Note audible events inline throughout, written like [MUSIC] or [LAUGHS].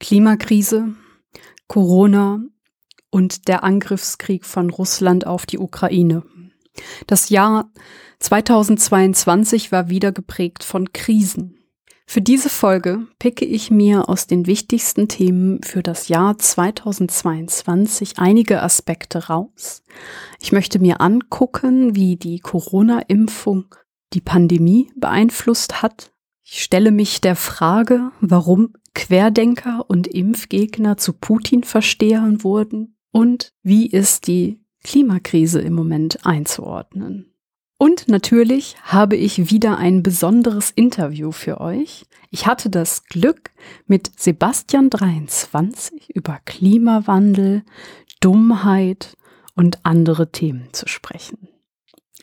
Klimakrise, Corona und der Angriffskrieg von Russland auf die Ukraine. Das Jahr 2022 war wieder geprägt von Krisen. Für diese Folge picke ich mir aus den wichtigsten Themen für das Jahr 2022 einige Aspekte raus. Ich möchte mir angucken, wie die Corona-Impfung die Pandemie beeinflusst hat. Ich stelle mich der Frage, warum Querdenker und Impfgegner zu Putin-Verstehern wurden und wie ist die Klimakrise im Moment einzuordnen. Und natürlich habe ich wieder ein besonderes Interview für euch. Ich hatte das Glück, mit Sebastian 23 über Klimawandel, Dummheit und andere Themen zu sprechen.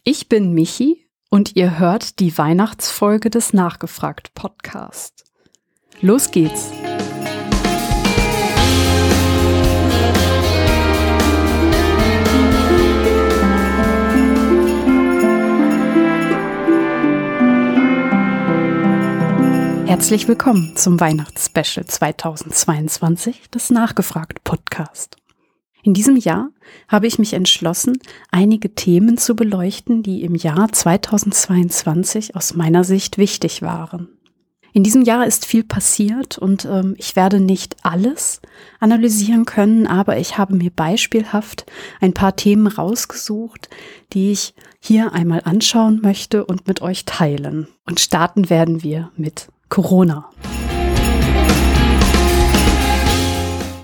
Ich bin Michi und ihr hört die Weihnachtsfolge des Nachgefragt Podcast. Los geht's! Herzlich willkommen zum Weihnachtsspecial 2022 des Nachgefragt Podcast. In diesem Jahr habe ich mich entschlossen, einige Themen zu beleuchten, die im Jahr 2022 aus meiner Sicht wichtig waren. In diesem Jahr ist viel passiert und ähm, ich werde nicht alles analysieren können, aber ich habe mir beispielhaft ein paar Themen rausgesucht, die ich hier einmal anschauen möchte und mit euch teilen. Und starten werden wir mit Corona.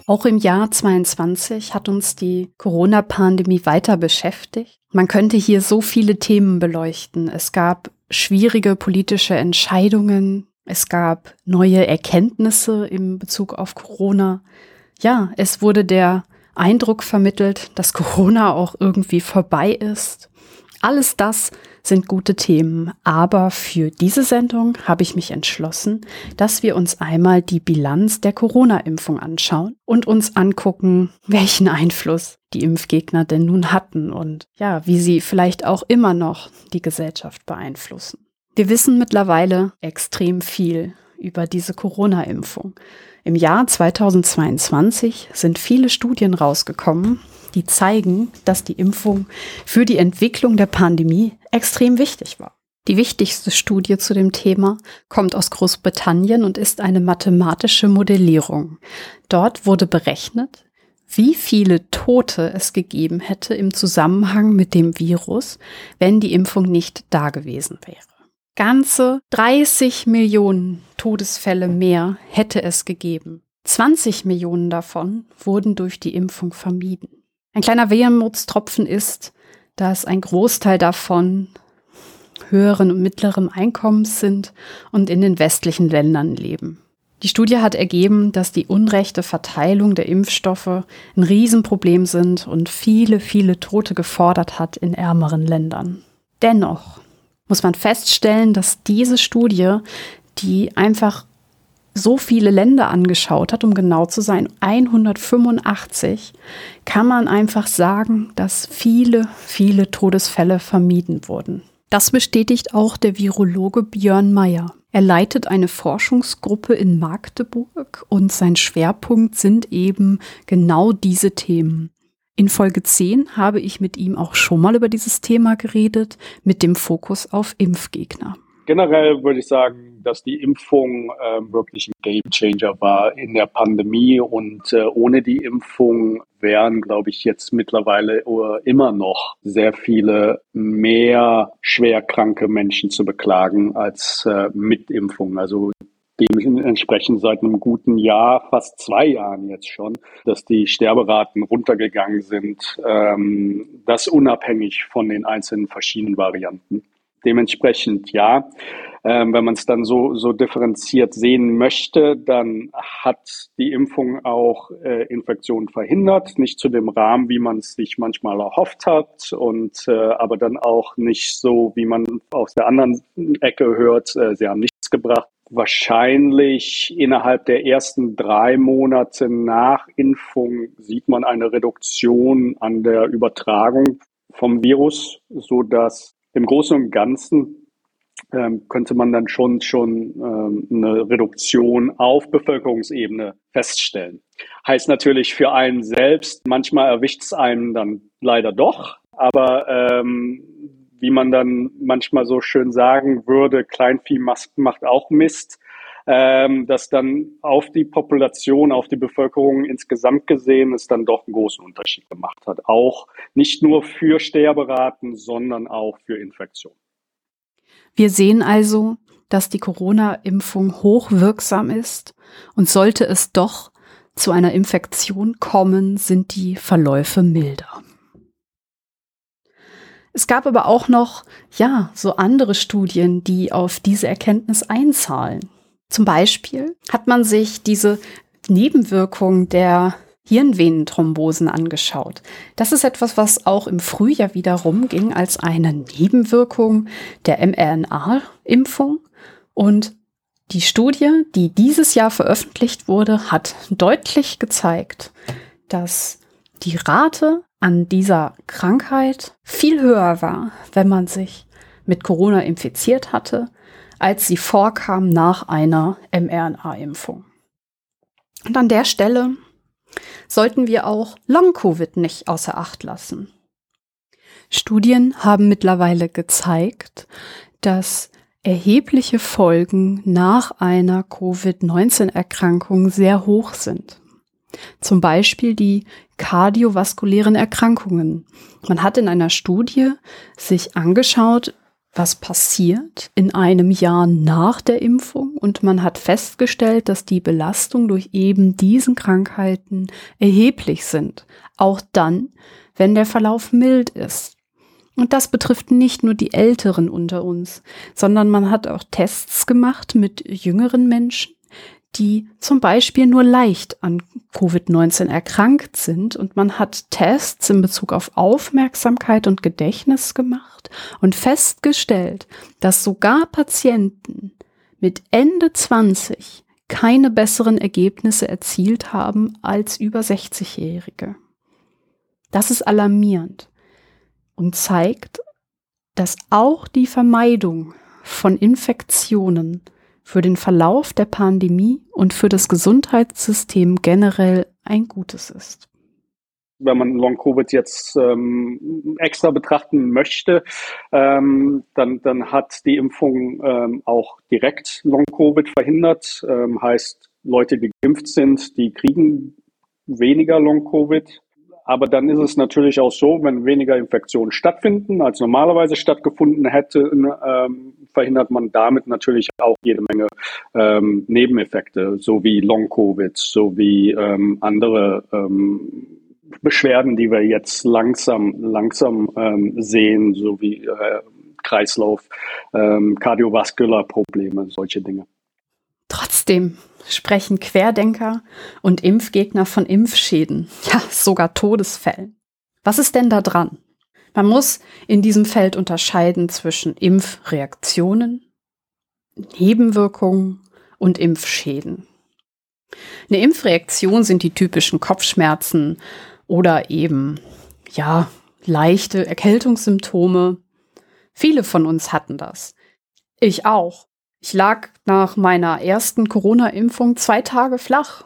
Auch im Jahr 22 hat uns die Corona-Pandemie weiter beschäftigt. Man könnte hier so viele Themen beleuchten. Es gab schwierige politische Entscheidungen. Es gab neue Erkenntnisse im Bezug auf Corona. Ja, es wurde der Eindruck vermittelt, dass Corona auch irgendwie vorbei ist. Alles das sind gute Themen, aber für diese Sendung habe ich mich entschlossen, dass wir uns einmal die Bilanz der Corona-Impfung anschauen und uns angucken, welchen Einfluss die Impfgegner denn nun hatten und ja, wie sie vielleicht auch immer noch die Gesellschaft beeinflussen. Wir wissen mittlerweile extrem viel über diese Corona-Impfung. Im Jahr 2022 sind viele Studien rausgekommen, die zeigen, dass die Impfung für die Entwicklung der Pandemie extrem wichtig war. Die wichtigste Studie zu dem Thema kommt aus Großbritannien und ist eine mathematische Modellierung. Dort wurde berechnet, wie viele Tote es gegeben hätte im Zusammenhang mit dem Virus, wenn die Impfung nicht da gewesen wäre. Ganze 30 Millionen Todesfälle mehr hätte es gegeben. 20 Millionen davon wurden durch die Impfung vermieden. Ein kleiner Wehmutstropfen ist, dass ein Großteil davon höheren und mittleren Einkommens sind und in den westlichen Ländern leben. Die Studie hat ergeben, dass die unrechte Verteilung der Impfstoffe ein Riesenproblem sind und viele, viele Tote gefordert hat in ärmeren Ländern. Dennoch muss man feststellen, dass diese Studie, die einfach so viele Länder angeschaut hat, um genau zu sein, 185, kann man einfach sagen, dass viele, viele Todesfälle vermieden wurden. Das bestätigt auch der Virologe Björn Meyer. Er leitet eine Forschungsgruppe in Magdeburg und sein Schwerpunkt sind eben genau diese Themen. In Folge 10 habe ich mit ihm auch schon mal über dieses Thema geredet, mit dem Fokus auf Impfgegner. Generell würde ich sagen, dass die Impfung äh, wirklich ein Gamechanger war in der Pandemie und äh, ohne die Impfung wären, glaube ich, jetzt mittlerweile immer noch sehr viele mehr schwerkranke Menschen zu beklagen als äh, mit Impfung. Also dementsprechend seit einem guten Jahr, fast zwei Jahren jetzt schon, dass die Sterberaten runtergegangen sind, ähm, das unabhängig von den einzelnen verschiedenen Varianten. Dementsprechend ja. Ähm, wenn man es dann so, so differenziert sehen möchte, dann hat die Impfung auch äh, Infektionen verhindert, nicht zu dem Rahmen, wie man es sich manchmal erhofft hat, und äh, aber dann auch nicht so, wie man aus der anderen Ecke hört, äh, sie haben nichts gebracht. Wahrscheinlich innerhalb der ersten drei Monate nach Impfung sieht man eine Reduktion an der Übertragung vom Virus, so dass im Großen und Ganzen ähm, könnte man dann schon schon ähm, eine Reduktion auf Bevölkerungsebene feststellen. Heißt natürlich für einen selbst, manchmal erwischt es einen dann leider doch, aber ähm, wie man dann manchmal so schön sagen würde, Kleinvieh macht auch Mist, ähm, dass dann auf die Population, auf die Bevölkerung insgesamt gesehen es dann doch einen großen Unterschied gemacht hat. Auch nicht nur für Sterberaten, sondern auch für Infektionen. Wir sehen also, dass die Corona-Impfung hochwirksam ist und sollte es doch zu einer Infektion kommen, sind die Verläufe milder. Es gab aber auch noch, ja, so andere Studien, die auf diese Erkenntnis einzahlen. Zum Beispiel hat man sich diese Nebenwirkung der Hirnvenenthrombosen angeschaut. Das ist etwas, was auch im Frühjahr wieder rumging als eine Nebenwirkung der mRNA-Impfung. Und die Studie, die dieses Jahr veröffentlicht wurde, hat deutlich gezeigt, dass die Rate an dieser Krankheit viel höher war, wenn man sich mit Corona infiziert hatte, als sie vorkam nach einer mRNA-Impfung. Und an der Stelle sollten wir auch Long-Covid nicht außer Acht lassen. Studien haben mittlerweile gezeigt, dass erhebliche Folgen nach einer Covid-19-Erkrankung sehr hoch sind. Zum Beispiel die kardiovaskulären Erkrankungen. Man hat in einer Studie sich angeschaut, was passiert in einem Jahr nach der Impfung. Und man hat festgestellt, dass die Belastung durch eben diesen Krankheiten erheblich sind, auch dann, wenn der Verlauf mild ist. Und das betrifft nicht nur die Älteren unter uns, sondern man hat auch Tests gemacht mit jüngeren Menschen die zum Beispiel nur leicht an Covid-19 erkrankt sind. Und man hat Tests in Bezug auf Aufmerksamkeit und Gedächtnis gemacht und festgestellt, dass sogar Patienten mit Ende 20 keine besseren Ergebnisse erzielt haben als über 60-Jährige. Das ist alarmierend und zeigt, dass auch die Vermeidung von Infektionen für den Verlauf der Pandemie und für das Gesundheitssystem generell ein gutes ist. Wenn man Long-Covid jetzt ähm, extra betrachten möchte, ähm, dann, dann hat die Impfung ähm, auch direkt Long-Covid verhindert. Ähm, heißt, Leute, die geimpft sind, die kriegen weniger Long-Covid. Aber dann ist es natürlich auch so, wenn weniger Infektionen stattfinden, als normalerweise stattgefunden hätte, ähm, verhindert man damit natürlich auch jede Menge ähm, Nebeneffekte, so wie Long-Covid, so wie ähm, andere ähm, Beschwerden, die wir jetzt langsam, langsam ähm, sehen, so wie äh, Kreislauf, ähm, Probleme, solche Dinge. Trotzdem sprechen Querdenker und Impfgegner von Impfschäden, [LAUGHS] ja sogar Todesfällen. Was ist denn da dran? Man muss in diesem Feld unterscheiden zwischen Impfreaktionen, Nebenwirkungen und Impfschäden. Eine Impfreaktion sind die typischen Kopfschmerzen oder eben, ja, leichte Erkältungssymptome. Viele von uns hatten das. Ich auch. Ich lag nach meiner ersten Corona-Impfung zwei Tage flach.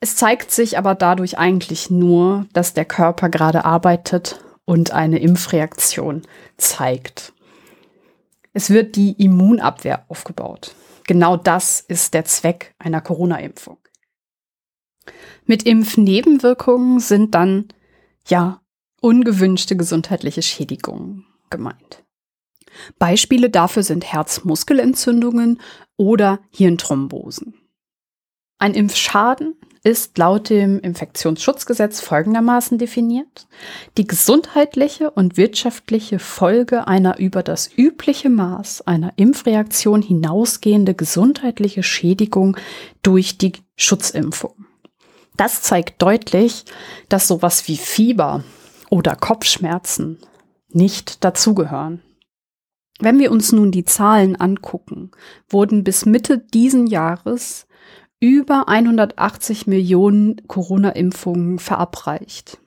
Es zeigt sich aber dadurch eigentlich nur, dass der Körper gerade arbeitet und eine Impfreaktion zeigt. Es wird die Immunabwehr aufgebaut. Genau das ist der Zweck einer Corona-Impfung. Mit Impfnebenwirkungen sind dann ja ungewünschte gesundheitliche Schädigungen gemeint. Beispiele dafür sind Herzmuskelentzündungen oder Hirnthrombosen. Ein Impfschaden ist laut dem Infektionsschutzgesetz folgendermaßen definiert. Die gesundheitliche und wirtschaftliche Folge einer über das übliche Maß einer Impfreaktion hinausgehende gesundheitliche Schädigung durch die Schutzimpfung. Das zeigt deutlich, dass sowas wie Fieber oder Kopfschmerzen nicht dazugehören. Wenn wir uns nun die Zahlen angucken, wurden bis Mitte diesen Jahres über 180 Millionen Corona-Impfungen verabreicht.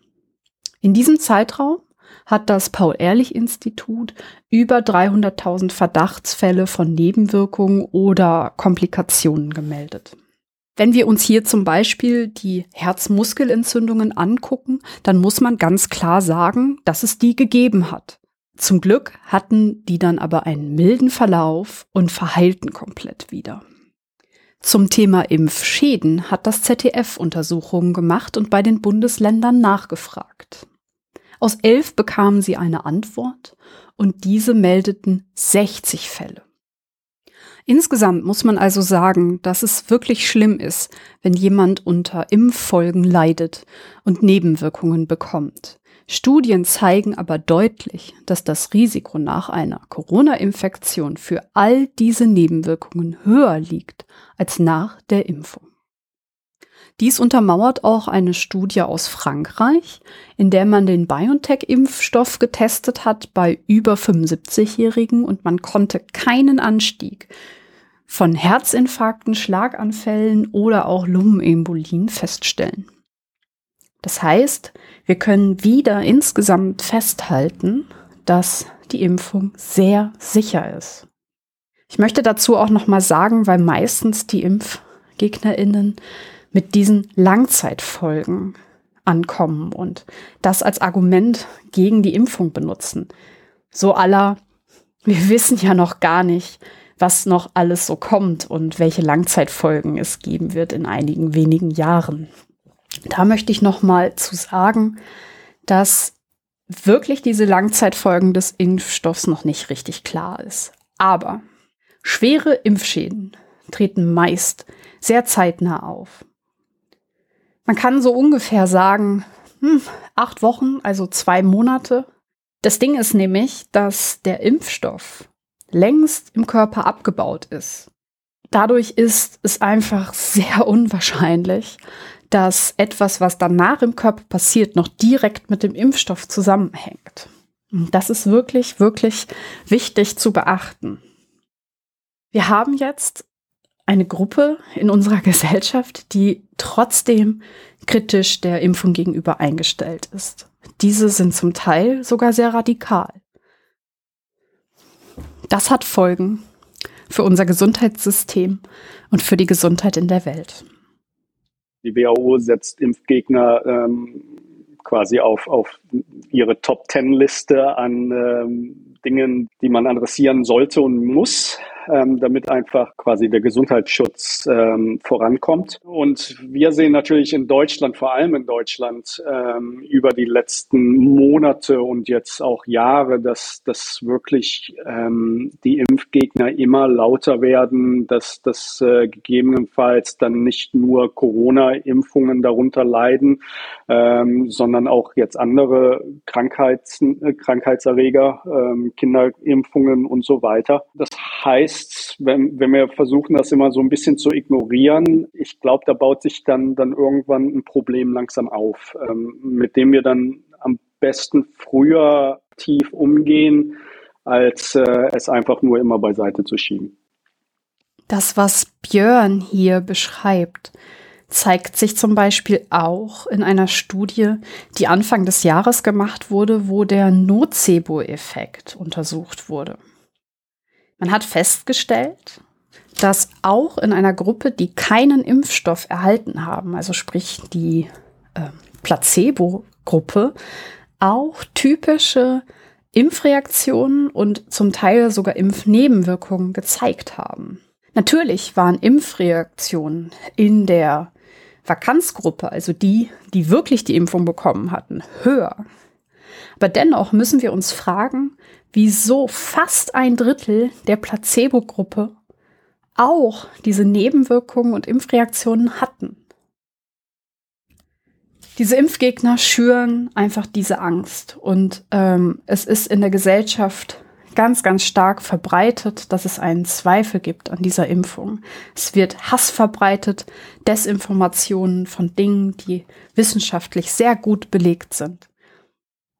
In diesem Zeitraum hat das Paul-Ehrlich-Institut über 300.000 Verdachtsfälle von Nebenwirkungen oder Komplikationen gemeldet. Wenn wir uns hier zum Beispiel die Herzmuskelentzündungen angucken, dann muss man ganz klar sagen, dass es die gegeben hat. Zum Glück hatten die dann aber einen milden Verlauf und verheilten komplett wieder. Zum Thema Impfschäden hat das ZDF Untersuchungen gemacht und bei den Bundesländern nachgefragt. Aus elf bekamen sie eine Antwort und diese meldeten 60 Fälle. Insgesamt muss man also sagen, dass es wirklich schlimm ist, wenn jemand unter Impffolgen leidet und Nebenwirkungen bekommt. Studien zeigen aber deutlich, dass das Risiko nach einer Corona-Infektion für all diese Nebenwirkungen höher liegt als nach der Impfung. Dies untermauert auch eine Studie aus Frankreich, in der man den BioNTech-Impfstoff getestet hat bei über 75-Jährigen und man konnte keinen Anstieg von Herzinfarkten, Schlaganfällen oder auch Lungenembolien feststellen. Das heißt, wir können wieder insgesamt festhalten, dass die Impfung sehr sicher ist. Ich möchte dazu auch noch mal sagen, weil meistens die Impfgegnerinnen mit diesen Langzeitfolgen ankommen und das als Argument gegen die Impfung benutzen. So aller, wir [LAUGHS] wissen ja noch gar nicht, was noch alles so kommt und welche Langzeitfolgen es geben wird in einigen wenigen Jahren. Da möchte ich noch mal zu sagen, dass wirklich diese Langzeitfolgen des Impfstoffs noch nicht richtig klar ist. Aber schwere Impfschäden treten meist sehr zeitnah auf. Man kann so ungefähr sagen, hm, acht Wochen, also zwei Monate. Das Ding ist nämlich, dass der Impfstoff längst im Körper abgebaut ist. Dadurch ist es einfach [LAUGHS] sehr unwahrscheinlich, dass etwas, was danach im Körper passiert, noch direkt mit dem Impfstoff zusammenhängt. Das ist wirklich, wirklich wichtig zu beachten. Wir haben jetzt eine Gruppe in unserer [LAUGHS] Gesellschaft, die trotzdem kritisch der Impfung gegenüber eingestellt ist. Diese sind zum Teil sogar sehr radikal. Das hat Folgen für unser Gesundheitssystem und für die Gesundheit in der Welt. Die WHO setzt Impfgegner ähm, quasi auf, auf ihre Top-Ten-Liste an ähm, Dingen, die man adressieren sollte und muss ähm, damit einfach quasi der Gesundheitsschutz ähm, vorankommt. Und wir sehen natürlich in Deutschland, vor allem in Deutschland, ähm, über die letzten Monate und jetzt auch Jahre, dass, dass wirklich ähm, die Impfgegner immer lauter werden, dass das äh, gegebenenfalls dann nicht nur Corona-Impfungen darunter leiden, ähm, sondern auch jetzt andere Krankheits, äh, Krankheitserreger, ähm, Kinderimpfungen und so weiter. Das heißt, heißt, wenn, wenn wir versuchen, das immer so ein bisschen zu ignorieren, ich glaube, da baut sich dann, dann irgendwann ein Problem langsam auf, ähm, mit dem wir dann am besten früher tief umgehen, als äh, es einfach nur immer beiseite zu schieben. Das, was Björn hier beschreibt, zeigt sich zum Beispiel auch in einer Studie, die Anfang des Jahres gemacht wurde, wo der Nocebo-Effekt untersucht wurde. Man hat festgestellt, dass auch in einer Gruppe, die keinen Impfstoff erhalten haben, also sprich die äh, Placebo-Gruppe, auch typische Impfreaktionen und zum Teil sogar Impfnebenwirkungen gezeigt haben. Natürlich waren Impfreaktionen in der Vakanzgruppe, also die, die wirklich die Impfung bekommen hatten, höher. Aber dennoch müssen wir uns fragen, wieso fast ein Drittel der Placebo-Gruppe auch diese Nebenwirkungen und Impfreaktionen hatten. Diese Impfgegner schüren einfach diese Angst und ähm, es ist in der Gesellschaft ganz, ganz stark verbreitet, dass es einen Zweifel gibt an dieser Impfung. Es wird Hass verbreitet, Desinformationen von Dingen, die wissenschaftlich sehr gut belegt sind.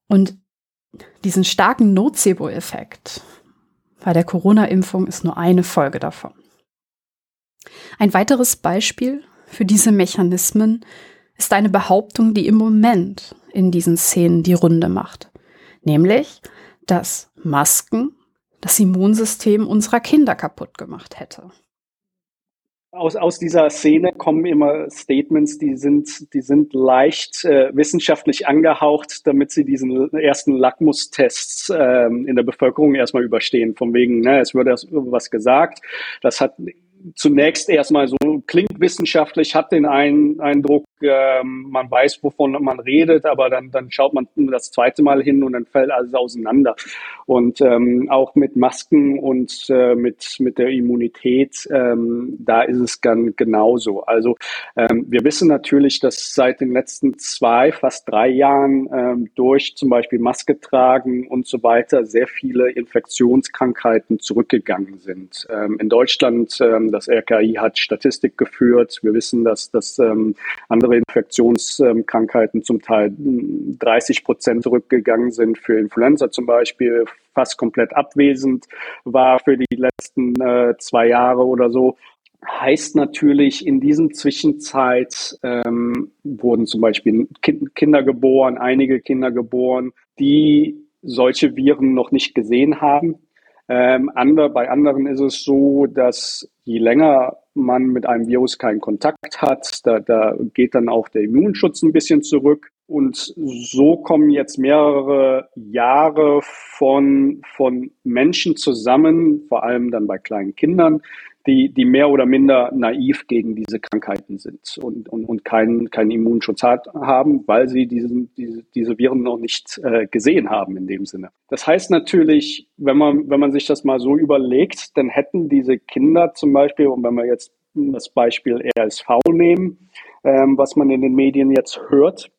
Und diesen starken Nocebo-Effekt bei der Corona-Impfung ist nur eine Folge davon. Ein weiteres Beispiel für diese Mechanismen ist eine Behauptung, die im Moment in diesen Szenen die Runde macht. nämlich, dass Masken das Immunsystem unserer Kinder kaputt gemacht hätte aus, aus dieser Szene kommen immer Statements, die sind, die sind leicht äh, wissenschaftlich angehaucht, damit sie diesen ersten Lackmustests ähm, in der Bevölkerung erstmal überstehen. Von wegen, ne, es würde was gesagt. Das hat zunächst erstmal so klingt wissenschaftlich, hat den Eindruck, ähm, man weiß, wovon man redet, aber dann, dann schaut man das zweite Mal hin und dann fällt alles auseinander. Und ähm, auch mit Masken und äh, mit, mit der Immunität, ähm, da ist es dann genauso. Also ähm, wir wissen natürlich, dass seit den letzten zwei, fast drei Jahren ähm, durch zum Beispiel Maske tragen und so weiter sehr viele Infektionskrankheiten zurückgegangen sind. Ähm, in Deutschland, das RKI hat Statistik geführt. Wir wissen, dass, dass ähm, andere Infektionskrankheiten zum Teil 30 Prozent zurückgegangen sind. Für Influenza zum Beispiel fast komplett abwesend war für die letzten äh, zwei Jahre oder so heißt natürlich, in diesem Zwischenzeit ähm, wurden zum Beispiel Kinder geboren, einige Kinder geboren, die solche Viren noch nicht gesehen haben. Ähm, andere, bei anderen ist es so, dass je länger man mit einem Virus keinen Kontakt hat, da, da geht dann auch der Immunschutz ein bisschen zurück. Und so kommen jetzt mehrere Jahre von, von Menschen zusammen, vor allem dann bei kleinen Kindern, die, die mehr oder minder naiv gegen diese Krankheiten sind und, und, und keinen, keinen Immunschutz hat, haben, weil sie diesen, diese, diese Viren noch nicht äh, gesehen haben in dem Sinne. Das heißt natürlich, wenn man, wenn man sich das mal so überlegt, dann hätten diese Kinder zum Beispiel, und wenn wir jetzt das Beispiel RSV nehmen, ähm, was man in den Medien jetzt hört,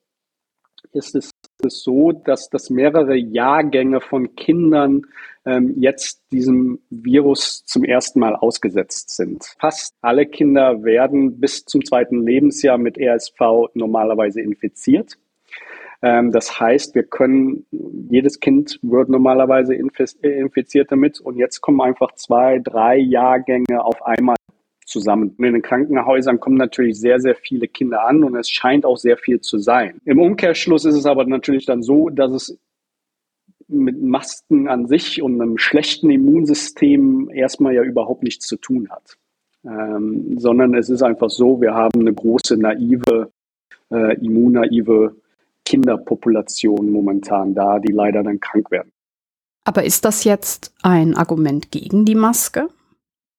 ist es es so, dass, dass mehrere Jahrgänge von Kindern ähm, jetzt diesem Virus zum ersten Mal ausgesetzt sind. Fast alle Kinder werden bis zum zweiten Lebensjahr mit RSV normalerweise infiziert. Ähm, das heißt, wir können, jedes Kind wird normalerweise infiziert damit und jetzt kommen einfach zwei, drei Jahrgänge auf einmal zusammen. Und in den Krankenhäusern kommen natürlich sehr, sehr viele Kinder an und es scheint auch sehr viel zu sein. Im Umkehrschluss ist es aber natürlich dann so, dass es mit Masken an sich und einem schlechten Immunsystem erstmal ja überhaupt nichts zu tun hat. Ähm, sondern es ist einfach so, wir haben eine große naive, äh, immunnaive Kinderpopulation momentan da, die leider dann krank werden. Aber ist das jetzt ein Argument gegen die Maske?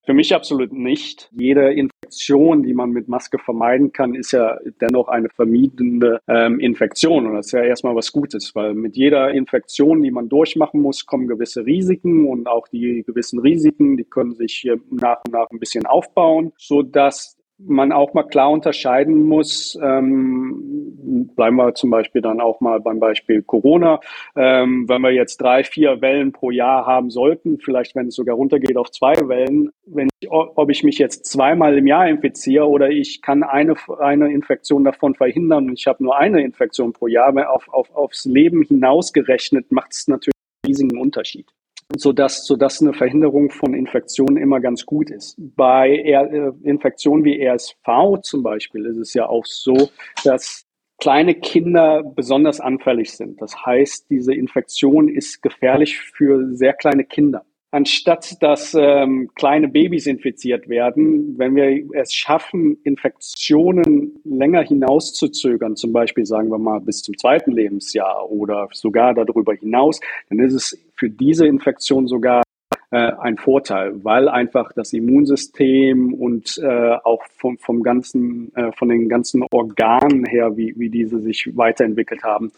Für mich absolut nicht. Jede Infektion, die man mit Maske vermeiden kann, ist ja dennoch eine vermiedene ähm, Infektion. Und das ist ja erstmal was Gutes, weil mit jeder Infektion, die man durchmachen muss, kommen gewisse Risiken und auch die gewissen Risiken, die können sich nach und nach ein bisschen aufbauen, so dass man auch mal klar unterscheiden muss, ähm, bleiben wir zum Beispiel dann auch mal beim Beispiel Corona, ähm, wenn wir jetzt drei, vier Wellen pro Jahr haben sollten, vielleicht wenn es sogar runtergeht auf zwei Wellen, wenn ich, ob ich mich jetzt zweimal im Jahr infiziere oder ich kann eine, eine Infektion davon verhindern und ich habe nur eine Infektion pro Jahr, auf, auf, aufs Leben hinausgerechnet macht es natürlich einen riesigen Unterschied sodass, sodass eine Verhinderung von Infektionen immer ganz gut ist. Bei äh, Infektionen wie RSV zum Beispiel ist es ja auch so, dass kleine Kinder besonders anfällig sind. Das heißt, diese Infektion ist gefährlich für sehr kleine Kinder anstatt dass ähm, kleine Babys infiziert werden, wenn wir es schaffen, Infektionen länger hinauszuzögern, zum Beispiel sagen wir mal bis zum zweiten Lebensjahr oder sogar darüber hinaus, dann ist es für diese Infektion sogar äh, ein Vorteil, weil einfach das Immunsystem und äh, auch vom, vom ganzen, äh, von den ganzen Organen her, wie, wie diese sich weiterentwickelt haben,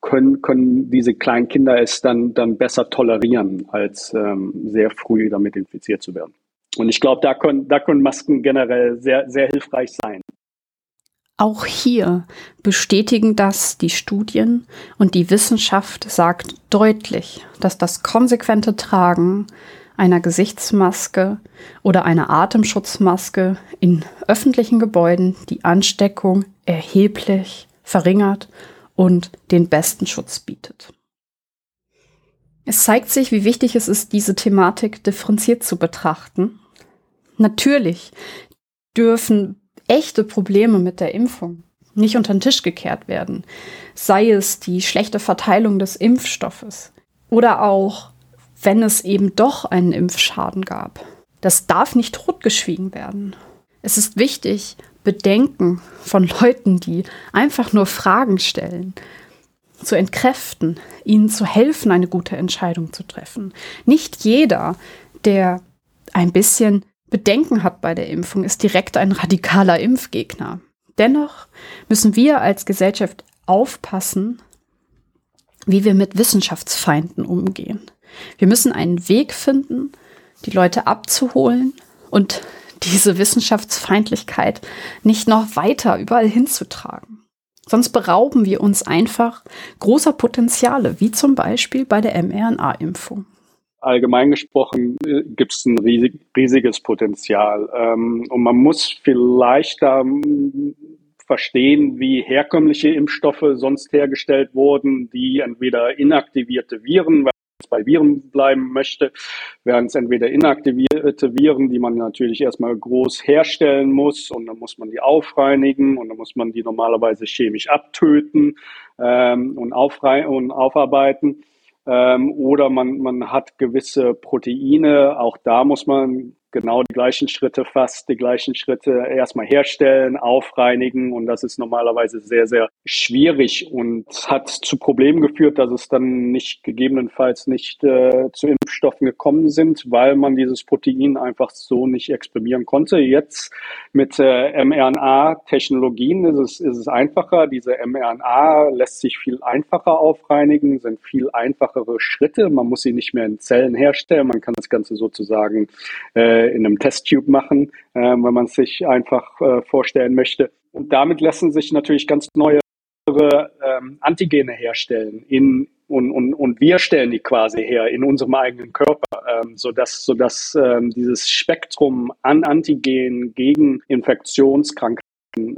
können, können diese kleinen Kinder es dann, dann besser tolerieren, als ähm, sehr früh damit infiziert zu werden. Und ich glaube, da können, da können Masken generell sehr, sehr hilfreich sein. Auch hier bestätigen das die Studien und die Wissenschaft sagt deutlich, dass das konsequente Tragen einer Gesichtsmaske oder einer Atemschutzmaske in öffentlichen Gebäuden die Ansteckung erheblich verringert und den besten Schutz bietet. Es zeigt sich, wie wichtig es ist, diese Thematik differenziert zu betrachten. Natürlich dürfen echte Probleme mit der Impfung nicht unter den Tisch gekehrt werden. Sei es die schlechte Verteilung des Impfstoffes oder auch, wenn es eben doch einen Impfschaden gab. Das darf nicht totgeschwiegen werden. Es ist wichtig, Bedenken von Leuten, die einfach nur Fragen stellen, zu entkräften, ihnen zu helfen, eine gute Entscheidung zu treffen. Nicht jeder, der ein bisschen Bedenken hat bei der Impfung, ist direkt ein radikaler Impfgegner. Dennoch müssen wir als Gesellschaft aufpassen, wie wir mit Wissenschaftsfeinden umgehen. Wir müssen einen Weg finden, die Leute abzuholen und diese Wissenschaftsfeindlichkeit nicht noch weiter überall hinzutragen. Sonst berauben wir uns einfach großer Potenziale, wie zum Beispiel bei der mRNA-Impfung. Allgemein gesprochen äh, gibt es ein riesig, riesiges Potenzial. Ähm, und man muss vielleicht da ähm, verstehen, wie herkömmliche Impfstoffe sonst hergestellt wurden, die entweder inaktivierte Viren, bei Viren bleiben möchte, wären es entweder inaktivierte Viren, die man natürlich erstmal groß herstellen muss und dann muss man die aufreinigen und dann muss man die normalerweise chemisch abtöten ähm, und, und aufarbeiten. Ähm, oder man, man hat gewisse Proteine, auch da muss man genau die gleichen Schritte fast, die gleichen Schritte erstmal herstellen, aufreinigen und das ist normalerweise sehr, sehr schwierig und hat zu Problemen geführt, dass es dann nicht gegebenenfalls nicht äh, zu Impfstoffen gekommen sind, weil man dieses Protein einfach so nicht exprimieren konnte. Jetzt mit äh, mRNA-Technologien ist es, ist es einfacher. Diese mRNA lässt sich viel einfacher aufreinigen, sind viel einfachere Schritte. Man muss sie nicht mehr in Zellen herstellen. Man kann das Ganze sozusagen äh, äh, in einem Testtube machen, äh, wenn man es sich einfach äh, vorstellen möchte. Und damit lassen sich natürlich ganz neue ähm, Antigene herstellen in, und, und, und wir stellen die quasi her in unserem eigenen Körper, ähm, sodass, sodass ähm, dieses Spektrum an Antigenen gegen Infektionskrankheiten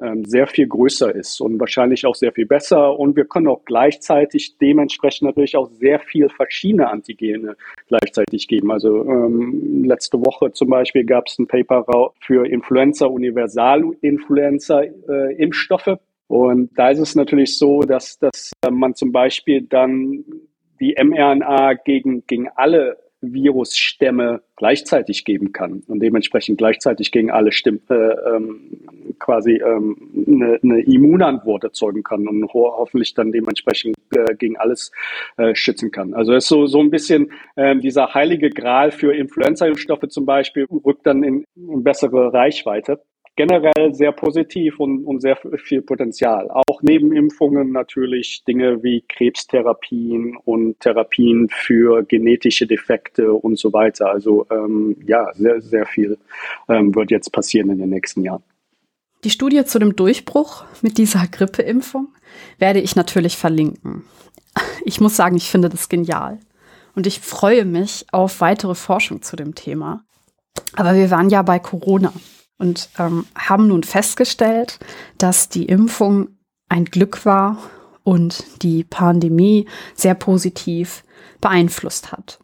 ähm, sehr viel größer ist und wahrscheinlich auch sehr viel besser. Und wir können auch gleichzeitig dementsprechend natürlich auch sehr viel verschiedene Antigene gleichzeitig geben. Also ähm, letzte Woche zum Beispiel gab es ein Paper für Influenza, Universal-Influenza-Impfstoffe. Äh, und da ist es natürlich so, dass, dass äh, man zum Beispiel dann die mRNA gegen, gegen alle Virusstämme gleichzeitig geben kann und dementsprechend gleichzeitig gegen alle Stimm äh, ähm, quasi ähm, eine, eine Immunantwort erzeugen kann und ho hoffentlich dann dementsprechend äh, gegen alles äh, schützen kann. Also es ist so, so ein bisschen äh, dieser heilige Gral für Influenza-Impfstoffe zum Beispiel rückt dann in, in bessere Reichweite generell sehr positiv und, und sehr viel Potenzial. Auch neben Impfungen natürlich Dinge wie Krebstherapien und Therapien für genetische Defekte und so weiter. Also ähm, ja, sehr, sehr viel ähm, wird jetzt passieren in den nächsten Jahren. Die Studie zu dem Durchbruch mit dieser Grippeimpfung werde ich natürlich verlinken. Ich muss sagen, ich finde das genial. Und ich freue mich auf weitere Forschung zu dem Thema. Aber wir waren ja bei Corona und ähm, haben nun festgestellt, dass die Impfung ein Glück war und die Pandemie sehr positiv beeinflusst hat.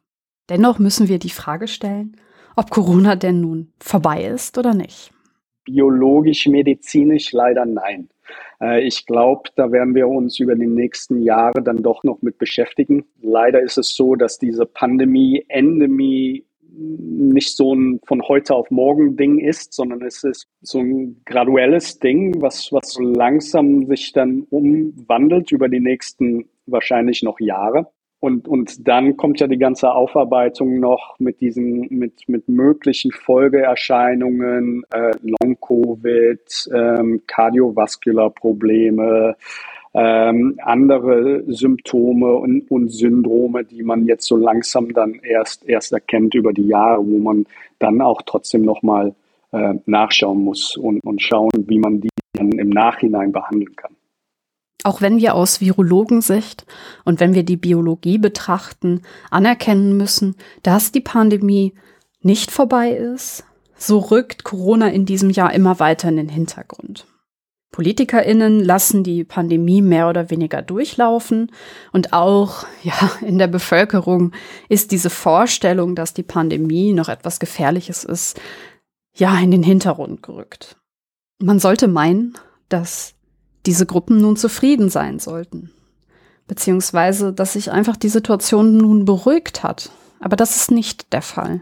Dennoch müssen wir die Frage stellen, ob Corona denn nun vorbei ist oder nicht. Biologisch, medizinisch leider nein. Äh, ich glaube, da werden wir uns über die nächsten Jahre dann doch noch mit beschäftigen. Leider ist es so, dass diese Pandemie, Endemie nicht so ein von heute auf morgen Ding ist, sondern es ist so ein graduelles Ding, was, was so langsam sich dann umwandelt über die nächsten wahrscheinlich noch Jahre. Und, und dann kommt ja die ganze Aufarbeitung noch mit diesen, mit, mit möglichen Folgeerscheinungen, äh, Long-Covid, ähm, Kardiovaskular-Probleme, ähm, andere Symptome und, und Syndrome, die man jetzt so langsam dann erst, erst erkennt über die Jahre, wo man dann auch trotzdem nochmal äh, nachschauen muss und, und schauen, wie man die dann im Nachhinein behandeln kann. Auch wenn wir aus Virologensicht und wenn wir die Biologie betrachten, anerkennen müssen, dass die Pandemie nicht vorbei ist, so rückt Corona in diesem Jahr immer weiter in den Hintergrund. PolitikerInnen lassen die Pandemie mehr oder weniger durchlaufen und auch, ja, in der Bevölkerung ist diese Vorstellung, dass die Pandemie noch etwas Gefährliches ist, ja, in den Hintergrund gerückt. Man sollte meinen, dass diese Gruppen nun zufrieden sein sollten. Beziehungsweise, dass sich einfach die Situation nun beruhigt hat. Aber das ist nicht der Fall.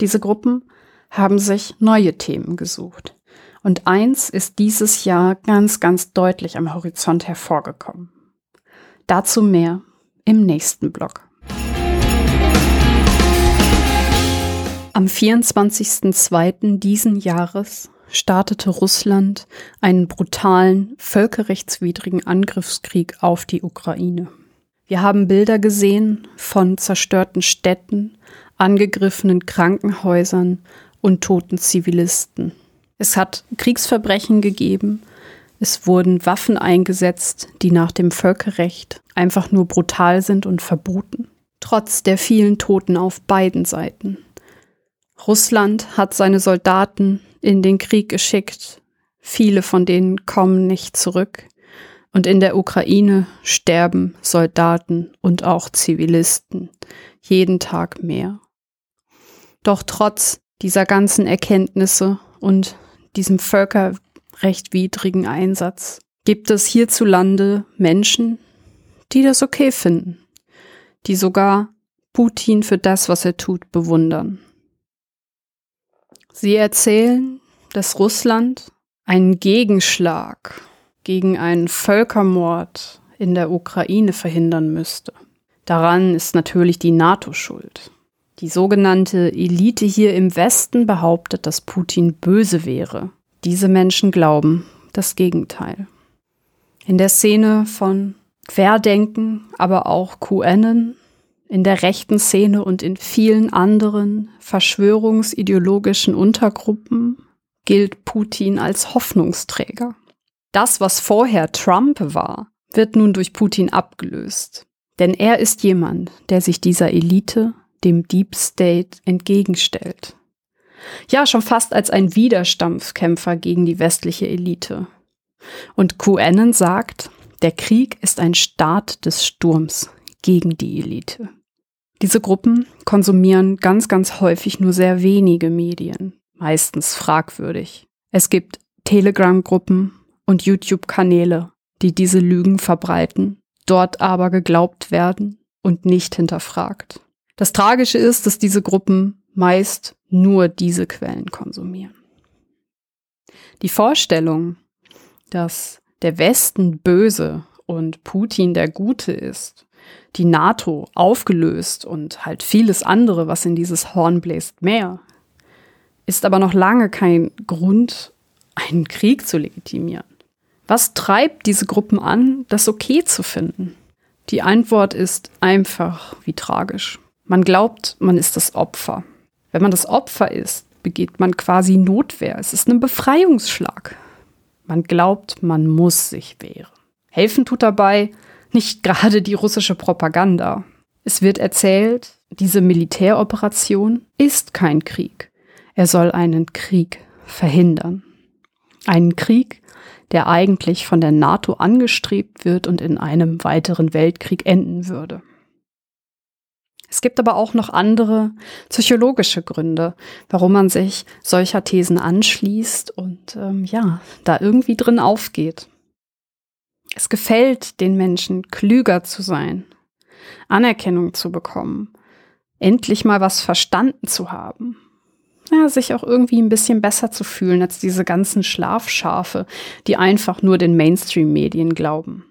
Diese Gruppen haben sich neue Themen gesucht. Und eins ist dieses Jahr ganz, ganz deutlich am Horizont hervorgekommen. Dazu mehr im nächsten Blog. Am 24.02. diesen Jahres startete Russland einen brutalen, völkerrechtswidrigen Angriffskrieg auf die Ukraine. Wir haben Bilder gesehen von zerstörten Städten, angegriffenen Krankenhäusern und toten Zivilisten. Es hat Kriegsverbrechen gegeben, es wurden Waffen eingesetzt, die nach dem Völkerrecht einfach nur brutal sind und verboten, trotz der vielen Toten auf beiden Seiten. Russland hat seine Soldaten in den Krieg geschickt. Viele von denen kommen nicht zurück. Und in der Ukraine sterben Soldaten und auch Zivilisten jeden Tag mehr. Doch trotz dieser ganzen Erkenntnisse und diesem völkerrechtwidrigen Einsatz gibt es hierzulande Menschen, die das okay finden, die sogar Putin für das, was er tut, bewundern. Sie erzählen, dass Russland einen Gegenschlag gegen einen Völkermord in der Ukraine verhindern müsste. Daran ist natürlich die NATO schuld. Die sogenannte Elite hier im Westen behauptet, dass Putin böse wäre. Diese Menschen glauben das Gegenteil. In der Szene von Querdenken, aber auch QAnon in der rechten Szene und in vielen anderen verschwörungsideologischen Untergruppen gilt Putin als Hoffnungsträger. Das, was vorher Trump war, wird nun durch Putin abgelöst. Denn er ist jemand, der sich dieser Elite, dem Deep State, entgegenstellt. Ja, schon fast als ein Widerstampfkämpfer gegen die westliche Elite. Und QAnon sagt, der Krieg ist ein Start des Sturms gegen die Elite. Diese Gruppen konsumieren ganz, ganz häufig nur sehr wenige Medien, meistens fragwürdig. Es gibt Telegram-Gruppen und YouTube-Kanäle, die diese Lügen verbreiten, dort aber geglaubt werden und nicht hinterfragt. Das Tragische ist, dass diese Gruppen meist nur diese Quellen konsumieren. Die Vorstellung, dass der Westen böse und Putin der Gute ist, die NATO aufgelöst und halt vieles andere, was in dieses Horn bläst, mehr, ist aber noch lange kein Grund, einen Krieg zu legitimieren. Was treibt diese Gruppen an, das okay zu finden? Die Antwort ist einfach wie tragisch. Man glaubt, man ist das Opfer. Wenn man das Opfer ist, begeht man quasi Notwehr. Es ist ein Befreiungsschlag. Man glaubt, man muss sich wehren. Helfen tut dabei nicht [LAUGHS] gerade die russische Propaganda. Es wird erzählt, diese Militäroperation ist kein Krieg. Er soll einen Krieg verhindern. Einen Krieg, der eigentlich von der NATO angestrebt wird und in einem weiteren Weltkrieg enden würde. Es gibt aber auch noch andere psychologische Gründe, warum man sich solcher Thesen anschließt und ähm, ja, da irgendwie drin aufgeht. Es gefällt den Menschen, klüger zu sein, Anerkennung zu bekommen, endlich mal was verstanden zu haben. Ja, sich auch irgendwie ein bisschen besser zu fühlen als diese ganzen Schlafschafe, die einfach nur den Mainstream-Medien glauben.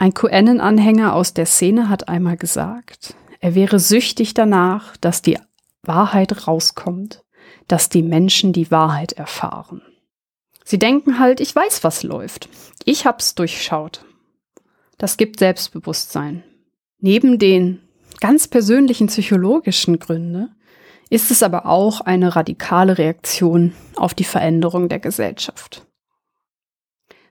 Ein QAnon-Anhänger aus der Szene hat einmal gesagt, er wäre süchtig danach, dass die Wahrheit rauskommt, dass die Menschen die Wahrheit erfahren. Sie denken halt, ich weiß, was läuft. Ich hab's durchschaut. Das gibt Selbstbewusstsein. Neben den ganz persönlichen psychologischen Gründe ist es aber auch eine radikale Reaktion auf die Veränderung der Gesellschaft.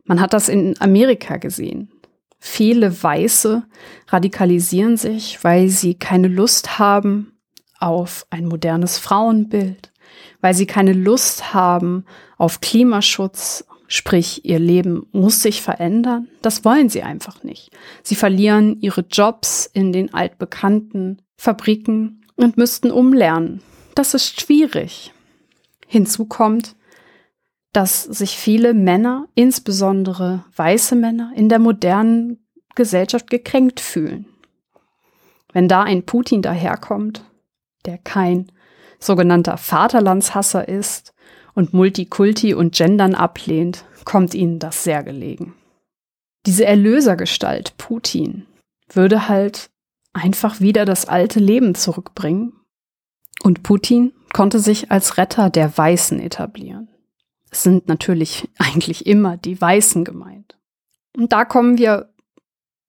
Man hat das in Amerika gesehen. Viele Weiße radikalisieren sich, weil sie keine Lust haben auf ein modernes Frauenbild, weil sie keine Lust haben auf Klimaschutz, sprich ihr Leben muss sich verändern. Das wollen sie einfach nicht. Sie verlieren ihre Jobs in den altbekannten Fabriken und müssten umlernen. Das ist schwierig. Hinzu kommt, dass sich viele Männer, insbesondere weiße Männer, in der modernen Gesellschaft gekränkt fühlen. Wenn da ein Putin daherkommt, der kein sogenannter Vaterlandshasser ist und Multikulti und Gendern ablehnt, kommt ihnen das sehr gelegen. Diese Erlösergestalt Putin würde halt einfach wieder das alte Leben zurückbringen. Und Putin konnte sich als Retter der Weißen etablieren. Es sind natürlich [LAUGHS] eigentlich immer die Weißen gemeint. Und da kommen wir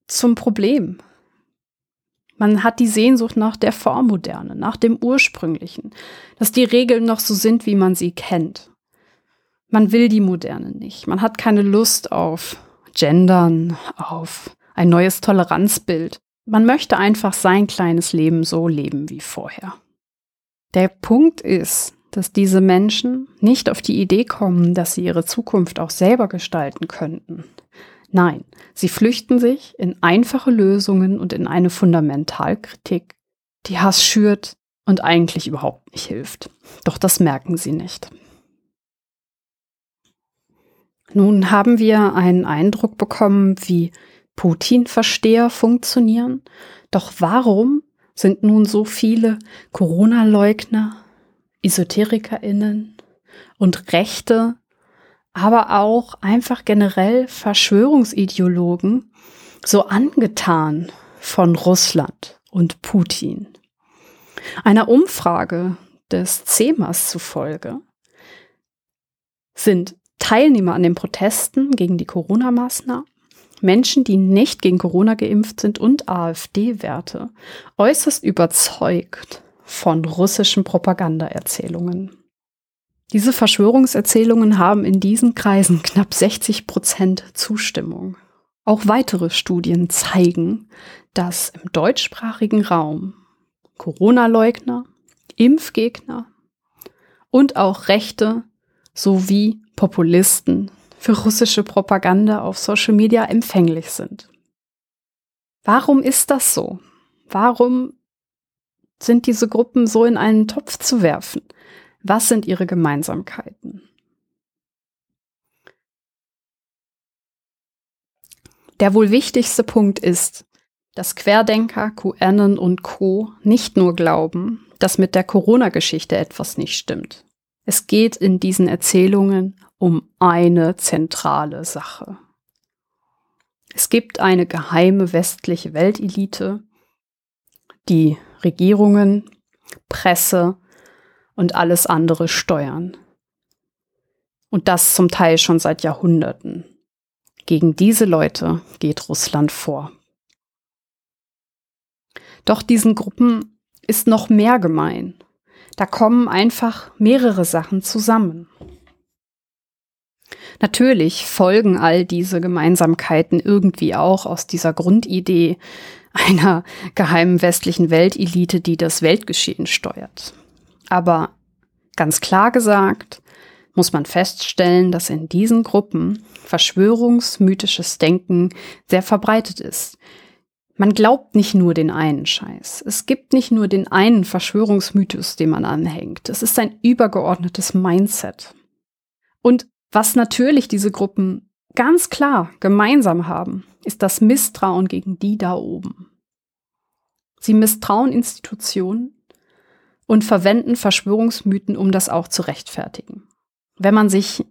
zum Problem. Man hat die Sehnsucht nach der Vormoderne, nach dem Ursprünglichen, dass die Regeln noch so sind, wie man sie kennt. Man will die Moderne nicht. Man hat keine Lust auf Gendern, auf ein neues Toleranzbild. Man möchte einfach sein kleines Leben so leben wie vorher. Der Punkt ist, dass diese Menschen nicht auf die Idee kommen, dass sie ihre Zukunft auch selber gestalten könnten. Nein, sie flüchten sich in einfache Lösungen und in eine Fundamentalkritik, die Hass schürt und eigentlich überhaupt nicht hilft. Doch das merken sie nicht. Nun haben wir einen Eindruck bekommen, wie Putin-Versteher funktionieren. Doch warum sind nun so viele Corona-Leugner, EsoterikerInnen und Rechte, aber auch einfach generell Verschwörungsideologen so angetan von Russland und Putin? Einer Umfrage des CEMAS zufolge sind Teilnehmer an den Protesten gegen die Corona-Maßnahmen Menschen, die nicht gegen Corona geimpft sind und AfD-Werte, äußerst überzeugt von russischen Propagandaerzählungen. Diese Verschwörungserzählungen haben in diesen Kreisen knapp 60 Prozent Zustimmung. Auch weitere Studien zeigen, dass im deutschsprachigen Raum Corona-Leugner, Impfgegner und auch Rechte sowie Populisten für russische Propaganda auf Social Media empfänglich sind. Warum ist das so? Warum sind diese Gruppen so in einen Topf zu werfen? Was sind ihre Gemeinsamkeiten? Der wohl wichtigste Punkt ist, dass Querdenker, QAnon und Co. nicht nur glauben, dass mit der Corona-Geschichte etwas nicht stimmt. Es geht in diesen Erzählungen um eine zentrale Sache. Es gibt eine geheime westliche Weltelite, die Regierungen, Presse und alles andere steuern. Und das zum Teil schon seit Jahrhunderten. Gegen diese Leute geht Russland vor. Doch diesen Gruppen ist noch mehr gemein. Da kommen einfach mehrere Sachen zusammen. Natürlich folgen all diese Gemeinsamkeiten irgendwie auch aus dieser Grundidee einer geheimen westlichen Weltelite, die das Weltgeschehen steuert. Aber ganz klar gesagt, muss man feststellen, dass in diesen Gruppen verschwörungsmythisches Denken sehr verbreitet ist. Man glaubt nicht nur den einen Scheiß. Es gibt nicht nur den einen Verschwörungsmythos, den man anhängt. Es ist ein übergeordnetes Mindset. Und was natürlich diese Gruppen ganz klar gemeinsam haben, ist das Misstrauen gegen die da oben. Sie misstrauen Institutionen und verwenden Verschwörungsmythen, um das auch zu rechtfertigen. Wenn man sich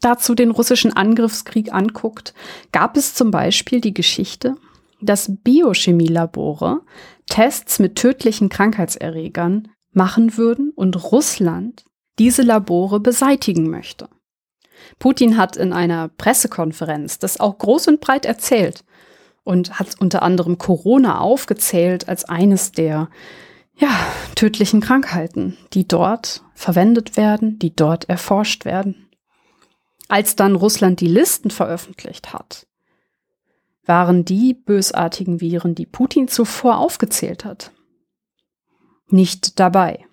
dazu den russischen Angriffskrieg anguckt, gab es zum Beispiel die Geschichte, dass Biochemielabore Tests mit tödlichen Krankheitserregern machen würden und Russland diese Labore beseitigen möchte. Putin hat in einer Pressekonferenz das auch groß und breit erzählt und hat unter anderem Corona aufgezählt als eines der ja, tödlichen Krankheiten, die dort verwendet werden, die dort erforscht werden. Als dann Russland die Listen veröffentlicht hat, waren die bösartigen Viren, die Putin zuvor aufgezählt hat, nicht dabei.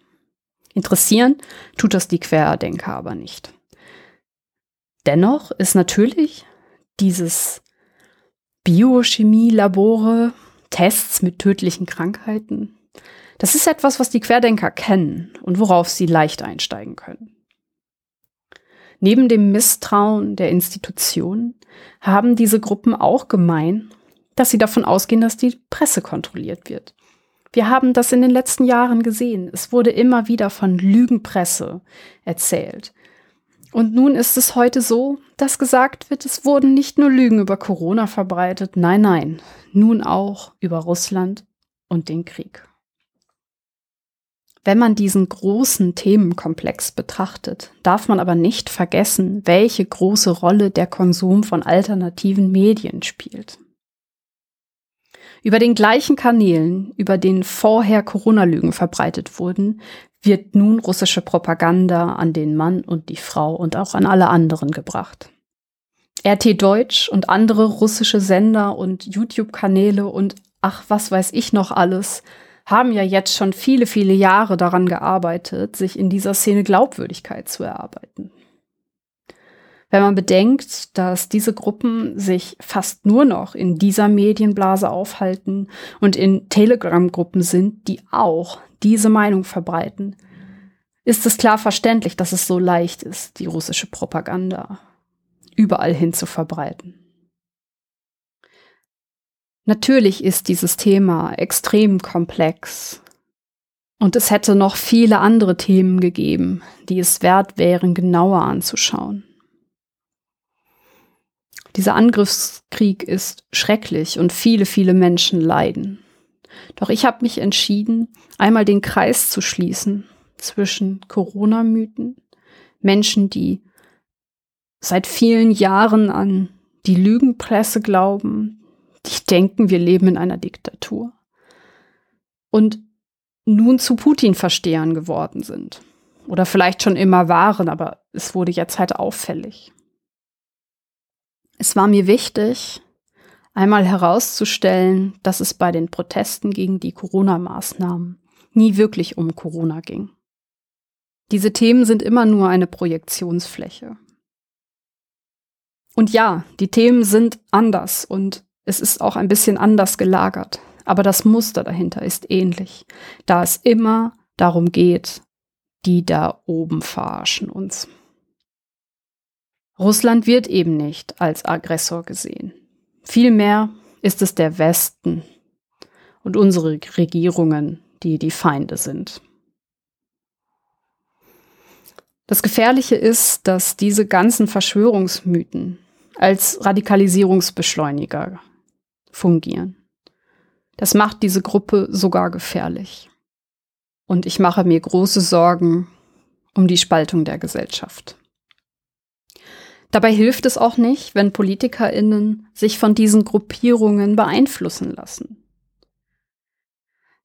Interessieren tut das die Querdenker aber nicht. Dennoch ist natürlich dieses Biochemie-Labore, Tests mit tödlichen Krankheiten, das ist etwas, was die Querdenker kennen und worauf sie leicht einsteigen können. Neben dem Misstrauen der Institutionen haben diese Gruppen auch gemein, dass sie davon ausgehen, dass die Presse kontrolliert wird. Wir haben das in den letzten Jahren gesehen. Es wurde immer wieder von Lügenpresse erzählt. Und nun ist es heute so, dass gesagt wird, es wurden nicht nur Lügen über Corona verbreitet, nein, nein, nun auch über Russland und den Krieg. Wenn man diesen großen Themenkomplex betrachtet, darf man aber nicht vergessen, welche große Rolle der Konsum von alternativen Medien spielt. Über den gleichen Kanälen, über denen vorher Corona-Lügen verbreitet wurden, wird nun russische Propaganda an den Mann und die Frau und auch an alle anderen gebracht. RT Deutsch und andere russische Sender und YouTube-Kanäle und ach, was weiß ich noch alles, haben ja jetzt schon viele, viele Jahre daran gearbeitet, sich in dieser Szene Glaubwürdigkeit zu erarbeiten. Wenn man bedenkt, dass diese Gruppen sich fast nur noch in dieser Medienblase aufhalten und in Telegram-Gruppen sind, die auch diese Meinung verbreiten, ist es klar verständlich, dass es so leicht ist, die russische Propaganda überall hin zu verbreiten. Natürlich ist dieses Thema extrem komplex und es hätte noch viele andere Themen gegeben, die es wert wären, genauer anzuschauen. Dieser Angriffskrieg ist schrecklich und viele, viele Menschen leiden. Doch ich habe mich entschieden, einmal den Kreis zu schließen zwischen Corona-Mythen, Menschen, die seit vielen Jahren an die Lügenpresse glauben, die denken, wir leben in einer Diktatur und nun zu Putin-Verstehern geworden sind. Oder vielleicht schon immer waren, aber es wurde jetzt halt auffällig. Es war mir wichtig, einmal herauszustellen, dass es bei den Protesten gegen die Corona-Maßnahmen nie wirklich um Corona ging. Diese Themen sind immer nur eine Projektionsfläche. Und ja, die Themen sind anders und es ist auch ein bisschen anders gelagert, aber das Muster dahinter ist ähnlich, da es immer darum geht, die da oben verarschen uns. Russland wird eben nicht als Aggressor gesehen. Vielmehr ist es der Westen und unsere Regierungen, die die Feinde sind. Das Gefährliche ist, dass diese ganzen Verschwörungsmythen als Radikalisierungsbeschleuniger fungieren. Das macht diese Gruppe sogar gefährlich. Und ich mache mir große Sorgen um die Spaltung der Gesellschaft. Dabei hilft es auch nicht, wenn Politikerinnen sich von diesen Gruppierungen beeinflussen lassen.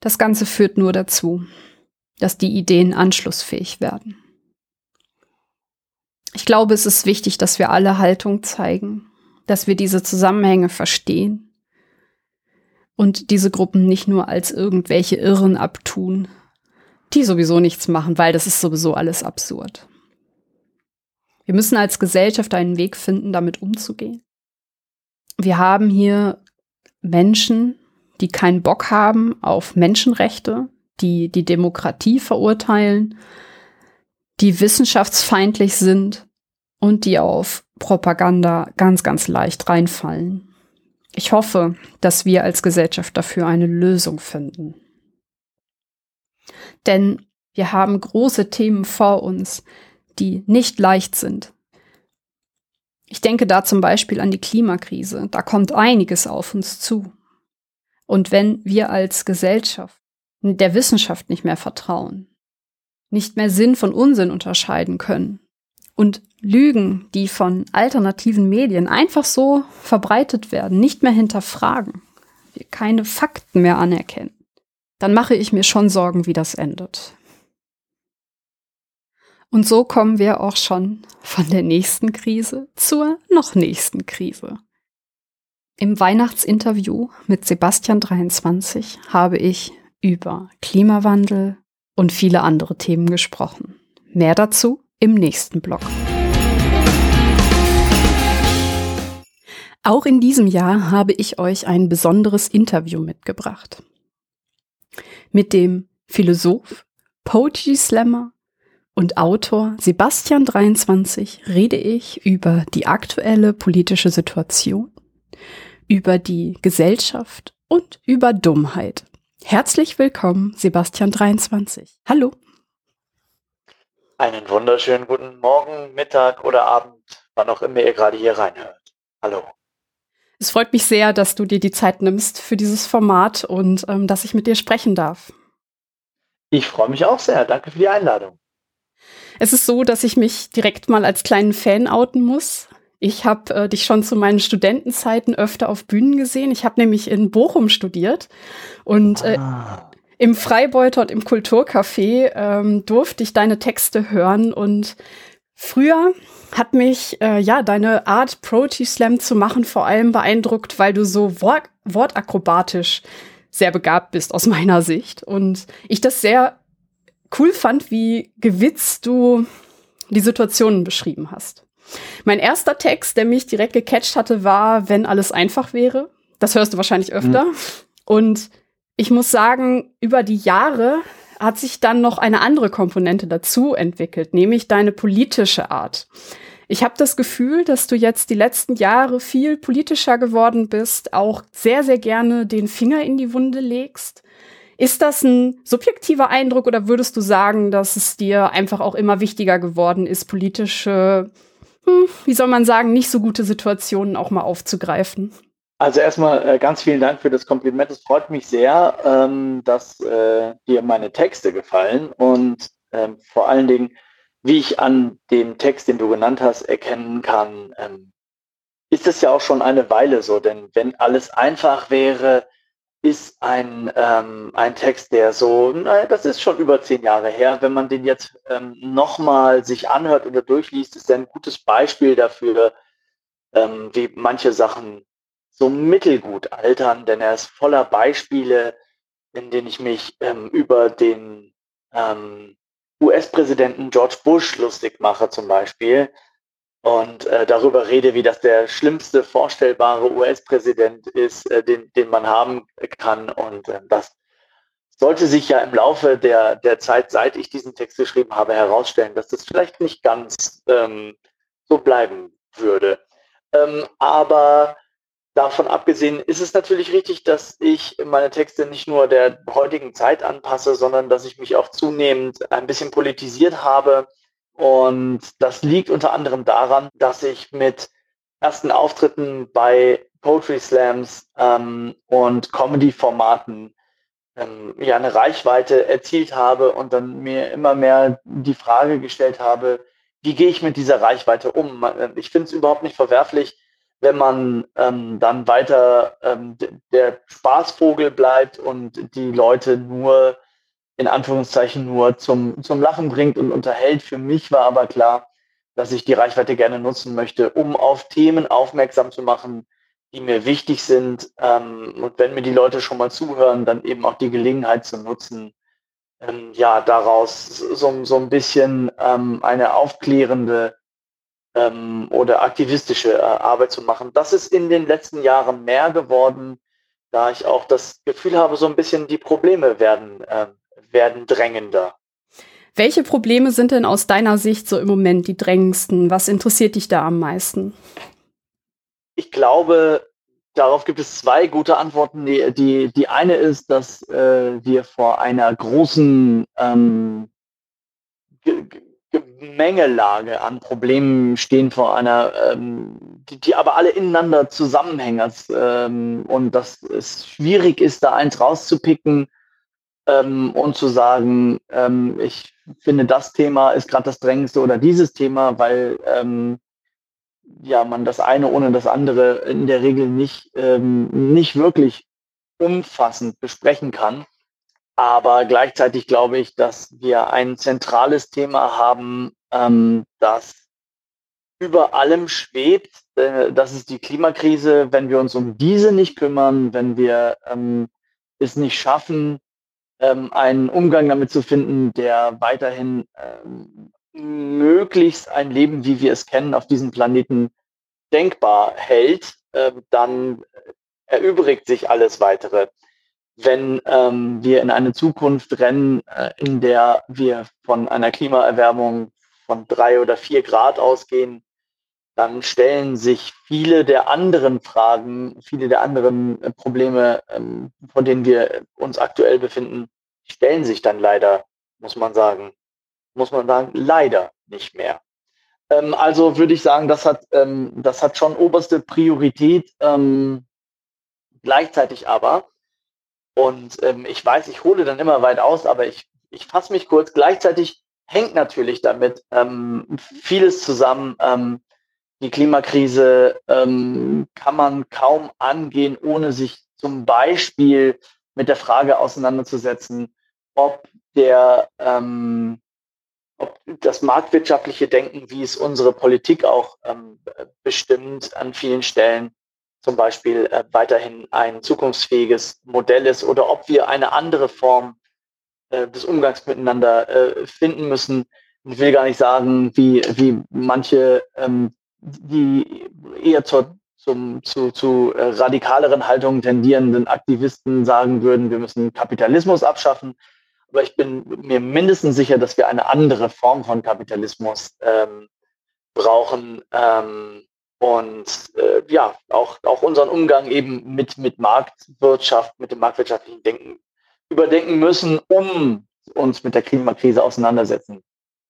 Das Ganze führt nur dazu, dass die Ideen anschlussfähig werden. Ich glaube, es ist wichtig, dass wir alle Haltung zeigen, dass wir diese Zusammenhänge verstehen und diese Gruppen nicht nur als irgendwelche Irren abtun, die sowieso nichts machen, weil das ist sowieso alles absurd. Wir müssen als Gesellschaft einen Weg finden, damit umzugehen. Wir haben hier Menschen, die keinen Bock haben auf Menschenrechte, die die Demokratie verurteilen, die wissenschaftsfeindlich sind und die auf Propaganda ganz, ganz leicht reinfallen. Ich hoffe, dass wir als Gesellschaft dafür eine Lösung finden. Denn wir haben große Themen vor uns, die nicht leicht sind. Ich denke da zum Beispiel an die Klimakrise. Da kommt einiges auf uns zu. Und wenn wir als Gesellschaft der Wissenschaft nicht mehr vertrauen, nicht mehr Sinn von Unsinn unterscheiden können und Lügen, die von alternativen Medien einfach so verbreitet werden, nicht mehr hinterfragen, wir keine Fakten mehr anerkennen, dann mache ich mir schon Sorgen, wie das endet. Und so kommen wir auch schon von der nächsten Krise zur noch nächsten Krise. Im Weihnachtsinterview mit Sebastian 23 habe ich über Klimawandel und viele andere Themen gesprochen. Mehr dazu im nächsten Blog. Auch in diesem Jahr habe ich euch ein besonderes Interview mitgebracht. Mit dem Philosoph, Poetry Slammer und Autor Sebastian 23 rede ich über die aktuelle politische Situation, über die Gesellschaft und über Dummheit. Herzlich willkommen, Sebastian 23. Hallo. Einen wunderschönen guten Morgen, Mittag oder Abend, wann auch immer ihr gerade hier reinhört. Hallo. Es freut mich sehr, dass du dir die Zeit nimmst für dieses Format und ähm, dass ich mit dir sprechen darf. Ich freue mich auch sehr. Danke für die Einladung. Es ist so, dass ich mich direkt mal als kleinen Fan outen muss. Ich habe äh, dich schon zu meinen Studentenzeiten öfter auf Bühnen gesehen. Ich habe nämlich in Bochum studiert und äh, ah. im Freibeuter und im Kulturcafé ähm, durfte ich deine Texte hören und früher hat mich äh, ja deine Art Poetry Slam zu machen vor allem beeindruckt, weil du so wort wortakrobatisch sehr begabt bist aus meiner Sicht und ich das sehr cool fand, wie gewitzt du die Situationen beschrieben hast. Mein erster Text, der mich direkt gecatcht hatte, war, wenn alles einfach wäre. Das hörst du wahrscheinlich öfter. Mhm. Und ich muss sagen, über die Jahre hat sich dann noch eine andere Komponente dazu entwickelt, nämlich deine politische Art. Ich habe das Gefühl, dass du jetzt die letzten Jahre viel politischer geworden bist, auch sehr, sehr gerne den Finger in die Wunde legst. Ist das ein subjektiver Eindruck oder würdest du sagen, dass es dir einfach auch immer wichtiger geworden ist, politische, hm, wie soll man sagen, nicht so gute Situationen auch mal aufzugreifen? Also erstmal äh, ganz vielen Dank für das Kompliment. Es freut mich sehr, ähm, dass äh, dir meine Texte gefallen und ähm, vor allen Dingen, wie ich an dem Text, den du genannt hast, erkennen kann, ähm, ist es ja auch schon eine Weile so. Denn wenn alles einfach wäre, ist ein, ähm, ein Text, der so, naja, das ist schon über zehn Jahre her. Wenn man den jetzt ähm, nochmal sich anhört oder durchliest, ist er ein gutes Beispiel dafür, ähm, wie manche Sachen so mittelgut altern, denn er ist voller Beispiele, in denen ich mich ähm, über den ähm, US-Präsidenten George Bush lustig mache zum Beispiel und äh, darüber rede, wie das der schlimmste vorstellbare US-Präsident ist, äh, den, den man haben kann. Und äh, das sollte sich ja im Laufe der, der Zeit, seit ich diesen Text geschrieben habe, herausstellen, dass das vielleicht nicht ganz ähm, so bleiben würde. Ähm, aber Davon abgesehen ist es natürlich richtig, dass ich meine Texte nicht nur der heutigen Zeit anpasse, sondern dass ich mich auch zunehmend ein bisschen politisiert habe. Und das liegt unter anderem daran, dass ich mit ersten Auftritten bei Poetry Slams ähm, und Comedy-Formaten ähm, ja eine Reichweite erzielt habe und dann mir immer mehr die Frage gestellt habe, wie gehe ich mit dieser Reichweite um? Ich finde es überhaupt nicht verwerflich, wenn man ähm, dann weiter ähm, der Spaßvogel bleibt und die Leute nur in Anführungszeichen nur zum, zum Lachen bringt und unterhält. Für mich war aber klar, dass ich die Reichweite gerne nutzen möchte, um auf Themen aufmerksam zu machen, die mir wichtig sind. Ähm, und wenn mir die Leute schon mal zuhören, dann eben auch die Gelegenheit zu nutzen, ähm, ja, daraus so, so ein bisschen ähm, eine aufklärende oder aktivistische äh, Arbeit zu machen. Das ist in den letzten Jahren mehr geworden, da ich auch das Gefühl habe, so ein bisschen die Probleme werden, werden drängender. Welche Probleme sind denn aus deiner Sicht so im Moment die drängendsten? Was interessiert dich da am meisten? Ich glaube, darauf gibt es zwei gute Antworten. Die, die, die eine ist, dass äh, wir vor einer großen ähm, Gemengelage an Problemen stehen vor einer, ähm, die, die, aber alle ineinander zusammenhängen. Ähm, und dass es schwierig ist, da eins rauszupicken ähm, und zu sagen, ähm, ich finde, das Thema ist gerade das drängendste oder dieses Thema, weil ähm, ja man das eine ohne das andere in der Regel nicht, ähm, nicht wirklich umfassend besprechen kann. Aber gleichzeitig glaube ich, dass wir ein zentrales Thema haben, ähm, das über allem schwebt. Äh, das ist die Klimakrise. Wenn wir uns um diese nicht kümmern, wenn wir ähm, es nicht schaffen, ähm, einen Umgang damit zu finden, der weiterhin ähm, möglichst ein Leben, wie wir es kennen, auf diesem Planeten denkbar hält, äh, dann erübrigt sich alles weitere. wenn ähm, wir in eine Zukunft rennen, äh, in der wir von einer Klimaerwärmung von drei oder vier Grad ausgehen, dann stellen sich viele der anderen Fragen, viele der anderen äh, Probleme, ähm, von denen wir uns aktuell befinden, stellen sich dann leider, muss man sagen, muss man sagen, leider nicht mehr. Ähm, also würde ich sagen, das hat, ähm, das hat schon oberste Priorität. Gleichzeitig aber, und ich weiß, ich hole dann immer weit aus, aber ich, ich fasse mich kurz, gleichzeitig hängt natürlich damit vieles zusammen. Ähm, die Klimakrise kann man kaum angehen, ohne sich zum Beispiel mit der Frage auseinanderzusetzen, ob der ähm, ob das marktwirtschaftliche Denken, wie es unsere Politik auch ähm, bestimmt, an vielen Stellen zum Beispiel äh, weiterhin ein zukunftsfähiges Modell ist oder ob wir eine andere Form äh, des Umgangs miteinander äh, finden müssen. Ich will gar nicht sagen, wie, wie manche, ähm, die eher zur, zum, zu, zu äh, radikaleren Haltungen tendierenden Aktivisten sagen würden, wir müssen Kapitalismus abschaffen. Aber ich bin mir mindestens sicher, dass wir eine andere Form von Kapitalismus ähm, brauchen ähm, und äh, ja, auch, auch unseren Umgang eben mit, mit Marktwirtschaft, mit dem marktwirtschaftlichen Denken überdenken müssen, um uns mit der Klimakrise auseinandersetzen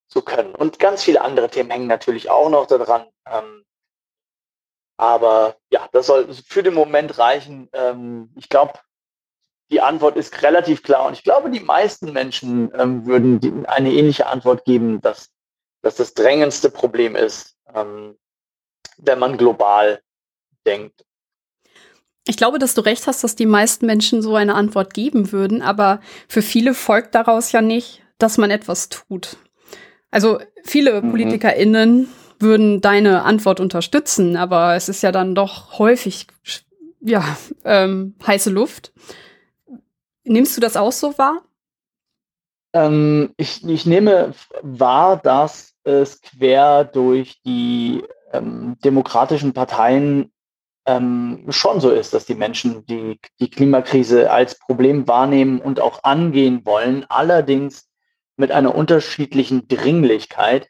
zu können. Und ganz viele andere Themen hängen natürlich auch noch daran. Ähm, aber ja, das soll für den Moment reichen. Ähm, ich glaube, die Antwort ist relativ klar. Und ich glaube, die meisten Menschen ähm, würden die, eine ähnliche Antwort geben, dass, dass das drängendste Problem ist, ähm, wenn man global denkt. Ich glaube, dass du recht hast, dass die meisten Menschen so eine Antwort geben würden, aber für viele folgt daraus ja nicht, dass man etwas tut. Also viele mhm. PolitikerInnen würden deine Antwort unterstützen, aber es ist ja dann doch häufig ja ähm, heiße Luft. Nimmst du das auch so wahr? Ähm, ich, ich nehme wahr, dass es quer durch die ähm, demokratischen Parteien ähm, schon so ist, dass die Menschen die, die Klimakrise als Problem wahrnehmen und auch angehen wollen, allerdings mit einer unterschiedlichen Dringlichkeit.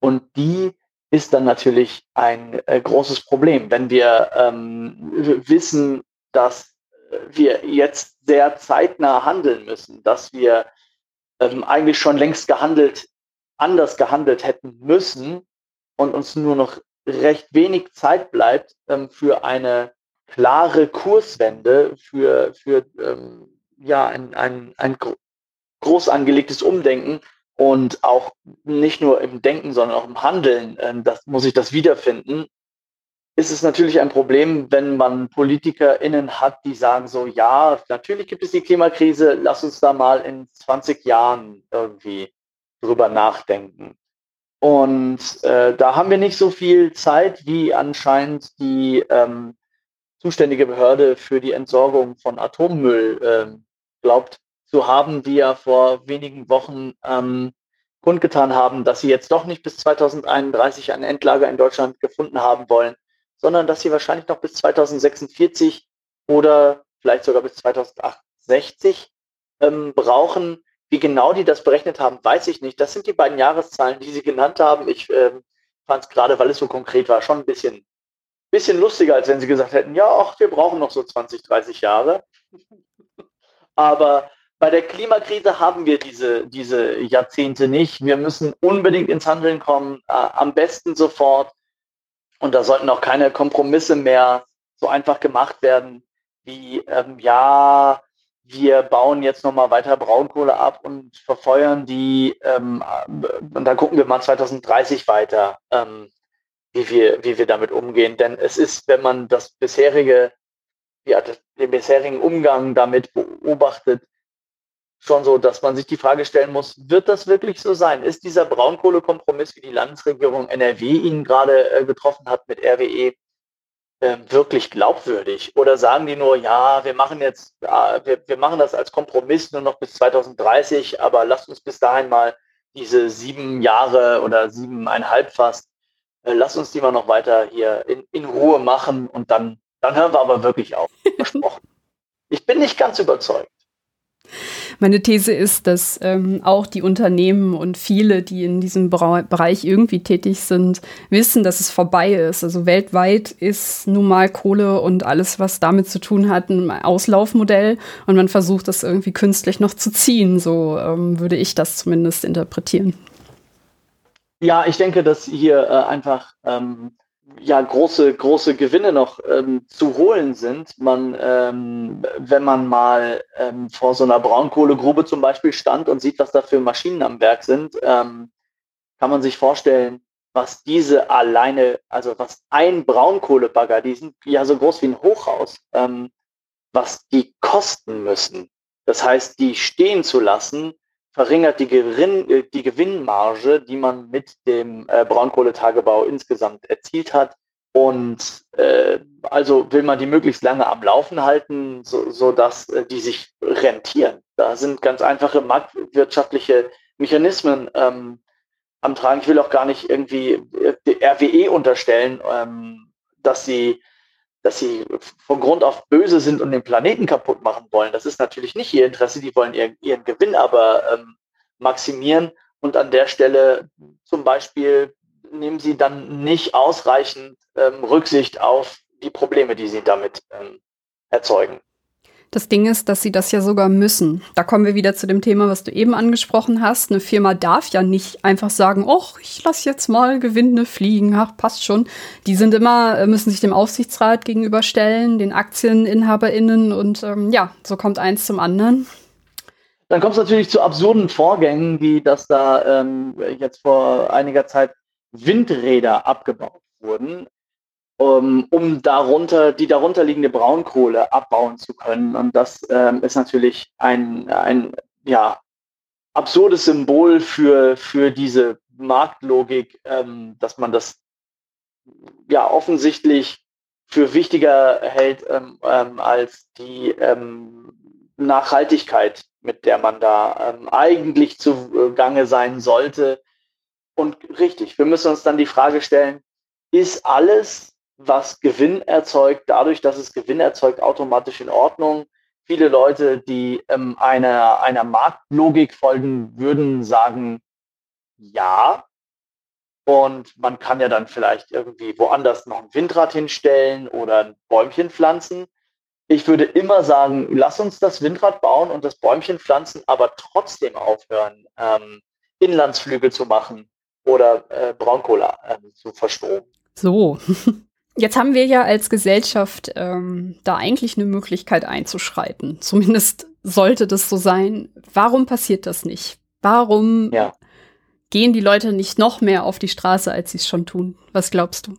Und die ist dann natürlich ein äh, großes Problem, wenn wir ähm, wissen, dass wir jetzt sehr zeitnah handeln müssen, dass wir ähm, eigentlich schon längst gehandelt, anders gehandelt hätten müssen und uns nur noch recht wenig Zeit bleibt ähm, für eine klare Kurswende, für, für ähm, ja, ein, ein, ein groß angelegtes Umdenken und auch nicht nur im Denken, sondern auch im Handeln. Ähm, das muss ich das wiederfinden ist es natürlich ein Problem, wenn man PolitikerInnen hat, die sagen so, ja, natürlich gibt es die Klimakrise, lass uns da mal in 20 Jahren irgendwie drüber nachdenken. Und äh, da haben wir nicht so viel Zeit, wie anscheinend die ähm, zuständige Behörde für die Entsorgung von Atommüll äh, glaubt zu haben, die ja vor wenigen Wochen ähm, kundgetan haben, dass sie jetzt doch nicht bis 2031 ein Endlager in Deutschland gefunden haben wollen sondern dass sie wahrscheinlich noch bis 2046 oder vielleicht sogar bis 2068 ähm, brauchen. Wie genau die das berechnet haben, weiß ich nicht. Das sind die beiden Jahreszahlen, die Sie genannt haben. Ich ähm, fand es gerade, weil es so konkret war, schon ein bisschen, bisschen lustiger, als wenn Sie gesagt hätten, ja, ach, wir brauchen noch so 20, 30 Jahre. [LAUGHS] Aber bei der Klimakrise haben wir diese, diese Jahrzehnte nicht. Wir müssen unbedingt ins Handeln kommen, äh, am besten sofort. Und da sollten auch keine Kompromisse mehr so einfach gemacht werden, wie, ähm, ja, wir bauen jetzt nochmal weiter Braunkohle ab und verfeuern die ähm, und dann gucken wir mal 2030 weiter, ähm, wie, wir, wie wir damit umgehen. Denn es ist, wenn man das bisherige, ja, den bisherigen Umgang damit beobachtet, schon so, dass man sich die Frage stellen muss, wird das wirklich so sein? Ist dieser Braunkohlekompromiss, wie die Landesregierung NRW ihn gerade äh, getroffen hat mit RWE, äh, wirklich glaubwürdig? Oder sagen die nur, ja, wir machen jetzt, äh, wir, wir machen das als Kompromiss nur noch bis 2030, aber lasst uns bis dahin mal diese sieben Jahre oder siebeneinhalb fast, äh, lasst uns die mal noch weiter hier in, in Ruhe machen und dann, dann hören wir aber wirklich auf. [LAUGHS] Versprochen. Ich bin nicht ganz überzeugt. Meine These ist, dass ähm, auch die Unternehmen und viele, die in diesem Bereich irgendwie tätig sind, wissen, dass es vorbei ist. Also weltweit ist nun mal Kohle und alles, was damit zu tun hat, ein Auslaufmodell und man versucht das irgendwie künstlich noch zu ziehen. So ähm, würde ich das zumindest interpretieren. Ja, ich denke, dass hier äh, einfach ähm, ja große, große Gewinne noch ähm, zu holen sind. Man, ähm, wenn man mal ähm, vor so einer Braunkohlegrube zum Beispiel stand und sieht, was da für Maschinen am Werk sind, ähm, kann man sich vorstellen, was diese alleine, also was ein Braunkohlebagger, die sind ja so groß wie ein Hochhaus, ähm, was die kosten müssen. Das heißt, die stehen zu lassen, verringert die, Gewinn, äh, die Gewinnmarge, die man mit dem äh, Braunkohletagebau insgesamt erzielt hat. Und äh, also will man die möglichst lange am Laufen halten, so, so äh, die sich rentieren. Da sind ganz einfache marktwirtschaftliche Mechanismen ähm, am Tragen. Ich will auch gar nicht irgendwie äh, RWE unterstellen, ähm, dass sie dass sie von Grund auf böse sind und den Planeten kaputt machen wollen. Das ist natürlich nicht ihr Interesse. Die wollen ihren, ihren Gewinn aber ähm, maximieren. Und an der Stelle zum Beispiel nehmen sie dann nicht ausreichend ähm, Rücksicht auf die Probleme, die sie damit ähm, erzeugen. Das Ding ist, dass sie das ja sogar müssen. Da kommen wir wieder zu dem Thema, was du eben angesprochen hast. Eine Firma darf ja nicht einfach sagen, oh, ich lasse jetzt mal Gewinne fliegen, ach, passt schon. Die sind immer, äh, müssen sich dem Aufsichtsrat gegenüberstellen, den AktieninhaberInnen und ähm, ja, so kommt eins zum anderen. Dann kommt es natürlich zu absurden Vorgängen, wie dass da ähm, jetzt vor einiger Zeit Windräder abgebaut wurden um, um darunter, die darunterliegende Braunkohle abbauen zu können. Und das ähm, ist natürlich ein, ein ja, absurdes Symbol für, für diese Marktlogik, ähm, dass man das ja offensichtlich für wichtiger hält ähm, ähm als die ähm, Nachhaltigkeit, mit der man da ähm, eigentlich zugange sein sollte. Und richtig, wir müssen uns dann die Frage stellen, ist alles was Gewinn erzeugt, dadurch, dass es Gewinn erzeugt, automatisch in Ordnung. Viele Leute, die ähm, einer, einer Marktlogik folgen würden, sagen ja. Und man kann ja dann vielleicht irgendwie woanders noch ein Windrad hinstellen oder ein Bäumchen pflanzen. Ich würde immer sagen, lass uns das Windrad bauen und das Bäumchen pflanzen, aber trotzdem aufhören, ähm, Inlandsflüge zu machen oder äh, Braunkohle äh, zu verstromen. So. [LAUGHS] Jetzt haben wir ja als Gesellschaft ähm, da eigentlich eine Möglichkeit einzuschreiten. [LAUGHS] Zumindest sollte das so sein. Warum passiert das nicht? Warum ja. gehen die Leute nicht noch mehr auf die Straße, als sie es schon tun? Was glaubst du?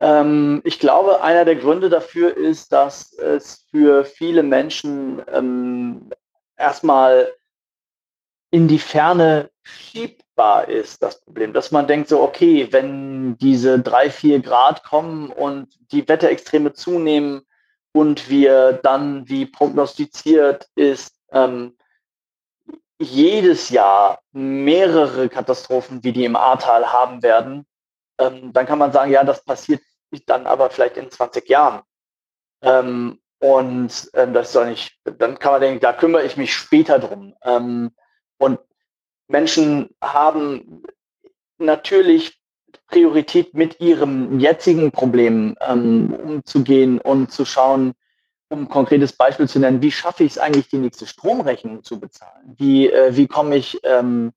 Ähm, ich glaube, einer der Gründe dafür ist, dass es für viele Menschen ähm, erstmal in die Ferne schiebt, umsetzbar ist, das Problem. Dass man denkt so, okay, wenn diese drei, vier Grad kommen und die Wetterextreme zunehmen und wir dann, wie prognostiziert ist, ähm, jedes Jahr mehrere Katastrophen wie die im Ahrtal haben werden, ähm, dann kann man sagen, ja, das passiert dann aber vielleicht in 20 Jahren. Ähm, und ähm, das soll nicht, dann kann man denken, da kümmere ich mich später drum. Ähm, und Menschen haben natürlich Priorität mit ihrem jetzigen Problem ähm, umzugehen und zu schauen, um ein konkretes Beispiel zu nennen, wie schaffe ich es eigentlich, die nächste Stromrechnung zu bezahlen? Wie, äh, wie komme ich ähm,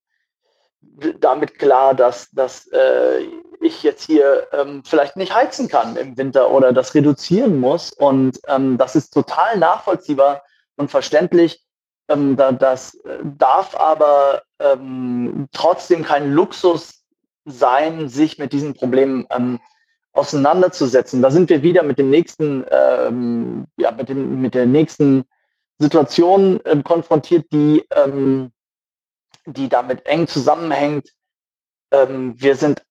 damit klar, dass, dass äh, ich jetzt hier ähm, vielleicht nicht heizen kann im Winter oder das reduzieren muss? Und ähm, das ist total nachvollziehbar und verständlich. Ähm, da, das äh, darf aber ähm, trotzdem kein Luxus sein, sich mit diesen Problemen ähm, auseinanderzusetzen. Da sind wir wieder mit dem nächsten, ähm, ja, mit, dem, mit der nächsten Situation ähm, konfrontiert, die, ähm, die damit eng zusammenhängt. Ähm, wir sind,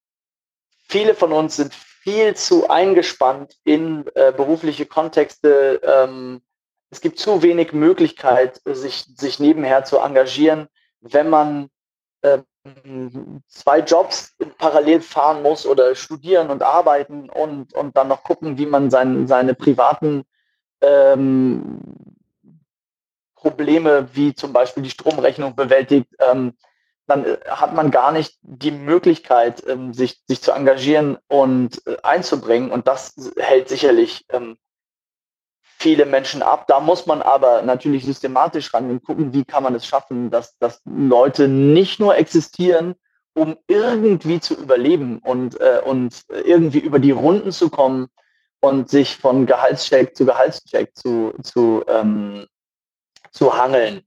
viele von uns sind viel zu eingespannt in äh, berufliche Kontexte. Ähm, es gibt zu wenig Möglichkeit, sich, sich nebenher zu engagieren wenn man äh, zwei Jobs parallel fahren muss oder studieren und arbeiten und, und dann noch gucken, wie man sein, seine privaten ähm, Probleme wie zum Beispiel die Stromrechnung bewältigt, ähm, dann äh, hat man gar nicht die Möglichkeit, ähm, sich, sich zu engagieren und äh, einzubringen. Und das hält sicherlich ähm, viele Menschen ab. Da muss man aber natürlich systematisch ran und gucken, wie kann man es schaffen, dass, dass Leute nicht nur existieren, um irgendwie zu überleben und, äh, und irgendwie über die Runden zu kommen und sich von Gehaltscheck zu Gehaltscheck zu, zu, ähm, zu hangeln.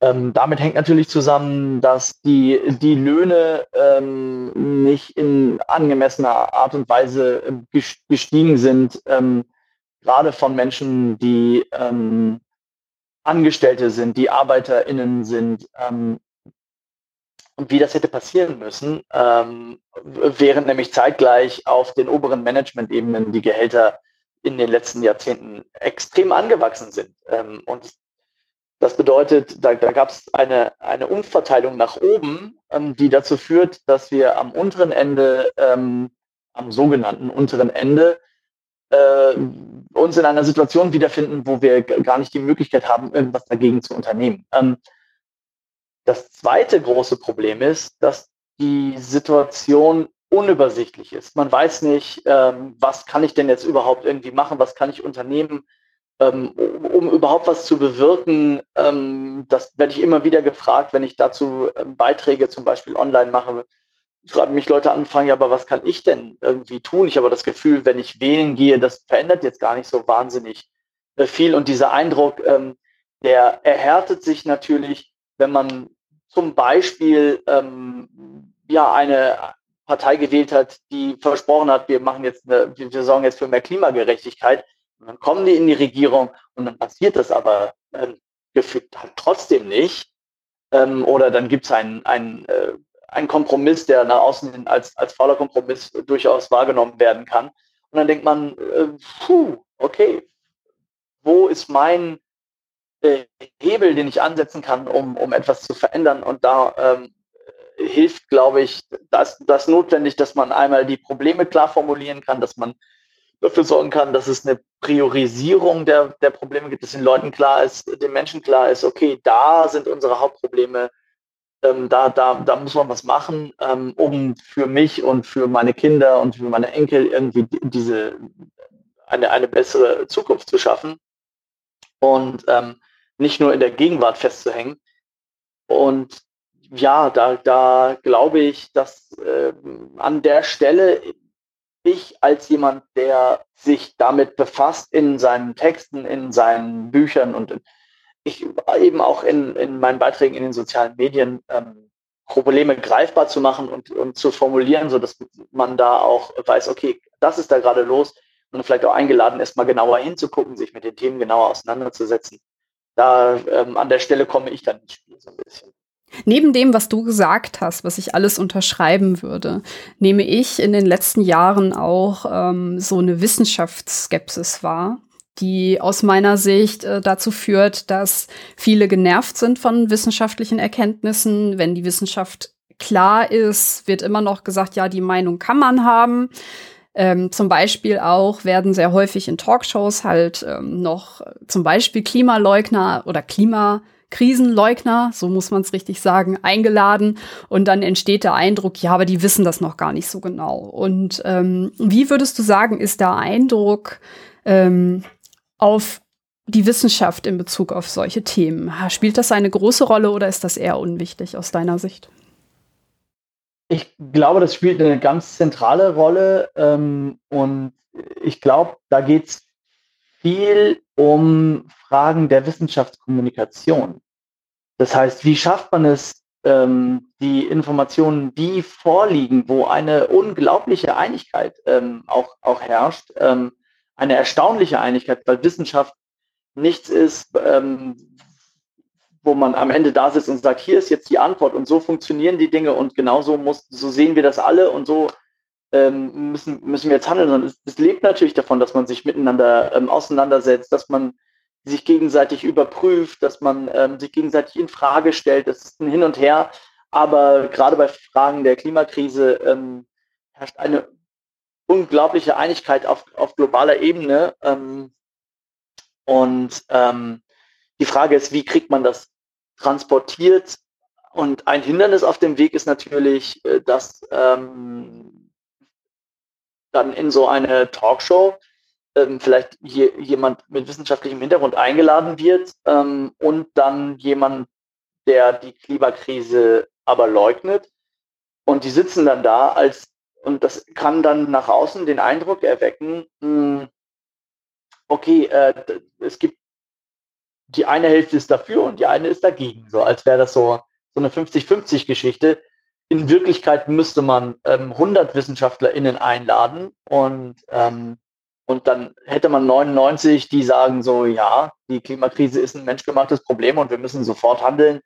Ähm, damit hängt natürlich zusammen, dass die, die Löhne ähm, nicht in angemessener Art und Weise ähm, gestiegen sind. Ähm, gerade von Menschen, die ähm, Angestellte sind, die ArbeiterInnen sind, ähm, wie das hätte passieren müssen, ähm, während nämlich zeitgleich auf den oberen Management-Ebenen die Gehälter in den letzten Jahrzehnten extrem angewachsen sind. Ähm, und das bedeutet, da, da gab es eine, eine Umverteilung nach oben, ähm, die dazu führt, dass wir am unteren Ende, ähm, am sogenannten unteren Ende, äh, uns in einer Situation wiederfinden, wo wir gar nicht die Möglichkeit haben, irgendwas dagegen zu unternehmen. Ähm, das zweite große Problem ist, dass die Situation unübersichtlich ist. Man weiß nicht, ähm, was kann ich denn jetzt überhaupt irgendwie machen, was kann ich unternehmen, ähm, um überhaupt was zu bewirken. Ähm, das werde ich immer wieder gefragt, wenn ich dazu ähm, Beiträge zum Beispiel online mache fragen mich Leute anfangen, ja, aber was kann ich denn irgendwie tun? Ich habe das Gefühl, wenn ich wählen gehe, das verändert jetzt gar nicht so wahnsinnig äh, viel. Und dieser Eindruck, ähm, der erhärtet sich natürlich, wenn man zum Beispiel ähm, ja eine Partei gewählt hat, die versprochen hat, wir machen jetzt eine, wir sorgen jetzt für mehr Klimagerechtigkeit. Und dann kommen die in die Regierung und dann passiert das aber ähm, gefühlt halt trotzdem nicht. Ähm, oder dann gibt es ein, ein äh, ein Kompromiss, der nach außen hin als, als fauler Kompromiss durchaus wahrgenommen werden kann. Und dann denkt man, äh, puh, okay, wo ist mein äh, Hebel, den ich ansetzen kann, um, um etwas zu verändern? Und da ähm, hilft, glaube ich, das, das notwendig, dass man einmal die Probleme klar formulieren kann, dass man dafür sorgen kann, dass es eine Priorisierung der, der Probleme gibt, dass den Leuten klar ist, den Menschen klar ist, okay, da sind unsere Hauptprobleme, ähm, da, da, da muss man was machen, ähm, um für mich und für meine Kinder und für meine Enkel irgendwie diese eine, eine bessere Zukunft zu schaffen und ähm, nicht nur in der Gegenwart festzuhängen. Und ja, da, da glaube ich, dass äh, an der Stelle ich als jemand, der sich damit befasst in seinen Texten, in seinen Büchern und in, ich eben auch in, in meinen Beiträgen in den sozialen Medien ähm, Probleme greifbar zu machen und, und zu formulieren, sodass man da auch weiß, okay, das ist da gerade los und vielleicht auch eingeladen ist, mal genauer hinzugucken, sich mit den Themen genauer auseinanderzusetzen. Da ähm, an der Stelle komme ich dann ins Spiel so ein bisschen. Neben dem, was du gesagt hast, was ich alles unterschreiben würde, nehme ich in den letzten Jahren auch ähm, so eine Wissenschaftsskepsis wahr die aus meiner Sicht äh, dazu führt, dass viele genervt sind von wissenschaftlichen Erkenntnissen. Wenn die Wissenschaft klar ist, wird immer noch gesagt, ja, die Meinung kann man haben. Ähm, zum Beispiel auch werden sehr häufig in Talkshows halt ähm, noch zum Beispiel Klimaleugner oder Klimakrisenleugner, so muss man es richtig sagen, eingeladen. Und dann entsteht der Eindruck, ja, aber die wissen das noch gar nicht so genau. Und ähm, wie würdest du sagen, ist der Eindruck, ähm, auf die Wissenschaft in Bezug auf solche Themen? Spielt das eine große Rolle oder ist das eher unwichtig aus deiner Sicht? Ich glaube, das spielt eine ganz zentrale Rolle ähm, und ich glaube, da geht es viel um Fragen der Wissenschaftskommunikation. Das heißt, wie schafft man es, ähm, die Informationen, die vorliegen, wo eine unglaubliche Einigkeit ähm, auch, auch herrscht, ähm, eine erstaunliche Einigkeit, weil Wissenschaft nichts ist, ähm, wo man am Ende da sitzt und sagt, hier ist jetzt die Antwort und so funktionieren die Dinge und genauso muss, so sehen wir das alle und so ähm, müssen, müssen wir jetzt handeln. Und es, es, lebt natürlich davon, dass man sich miteinander ähm, auseinandersetzt, dass man sich gegenseitig überprüft, dass man ähm, sich gegenseitig in Frage stellt. Das ist ein Hin und Her. Aber gerade bei Fragen der Klimakrise ähm, herrscht eine unglaubliche Einigkeit auf, auf globaler Ebene. Ähm, Und ähm, die Frage ist, wie kriegt man das transportiert? Und ein Hindernis auf dem Weg ist natürlich, äh, dass ähm, dann in so eine Talkshow ähm, vielleicht je, jemand mit wissenschaftlichem Hintergrund eingeladen wird ähm, und dann jemand, der die Klimakrise aber leugnet. Und die sitzen dann da als, und das kann dann nach außen den Eindruck erwecken, mh, hm, okay, äh, es gibt die eine Hälfte ist dafür und die eine ist dagegen, so als wäre das so, so eine 50-50-Geschichte. In Wirklichkeit müsste man ähm, 100 WissenschaftlerInnen einladen und, ähm, und dann hätte man 99, die sagen so, ja, die Klimakrise ist ein menschgemachtes Problem und wir müssen sofort handeln,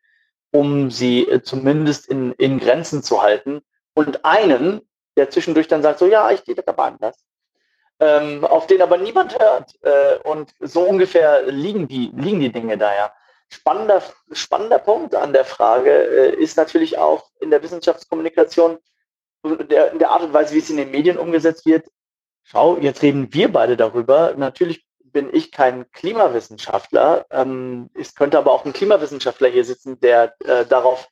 um sie äh, zumindest in, in Grenzen zu halten. Und einen, der zwischendurch dann sagt so, ja, ich gehe das aber anders ähm, auf den aber niemand hört. Äh, und so ungefähr liegen die, liegen die Dinge da ja. Spannender, spannender Punkt an der Frage äh, ist natürlich auch in der Wissenschaftskommunikation, der, in der Art und Weise, wie es in den Medien umgesetzt wird. Schau, jetzt reden wir beide darüber. Natürlich bin ich kein Klimawissenschaftler. Ähm, es könnte aber auch ein Klimawissenschaftler hier sitzen, der äh, darauf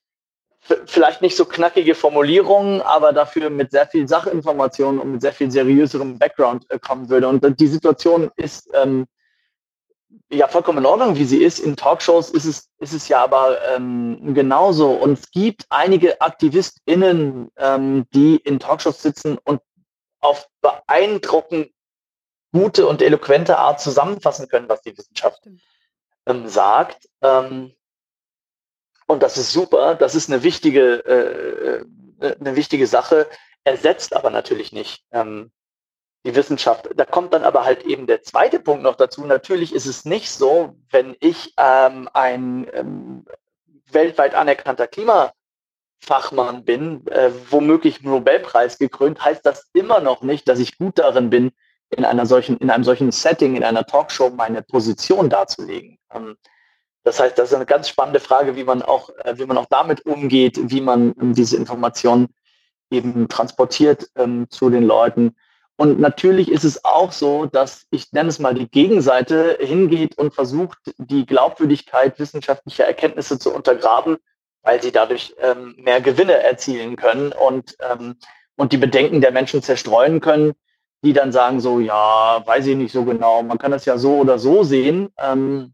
vielleicht nicht so knackige Formulierungen, aber dafür mit sehr viel Sachinformationen und mit sehr viel seriöserem Background äh, kommen würde. Und die Situation ist ähm, ja vollkommen in Ordnung, wie sie ist. In Talkshows ist es, ist es ja aber ähm, genauso. Und es gibt einige AktivistInnen, ähm, die in Talkshows sitzen und auf beeindruckend gute und eloquente Art zusammenfassen können, was die Wissenschaft ähm, sagt. Ähm, und das ist super, das ist eine wichtige, äh, äh, eine wichtige Sache, ersetzt aber natürlich nicht ähm, die Wissenschaft. Da kommt dann aber halt eben der zweite Punkt noch dazu. Natürlich ist es nicht so, wenn ich ähm, ein ähm, weltweit anerkannter Klimafachmann bin, äh, womöglich Nobelpreis gekrönt, heißt das immer noch nicht, dass ich gut darin bin, in einer solchen, in einem solchen Setting, in einer Talkshow meine Position darzulegen. Das heißt, das ist eine ganz spannende Frage, wie man auch, äh, wie man auch damit umgeht, wie man ähm, diese Informationen eben transportiert ähm, zu den Leuten. Und natürlich ist es auch so, dass ich nenne es mal die Gegenseite hingeht und versucht, die Glaubwürdigkeit wissenschaftlicher Erkenntnisse zu untergraben, weil sie dadurch ähm, mehr Gewinne erzielen können und, ähm, und die Bedenken der Menschen zerstreuen können, die dann sagen so, ja, weiß ich nicht so genau, man kann das ja so oder so sehen. Ähm,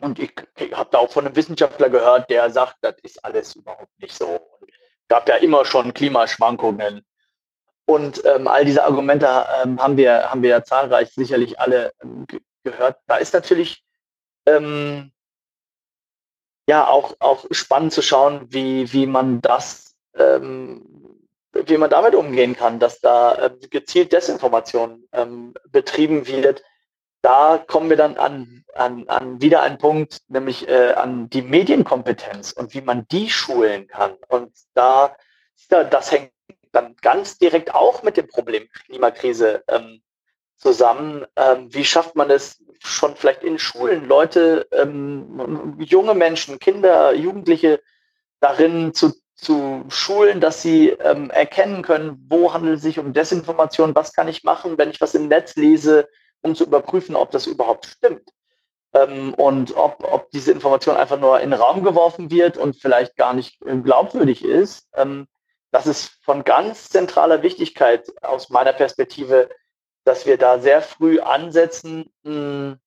und ich, ich habe da auch von einem Wissenschaftler gehört, der sagt, das ist alles überhaupt nicht so. Und gab ja immer schon Klimaschwankungen. Und ähm, all diese Argumente ähm, haben, wir, haben wir ja zahlreich sicherlich alle ähm, gehört. Da ist natürlich ähm, ja auch, auch spannend zu schauen, wie, wie man das, ähm, wie man damit umgehen kann, dass da äh, gezielt Desinformation ähm, betrieben wird da kommen wir dann an, an, an wieder einen Punkt, nämlich äh, an die Medienkompetenz und wie man die schulen kann. Und da, das hängt dann ganz direkt auch mit dem Problem Klimakrise ähm, zusammen. Ähm, wie schafft man es schon vielleicht in Schulen, Leute, ähm, junge Menschen, Kinder, Jugendliche darin zu, zu schulen, dass sie ähm, erkennen können, wo handelt es sich um Desinformation, was kann ich machen, wenn ich was im Netz lese, um zu überprüfen, ob das überhaupt stimmt. Ähm, und ob, ob diese Information einfach nur in den Raum geworfen wird und vielleicht gar nicht glaubwürdig ist. Ähm, das ist von ganz zentraler Wichtigkeit aus meiner Perspektive, dass wir da sehr früh ansetzen mh, hm,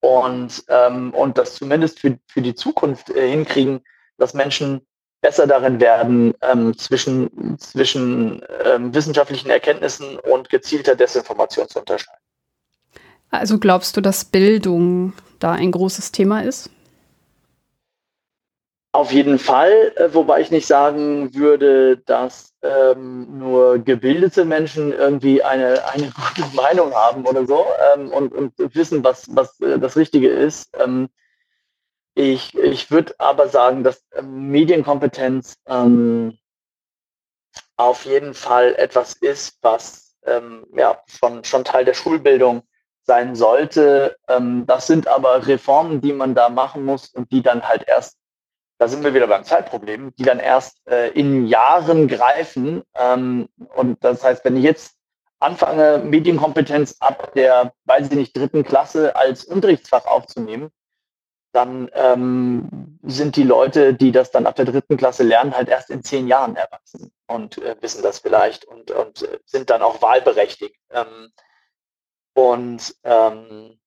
und, ähm, und das zumindest für, für die Zukunft äh, hinkriegen, dass Menschen besser darin werden, ähm, zwischen, zwischen ähm, wissenschaftlichen Erkenntnissen und gezielter Desinformation zu unterscheiden. Also glaubst du, dass Bildung da ein großes Thema ist? Auf jeden Fall, äh, wobei ich nicht sagen würde, dass ähm, nur gebildete Menschen irgendwie eine, eine [LAUGHS] gute Meinung haben oder so ähm, und, und wissen, was, was äh, das Richtige ist. Ähm, ich ich würde aber sagen, dass ähm, Medienkompetenz ähm, auf jeden Fall etwas ist, was ähm, ja, schon, schon Teil der Schulbildung sein sollte. Ähm, das sind aber Reformen, die man da machen muss und die dann halt erst, da sind wir wieder beim Zeitproblem, die dann erst äh, in Jahren greifen. Ähm, und das heißt, wenn ich jetzt anfange, Medienkompetenz ab der, weiß ich nicht, dritten Klasse als Unterrichtsfach aufzunehmen, dann ähm, sind die Leute, die das dann ab der dritten Klasse lernen, halt erst in zehn Jahren erwachsen und äh, wissen das vielleicht und, und äh, sind dann auch wahlberechtigt. Ähm, und ähm,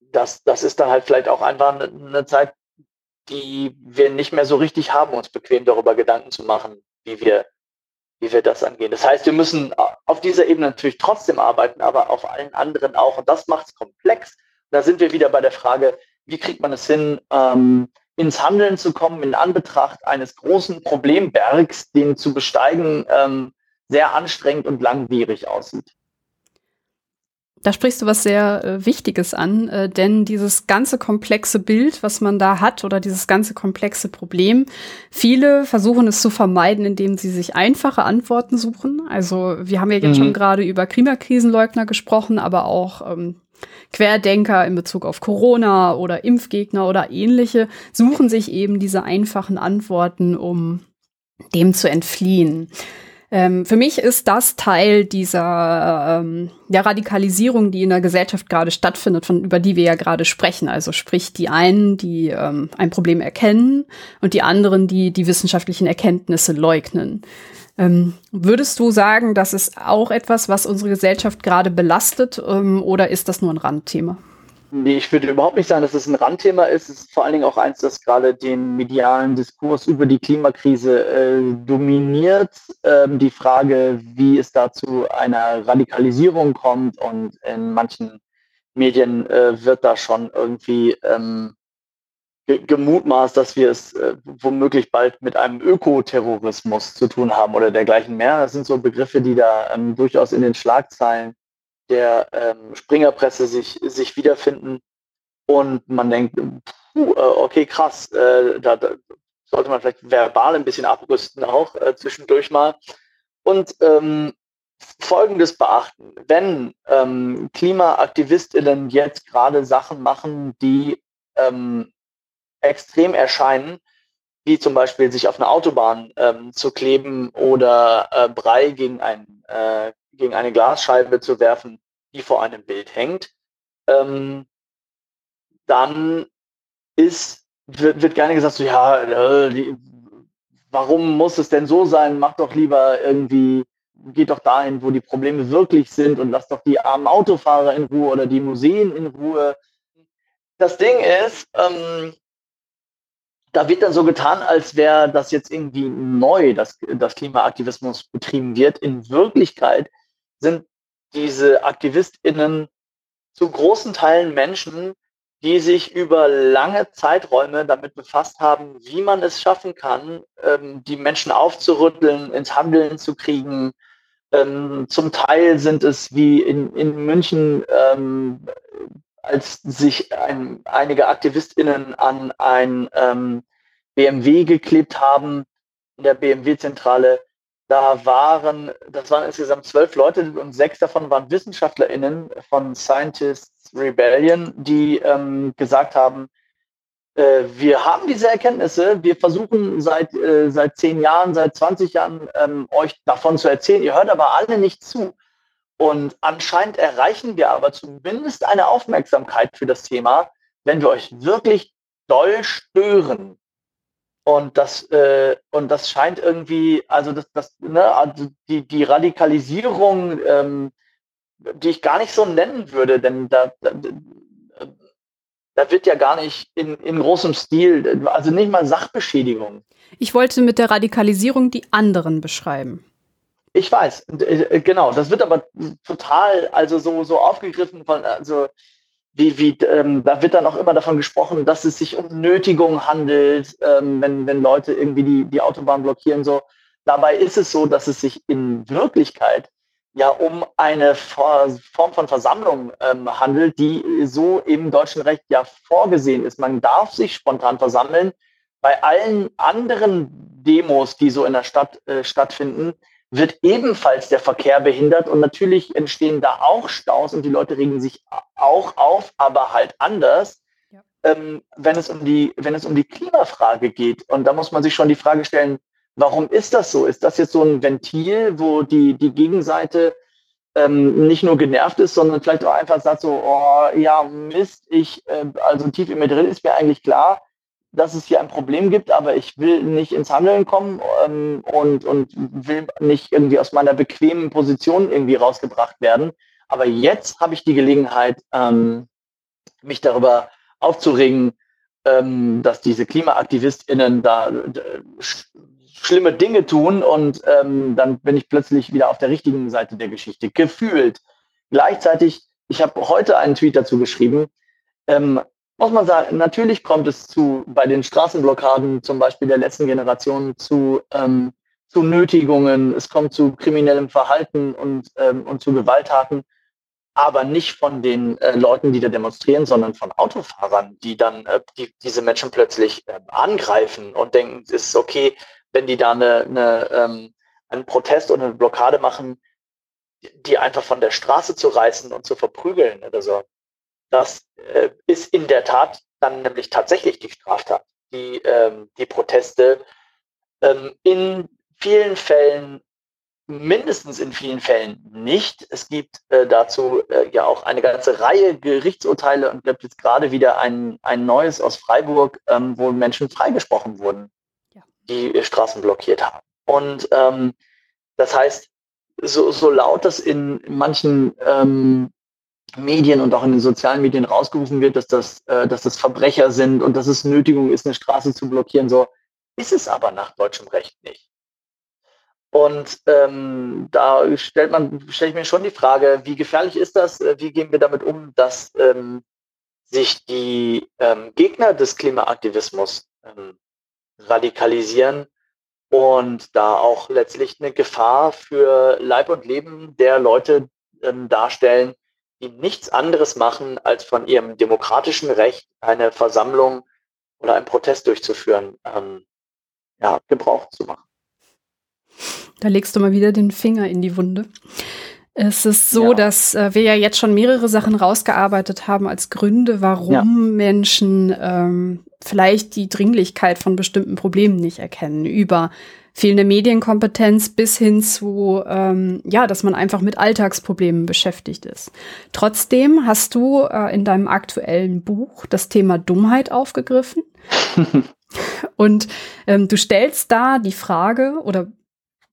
das, das ist dann halt vielleicht auch einfach eine, eine Zeit, die wir nicht mehr so richtig haben, uns bequem darüber Gedanken zu machen, wie wir, wie wir das angehen. Das heißt, wir müssen auf dieser Ebene natürlich trotzdem arbeiten, aber auf allen anderen auch. Und das macht es komplex. Da sind wir wieder bei der Frage, wie kriegt man es hin, ähm, ins Handeln zu kommen in Anbetracht eines großen Problembergs, den zu besteigen ähm, sehr anstrengend und langwierig aussieht. Da sprichst du was sehr äh, Wichtiges an, äh, denn dieses ganze komplexe Bild, was man da hat, oder dieses ganze komplexe Problem, viele versuchen es zu vermeiden, indem sie sich einfache Antworten suchen. Also wir haben ja jetzt mhm. schon gerade über Klimakrisenleugner gesprochen, aber auch ähm, Querdenker in Bezug auf Corona oder Impfgegner oder ähnliche suchen sich eben diese einfachen Antworten, um dem zu entfliehen. Ähm, für mich ist das Teil dieser ähm, der Radikalisierung, die in der Gesellschaft gerade stattfindet, von über die wir ja gerade sprechen. Also sprich die einen, die ähm, ein Problem erkennen und die anderen, die die wissenschaftlichen Erkenntnisse leugnen. Ähm, würdest du sagen, das ist auch etwas, was unsere Gesellschaft gerade belastet ähm, oder ist das nur ein Randthema? Nee, ich würde überhaupt nicht sagen, dass es ein Randthema ist. Es ist vor allen Dingen auch eins, das gerade den medialen Diskurs über die Klimakrise äh, dominiert. Ähm, die Frage, wie es da zu einer Radikalisierung kommt und in manchen Medien äh, wird da schon irgendwie ähm, gemutmaßt, dass wir es äh, womöglich bald mit einem Ökoterrorismus zu tun haben oder dergleichen mehr. Das sind so Begriffe, die da ähm, durchaus in den Schlagzeilen der ähm, Springerpresse sich, sich wiederfinden. Und man denkt, puh, äh, okay, krass, äh, da, da, sollte man vielleicht verbal ein bisschen abrüsten auch äh, zwischendurch mal. Und ähm, Folgendes beachten, wenn ähm, KlimaaktivistInnen jetzt gerade Sachen machen, die ähm, extrem erscheinen, wie zum Beispiel sich auf eine Autobahn ähm, zu kleben oder äh, Brei gegen, ein, äh, gegen eine Glasscheibe zu werfen, die vor einem Bild hängt, ähm, dann ist, wird, wird gerne gesagt, so, ja, äh, die, warum muss es denn so sein? Mach doch lieber irgendwie, geht doch dahin, wo die Probleme wirklich sind und lass doch die armen Autofahrer in Ruhe oder die Museen in Ruhe. Das Ding ist, ähm, da wird dann so getan, als wäre das jetzt irgendwie neu, dass, dass Klimaaktivismus betrieben wird. In Wirklichkeit sind diese AktivistInnen zu großen Teilen Menschen, die sich über lange Zeiträume damit befasst haben, wie man es schaffen kann, ähm, die Menschen aufzurütteln, ins Handeln zu kriegen. Ähm, zum Teil sind es wie in, in München ähm, als sich ein, einige AktivistInnen an ein ähm, BMW geklebt haben in der BMW-Zentrale. Da waren, das waren insgesamt zwölf Leute und sechs davon waren WissenschaftlerInnen von Scientists Rebellion, die ähm, gesagt haben, äh, wir haben diese Erkenntnisse, wir versuchen seit, äh, seit zehn Jahren, seit 20 Jahren ähm, euch davon zu erzählen, ihr hört aber alle nicht zu. Und anscheinend erreichen wir aber zumindest eine Aufmerksamkeit für das Thema, wenn wir euch wirklich doll stören. Und das, äh, und das scheint irgendwie, also das, das, ne, also die, die Radikalisierung, ähm, die ich gar nicht so nennen würde, denn da, da, da wird ja gar nicht in, in großem Stil, also nicht mal Sachbeschädigung. Ich wollte mit der Radikalisierung die anderen beschreiben. Ich weiß, äh, genau. Das wird aber total, also so, so aufgegriffen von, also wie, wie ähm, da wird dann auch immer davon gesprochen, dass es sich um Nötigung handelt, ähm, wenn, wenn Leute irgendwie die, die Autobahn blockieren. So. Dabei ist es so, dass es sich in Wirklichkeit ja um eine Form von Versammlung ähm, handelt, die so im deutschen Recht ja vorgesehen ist. Man darf sich spontan versammeln. Bei allen anderen Demos, die so in der Stadt äh, stattfinden, wird ebenfalls der Verkehr behindert und natürlich entstehen da auch Staus und die Leute regen sich auch auf, aber halt anders, ja. ähm, wenn, es um die, wenn es um die Klimafrage geht. Und da muss man sich schon die Frage stellen, warum ist das so? Ist das jetzt so ein Ventil, wo die, die Gegenseite ähm, nicht nur genervt ist, sondern vielleicht auch einfach sagt so, oh ja, Mist, ich, äh, also tief in mir drin ist mir eigentlich klar, dass es hier ein Problem gibt, aber ich will nicht ins Handeln kommen ähm, und, und will nicht irgendwie aus meiner bequemen Position irgendwie rausgebracht werden. Aber jetzt habe ich die Gelegenheit, ähm, mich darüber aufzuregen, ähm, dass diese KlimaaktivistInnen da sch schlimme Dinge tun und ähm, dann bin ich plötzlich wieder auf der richtigen Seite der Geschichte. Gefühlt. Gleichzeitig, ich habe heute einen Tweet dazu geschrieben, ähm, muss man sagen, natürlich kommt es zu bei den Straßenblockaden zum Beispiel der letzten Generation zu, ähm, zu Nötigungen, es kommt zu kriminellem Verhalten und, ähm, und zu Gewalttaten, aber nicht von den äh, Leuten, die da demonstrieren, sondern von Autofahrern, die dann äh, die, diese Menschen plötzlich äh, angreifen und denken, es ist okay, wenn die da eine, eine, ähm, einen Protest oder eine Blockade machen, die einfach von der Straße zu reißen und zu verprügeln oder so. Das äh, ist in der Tat dann nämlich tatsächlich die Straftat. Die, ähm, die Proteste ähm, in vielen Fällen, mindestens in vielen Fällen nicht. Es gibt äh, dazu äh, ja auch eine ganze Reihe Gerichtsurteile und gibt jetzt gerade wieder ein, ein neues aus Freiburg, ähm, wo Menschen freigesprochen wurden, ja. die Straßen blockiert haben. Und ähm, das heißt, so, so laut das in manchen ähm, Medien und auch in den sozialen Medien rausgerufen wird, dass das, äh, dass das Verbrecher sind und dass es Nötigung ist, eine Straße zu blockieren. So ist es aber nach deutschem Recht nicht. Und ähm, da stellt man, stelle ich mir schon die Frage, wie gefährlich ist das? Äh, wie gehen wir damit um, dass ähm, sich die ähm, Gegner des Klimaaktivismus ähm, radikalisieren und da auch letztlich eine Gefahr für Leib und Leben der Leute ähm, darstellen, die nichts anderes machen, als von ihrem demokratischen Recht eine Versammlung oder einen Protest durchzuführen, ähm, ja, Gebrauch zu machen. Da legst du mal wieder den Finger in die Wunde. Es ist so, ja. dass äh, wir ja jetzt schon mehrere Sachen rausgearbeitet haben als Gründe, warum ja. Menschen ähm, vielleicht die Dringlichkeit von bestimmten Problemen nicht erkennen. Über fehlende Medienkompetenz bis hin zu, ähm, ja, dass man einfach mit Alltagsproblemen beschäftigt ist. Trotzdem hast du äh, in deinem aktuellen Buch das Thema Dummheit aufgegriffen. [LAUGHS] Und ähm, du stellst da die Frage oder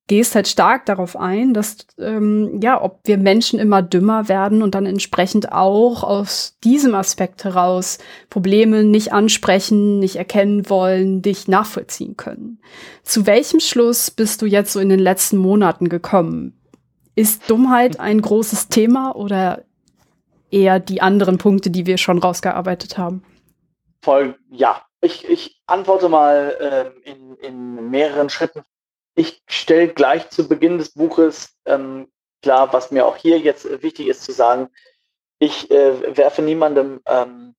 gehst halt stark darauf ein, dass ähm, ja, ob wir Menschen immer dümmer werden und dann entsprechend auch aus diesem Aspekt heraus Probleme nicht ansprechen, nicht erkennen wollen, dich nachvollziehen können. Zu welchem Schluss bist du jetzt so in den letzten Monaten gekommen? Ist Dummheit ein großes Thema oder eher die anderen Punkte, die wir schon rausgearbeitet haben? Voll, ja. Ich, ich antworte mal ähm, in, in mehreren Schritten ich stelle gleich zu Beginn des Buches ähm, klar, was mir auch hier jetzt äh, wichtig ist zu sagen. Ich äh, werfe niemandem ähm,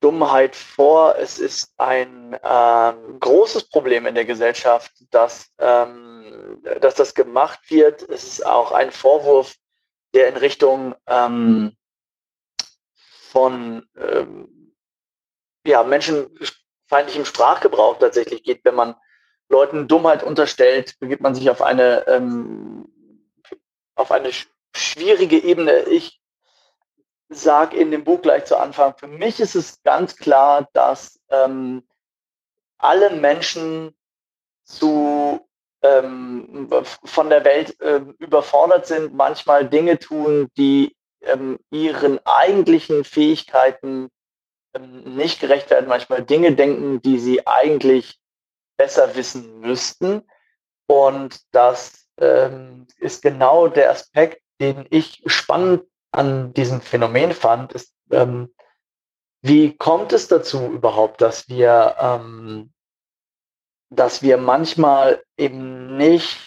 Dummheit vor. Es ist ein ähm, großes Problem in der Gesellschaft, dass, ähm, dass das gemacht wird. Es ist auch ein Vorwurf, der in Richtung ähm, von ähm, ja, menschenfeindlichem Sprachgebrauch tatsächlich geht, wenn man Leuten Dummheit unterstellt, begibt man sich auf eine, ähm, auf eine schwierige Ebene. Ich sage in dem Buch gleich zu Anfang, für mich ist es ganz klar, dass ähm, alle Menschen zu ähm, von der Welt äh, überfordert sind, manchmal Dinge tun, die ähm, ihren eigentlichen Fähigkeiten ähm, nicht gerecht werden, manchmal Dinge denken, die sie eigentlich besser wissen müssten. Und das ähm, ist genau der Aspekt, den ich spannend an diesem Phänomen fand, ist, ähm, wie kommt es dazu überhaupt, dass wir, ähm, dass wir manchmal eben nicht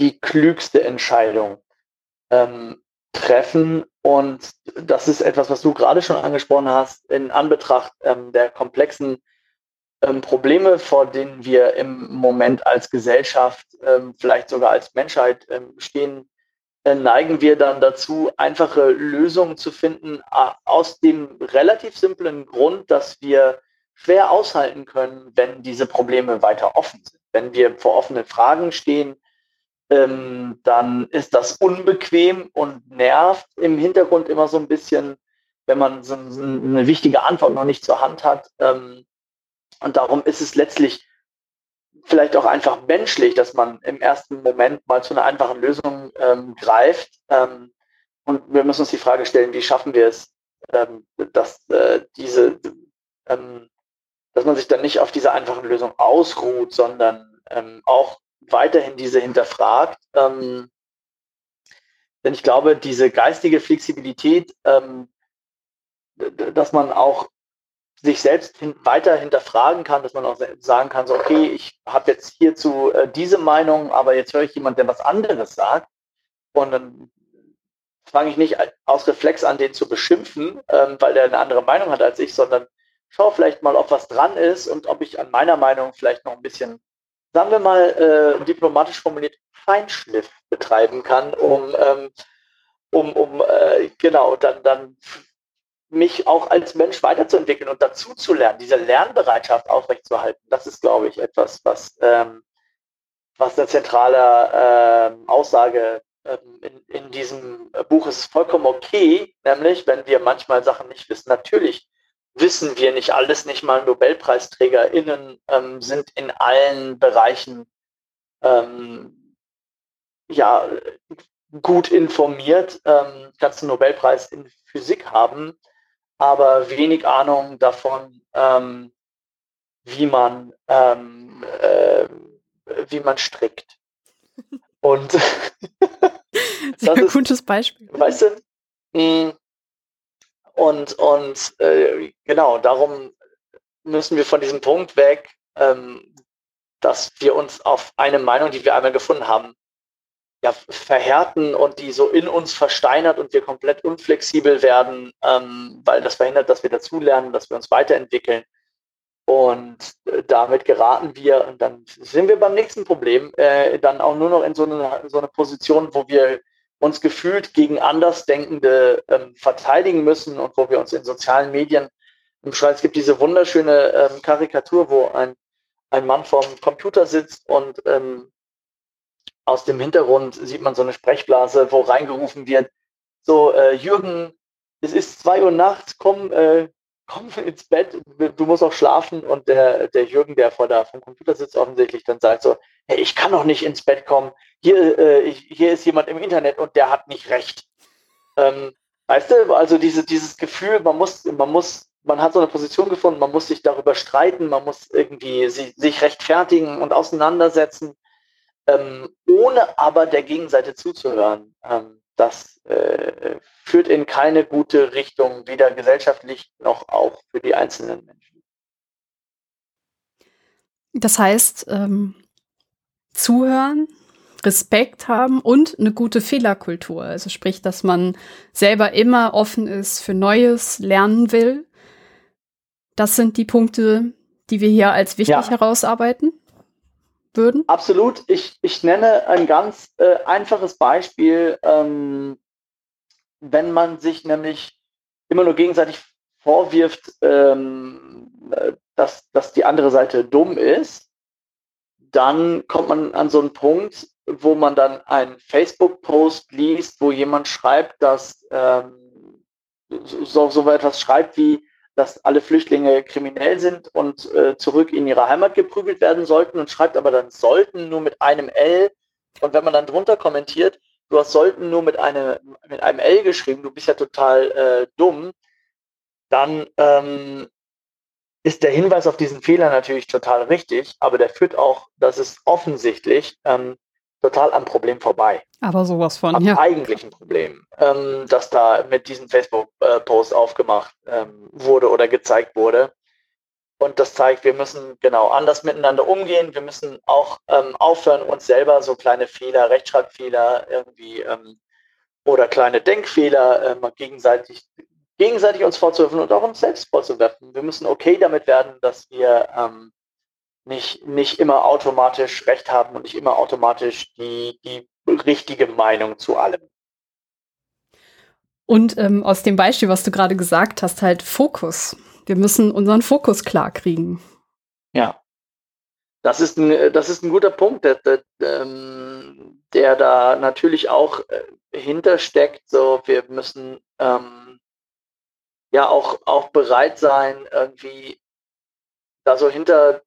die klügste Entscheidung ähm, treffen. Und das ist etwas, was du gerade schon angesprochen hast, in Anbetracht ähm, der komplexen ähm, Probleme, vor denen wir im Moment als Gesellschaft, ähm, vielleicht sogar als Menschheit ähm, stehen, äh, neigen wir dann dazu, einfache Lösungen zu finden, aus dem relativ simplen Grund, dass wir schwer aushalten können, wenn diese Probleme weiter offen sind. Wenn wir vor offenen Fragen stehen, ähm, dann ist das unbequem und nervt im Hintergrund immer so ein bisschen, wenn man so eine wichtige Antwort noch nicht zur Hand hat. Ähm, und darum ist es letztlich vielleicht auch einfach menschlich, dass man im ersten Moment mal zu einer einfachen Lösung ähm, greift. Ähm, und wir müssen uns die Frage stellen, wie schaffen wir es, ähm, dass äh, diese, ähm, dass man sich dann nicht auf diese einfachen Lösung ausruht, sondern ähm, auch weiterhin diese hinterfragt. Ähm, denn ich glaube, diese geistige Flexibilität, dass man auch sich selbst hin, weiter hinterfragen kann, dass man auch sagen kann, so, okay, ich habe jetzt hierzu äh, diese Meinung, aber jetzt höre ich jemand, der was anderes sagt. Und dann fange ich nicht aus Reflex an, den zu beschimpfen, ähm, weil der eine andere Meinung hat als ich, sondern schaue vielleicht mal, ob was dran ist und ob ich an meiner Meinung vielleicht noch ein bisschen sagen wir mal, äh, diplomatisch formuliert, Feinschliff betreiben kann, um, ähm, um, um äh, genau, dann, dann mich auch als Mensch weiterzuentwickeln und dazu zu lernen, diese Lernbereitschaft aufrechtzuerhalten. Das ist, glaube ich, etwas, was, ähm, was eine zentrale ähm, Aussage ähm, in, in diesem Buch ist vollkommen okay, nämlich wenn wir manchmal Sachen nicht wissen. Natürlich wissen wir nicht alles, nicht mal NobelpreisträgerInnen ähm, sind in allen Bereichen ähm, ja, gut informiert, ähm, kannst einen Nobelpreis in Physik haben, aber wenig Ahnung davon, ähm, wie man ähm, äh, wie man strickt. Und [LAUGHS] das ist, gutes Beispiel. Weißt du, mh, mm, und, und äh, genau, darum müssen wir von diesem Punkt weg, ähm, dass wir uns auf eine Meinung, die wir einmal gefunden haben, ja, verhärten und die so in uns versteinert und wir komplett unflexibel werden, ähm, weil das verhindert, dass wir dazulernen, dass wir uns weiterentwickeln. Und äh, damit geraten wir, und dann sind wir beim nächsten Problem, äh, dann auch nur noch in so eine, so eine Position, wo wir uns gefühlt gegen Andersdenkende ähm, verteidigen müssen und wo wir uns in sozialen Medien im es gibt diese wunderschöne ähm, Karikatur, wo ein, ein Mann vorm Computer sitzt und ähm, aus dem Hintergrund sieht man so eine Sprechblase, wo reingerufen wird, so, äh, Jürgen, es ist zwei Uhr nachts, komm, äh, komm ins Bett, du musst auch schlafen. Und der, der Jürgen, der vor der, vom Computer sitzt, offensichtlich dann sagt so, hey, ich kann noch nicht ins Bett kommen. Hier, äh, hier ist jemand im Internet und der hat nicht recht. Ähm, weißt du, also diese, dieses Gefühl, man muss, man muss, man hat so eine Position gefunden, man muss sich darüber streiten, man muss irgendwie sie, sich rechtfertigen und auseinandersetzen, ähm, ohne aber der Gegenseite zuzuhören. Ähm, das äh, führt in keine gute Richtung, weder gesellschaftlich noch auch für die einzelnen Menschen. Das heißt, ähm, zuhören, Respekt haben und eine gute Fehlerkultur. Also sprich, dass man selber immer offen ist für Neues, lernen will. Das sind die Punkte, die wir hier als wichtig ja. herausarbeiten würden? Absolut. Ich, ich nenne ein ganz äh, einfaches Beispiel. Ähm, wenn man sich nämlich immer nur gegenseitig vorwirft, ähm, äh, dass, dass die andere Seite dumm ist, dann kommt man an so einen Punkt, wo man dann einen Facebook-Post liest, wo jemand schreibt, dass ähm, so, so etwas schreibt wie, dass alle Flüchtlinge kriminell sind und äh, zurück in ihre Heimat geprügelt werden sollten und schreibt aber dann sollten nur mit einem L. Und wenn man dann drunter kommentiert, du hast sollten nur mit, eine, mit einem L geschrieben, du bist ja total äh, dumm, dann ähm, ist der Hinweis auf diesen Fehler natürlich total richtig, aber der führt auch, das ist offensichtlich, ähm, total am Problem vorbei. Aber sowas von, am ja. eigentlichen Problem, ähm, das da mit diesem Facebook-Post aufgemacht ähm, wurde oder gezeigt wurde. Und das zeigt, wir müssen genau anders miteinander umgehen. Wir müssen auch ähm, aufhören, uns selber so kleine Fehler, Rechtschreibfehler irgendwie ähm, oder kleine Denkfehler ähm, gegenseitig, gegenseitig uns vorzuwerfen und auch uns selbst vorzuwerfen. Wir müssen okay damit werden, dass wir ähm, nicht, nicht immer automatisch Recht haben und nicht immer automatisch die, die richtige Meinung zu allem. Und ähm, aus dem Beispiel, was du gerade gesagt hast, halt Fokus. Wir müssen unseren Fokus klar kriegen. Ja. Das ist ein, das ist ein guter Punkt, der, der, ähm, der da natürlich auch äh, hintersteckt. So, wir müssen ähm, ja auch, auch bereit sein, irgendwie da so hinter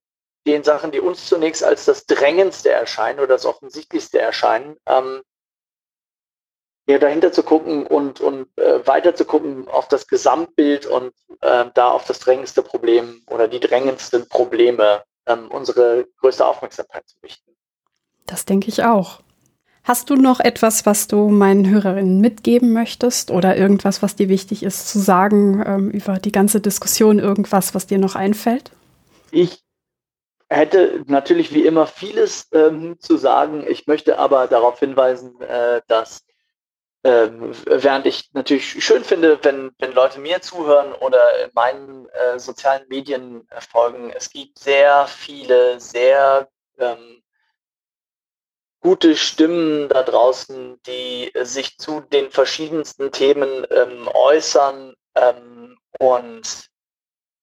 den Sachen, die uns zunächst als das Drängendste erscheinen oder das Offensichtlichste erscheinen, ähm, ja, dahinter zu gucken und, und äh, weiter zu gucken auf das Gesamtbild und äh, da auf das drängendste Problem oder die drängendsten Probleme ähm, unsere größte Aufmerksamkeit zu richten. Das denke ich auch. Hast du noch etwas, was du meinen Hörerinnen mitgeben möchtest oder irgendwas, was dir wichtig ist zu sagen ähm, über die ganze Diskussion, irgendwas, was dir noch einfällt? Ich hätte natürlich wie immer vieles ähm, zu sagen. Ich möchte aber darauf hinweisen, äh, dass ähm, während ich natürlich schön finde, wenn, wenn Leute mir zuhören oder in meinen äh, sozialen Medien äh, folgen, es gibt sehr viele, sehr ähm, gute Stimmen da draußen, die sich zu den verschiedensten Themen ähm, äußern ähm, und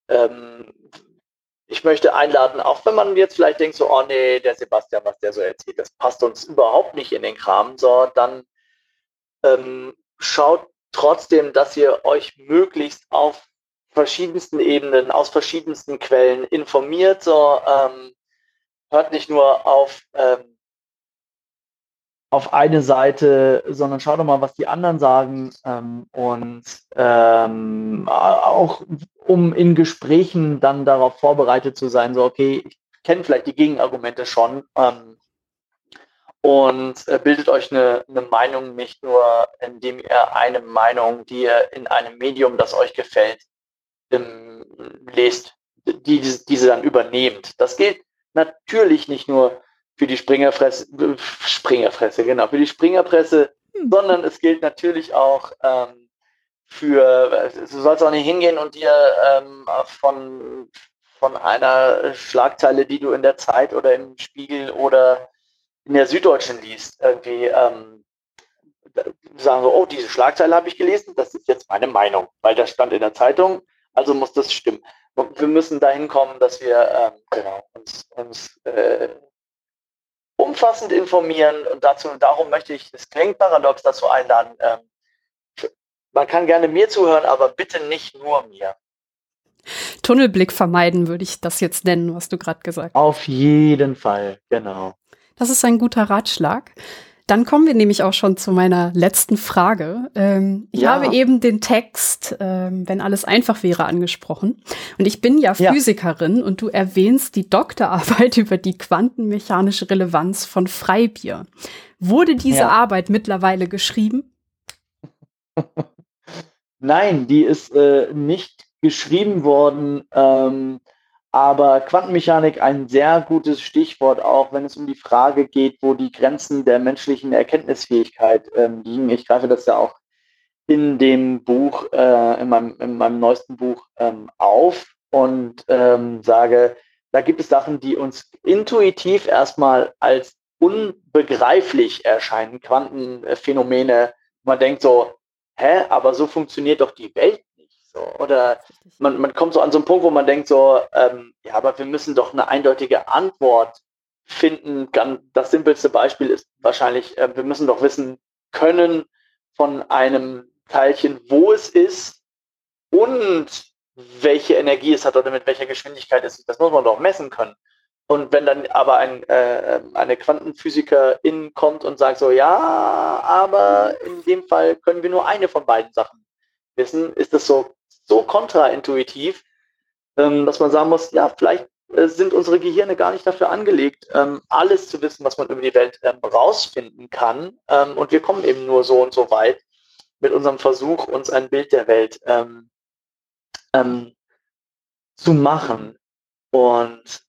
ähm, ich möchte einladen, auch wenn man jetzt vielleicht denkt, so, oh nee, der Sebastian, was der so erzählt, das passt uns überhaupt nicht in den Kram, so, dann ähm, schaut trotzdem, dass ihr euch möglichst auf verschiedensten Ebenen, aus verschiedensten Quellen informiert, so, ähm, hört nicht nur auf, ähm, auf eine Seite, sondern schaut doch mal, was die anderen sagen ähm, und ähm, auch um in Gesprächen dann darauf vorbereitet zu sein, so okay, ich kenne vielleicht die Gegenargumente schon ähm, und äh, bildet euch eine, eine Meinung nicht nur, indem ihr eine Meinung, die ihr in einem Medium, das euch gefällt, ähm, lest, die diese dann übernehmt. Das gilt natürlich nicht nur für die Springerfresse, Springerfresse, genau, für die Springerpresse, hm. sondern es gilt natürlich auch ähm, für, du sollst auch nicht hingehen und dir ähm, von, von einer Schlagzeile, die du in der Zeit oder im Spiegel oder in der Süddeutschen liest, irgendwie ähm, sagen so, oh, diese Schlagzeile habe ich gelesen, das ist jetzt meine Meinung, weil das stand in der Zeitung, also muss das stimmen. wir müssen dahin kommen, dass wir ähm, genau, uns, uns äh, umfassend informieren und dazu, darum möchte ich, es klingt paradox, dazu einladen, ähm, man kann gerne mir zuhören, aber bitte nicht nur mir. Tunnelblick vermeiden, würde ich das jetzt nennen, was du gerade gesagt hast. Auf jeden Fall, genau. Das ist ein guter Ratschlag. Dann kommen wir nämlich auch schon zu meiner letzten Frage. Ähm, ich ja. habe eben den Text, ähm, wenn alles einfach wäre, angesprochen. Und ich bin ja, ja Physikerin und du erwähnst die Doktorarbeit [LAUGHS] über die quantenmechanische Relevanz von Freibier. Wurde diese ja. Arbeit mittlerweile geschrieben? [LAUGHS] Nein, die ist äh, nicht geschrieben worden. Ähm, aber Quantenmechanik ein sehr gutes Stichwort, auch wenn es um die Frage geht, wo die Grenzen der menschlichen Erkenntnisfähigkeit ähm, liegen. Ich greife das ja auch in dem Buch, äh, in, meinem, in meinem neuesten Buch ähm, auf und ähm, sage, da gibt es Sachen, die uns intuitiv erstmal als unbegreiflich erscheinen, Quantenphänomene. Man denkt so, hä, aber so funktioniert doch die Welt so, oder man, man kommt so an so einen Punkt, wo man denkt so, ähm, ja, aber wir müssen doch eine eindeutige Antwort finden. Das simpelste Beispiel ist wahrscheinlich, äh, wir müssen doch wissen können von einem Teilchen, wo es ist und welche Energie es hat oder mit welcher Geschwindigkeit es ist. Das muss man doch messen können. Und wenn dann aber ein, äh, eine Quantenphysikerin kommt und sagt so, ja, aber in dem Fall können wir nur eine von beiden Sachen wissen, ist das so so kontraintuitiv, ähm, dass man sagen muss, ja, vielleicht äh, sind unsere Gehirne gar nicht dafür angelegt, ähm, alles zu wissen, was man über die Welt ähm, rausfinden kann. Ähm, und wir kommen eben nur so und so weit mit unserem Versuch, uns ein Bild der Welt ähm, ähm, zu machen. Und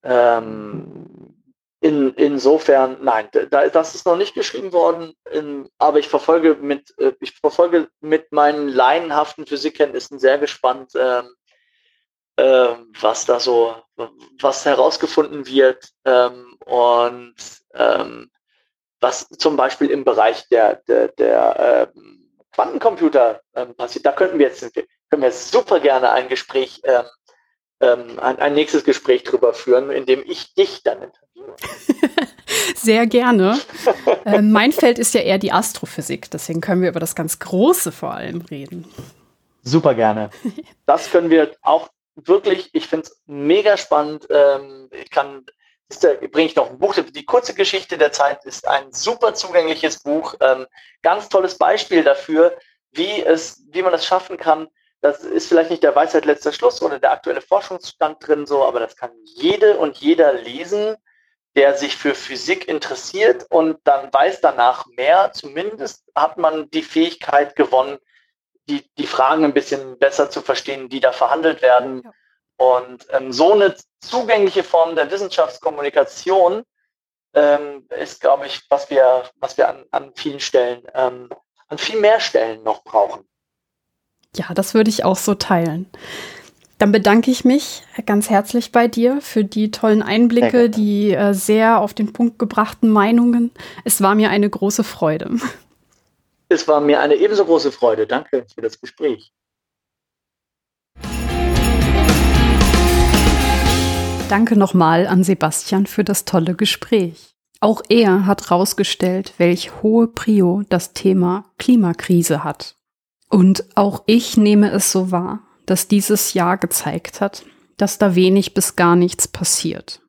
in, insofern, nein, da, das ist noch nicht geschrieben worden, in, aber ich verfolge mit, äh, ich verfolge mit meinen laienhaften Physikkenntnissen sehr gespannt, ähm, äh, was da so, was herausgefunden wird ähm, und ähm, was zum Beispiel im Bereich der, der, der äh, Quantencomputer ähm, passiert. Da könnten wir jetzt, können wir jetzt super gerne ein Gespräch ähm, ein, ein nächstes Gespräch drüber führen, in dem ich dich dann interviewe. [LAUGHS] Sehr gerne. äh, mein Feld ist ja eher die Astrophysik, deswegen können wir über das ganz Große vor allem reden. Super gerne. [LAUGHS] Das können wir auch wirklich, ich finde es mega spannend. Ähm, ich kann, bringe ich noch ein Buch. Die kurze Geschichte der Zeit ist ein super zugängliches Buch. Ähm, ganz tolles Beispiel dafür, wie es, wie man es schaffen kann. Das ist vielleicht nicht der Weisheit letzter Schluss oder der aktuelle Forschungsstand drin so, aber das kann jede und jeder lesen, der sich für Physik interessiert und dann weiß danach mehr. Zumindest hat man die Fähigkeit gewonnen, die, die Fragen ein bisschen besser zu verstehen, die da verhandelt werden. Ja. Und ähm, so eine zugängliche Form der Wissenschaftskommunikation ähm, ist, glaube ich, was wir, was wir an, an vielen Stellen, ähm, an viel mehr Stellen noch brauchen. Ja, das würde ich auch so teilen. Dann bedanke ich mich ganz herzlich bei dir für die tollen Einblicke, die äh, sehr auf den Punkt gebrachten Meinungen. Es war mir eine große Freude. Es war mir eine ebenso große Freude. Danke für das Gespräch. Danke nochmal an Sebastian für das tolle Gespräch. Auch er hat herausgestellt, welch hohe Prio das Thema Klimakrise hat. Und auch ich nehme es so wahr, dass dieses Jahr gezeigt hat, dass da wenig bis gar nichts passiert.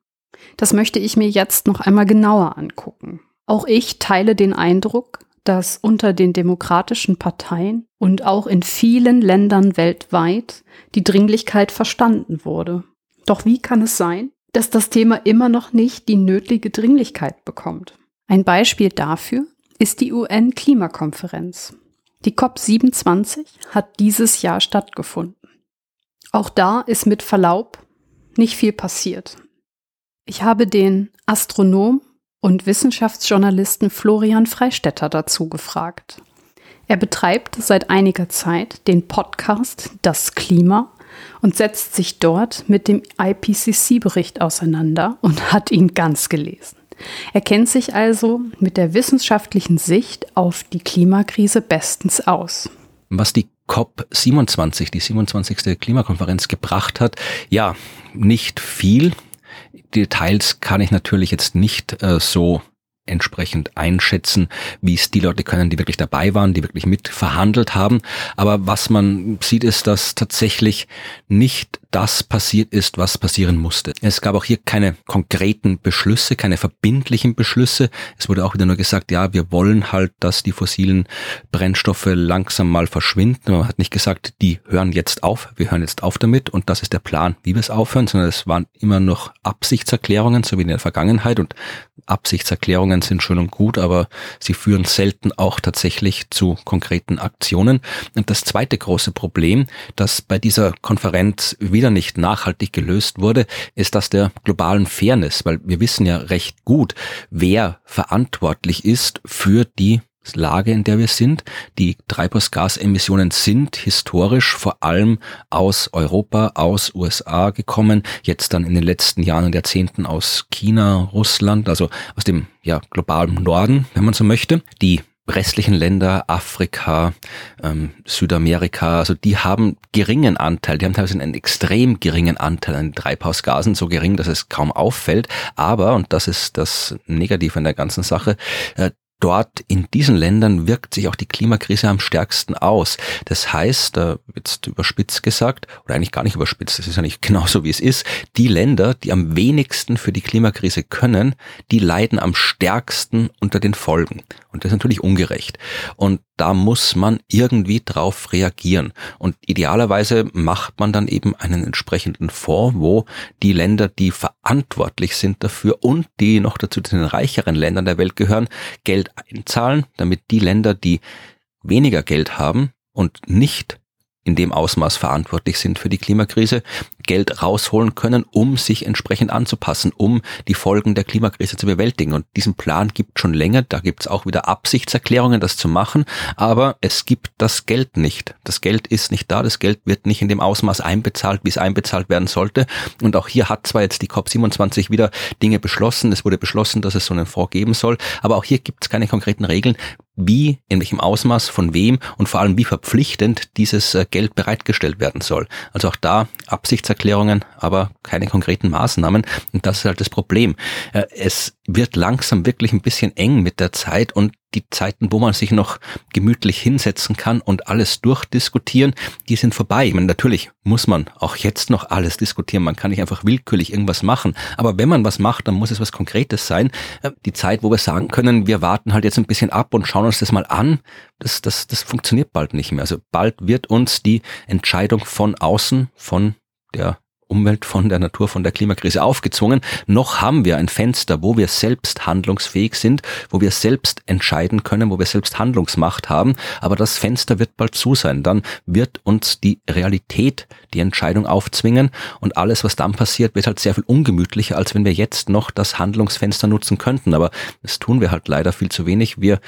Das möchte ich mir jetzt noch einmal genauer angucken. Auch ich teile den Eindruck, dass unter den demokratischen Parteien und auch in vielen Ländern weltweit die Dringlichkeit verstanden wurde. Doch wie kann es sein, dass das Thema immer noch nicht die nötige Dringlichkeit bekommt? Ein Beispiel dafür ist die UN-Klimakonferenz. Die COP27 hat dieses Jahr stattgefunden. Auch da ist mit Verlaub nicht viel passiert. Ich habe den Astronom und Wissenschaftsjournalisten Florian Freistetter dazu gefragt. Er betreibt seit einiger Zeit den Podcast Das Klima und setzt sich dort mit dem IPCC-Bericht auseinander und hat ihn ganz gelesen. Er kennt sich also mit der wissenschaftlichen Sicht auf die Klimakrise bestens aus. Was die COP27, die 27. Klimakonferenz gebracht hat, ja, nicht viel. Details kann ich natürlich jetzt nicht äh, so entsprechend einschätzen, wie es die Leute können, die wirklich dabei waren, die wirklich mitverhandelt haben. Aber was man sieht, ist, dass tatsächlich nicht das passiert ist, was passieren musste. Es gab auch hier keine konkreten Beschlüsse, keine verbindlichen Beschlüsse. Es wurde auch wieder nur gesagt, ja, wir wollen halt, dass die fossilen Brennstoffe langsam mal verschwinden. Man hat nicht gesagt, die hören jetzt auf, wir hören jetzt auf damit und das ist der Plan, wie wir es aufhören, sondern es waren immer noch Absichtserklärungen, so wie in der Vergangenheit und Absichtserklärungen sind schön und gut, aber sie führen selten auch tatsächlich zu konkreten Aktionen. Und das zweite große Problem, das bei dieser Konferenz wieder nicht nachhaltig gelöst wurde, ist das der globalen Fairness, weil wir wissen ja recht gut, wer verantwortlich ist für die Lage, in der wir sind. Die Treibhausgasemissionen sind historisch vor allem aus Europa, aus USA gekommen, jetzt dann in den letzten Jahren und Jahrzehnten aus China, Russland, also aus dem ja, globalen Norden, wenn man so möchte. Die restlichen Länder, Afrika, ähm, Südamerika, also die haben geringen Anteil, die haben teilweise einen extrem geringen Anteil an Treibhausgasen, so gering, dass es kaum auffällt. Aber, und das ist das Negative an der ganzen Sache, äh, dort in diesen Ländern wirkt sich auch die Klimakrise am stärksten aus. Das heißt, äh, jetzt überspitzt gesagt, oder eigentlich gar nicht überspitzt, das ist ja nicht [LAUGHS] genauso wie es ist, die Länder, die am wenigsten für die Klimakrise können, die leiden am stärksten unter den Folgen. Und das ist natürlich ungerecht. Und da muss man irgendwie drauf reagieren. Und idealerweise macht man dann eben einen entsprechenden Fonds, wo die Länder, die verantwortlich sind dafür und die noch dazu zu den reicheren Ländern der Welt gehören, Geld einzahlen, damit die Länder, die weniger Geld haben und nicht in dem Ausmaß verantwortlich sind für die Klimakrise, Geld rausholen können, um sich entsprechend anzupassen, um die Folgen der Klimakrise zu bewältigen. Und diesen Plan gibt schon länger, da gibt es auch wieder Absichtserklärungen, das zu machen, aber es gibt das Geld nicht. Das Geld ist nicht da, das Geld wird nicht in dem Ausmaß einbezahlt, wie es einbezahlt werden sollte. Und auch hier hat zwar jetzt die COP27 wieder Dinge beschlossen, es wurde beschlossen, dass es so einen Fonds geben soll, aber auch hier gibt es keine konkreten Regeln, wie, in welchem Ausmaß, von wem und vor allem wie verpflichtend dieses äh, Geld bereitgestellt werden soll. Also auch da Absichtserklärungen aber keine konkreten Maßnahmen. Und das ist halt das Problem. Äh, es wird langsam wirklich ein bisschen eng mit der Zeit und die Zeiten, wo man sich noch gemütlich hinsetzen kann und alles durchdiskutieren, die sind vorbei. Ich meine, natürlich muss man auch jetzt noch alles diskutieren. Man kann nicht einfach willkürlich irgendwas machen. Aber wenn man was macht, dann muss es was Konkretes sein. Äh, die Zeit, wo wir sagen können, wir warten halt jetzt ein bisschen ab und schauen uns das mal an, das, das, das funktioniert bald nicht mehr. Also bald wird uns die Entscheidung von außen, von der Umwelt, von der Natur, von der Klimakrise aufgezwungen. Noch haben wir ein Fenster, wo wir selbst handlungsfähig sind, wo wir selbst entscheiden können, wo wir selbst Handlungsmacht haben. Aber das Fenster wird bald zu sein. Dann wird uns die Realität die Entscheidung aufzwingen und alles, was dann passiert, wird halt sehr viel ungemütlicher, als wenn wir jetzt noch das Handlungsfenster nutzen könnten. Aber das tun wir halt leider viel zu wenig. Wir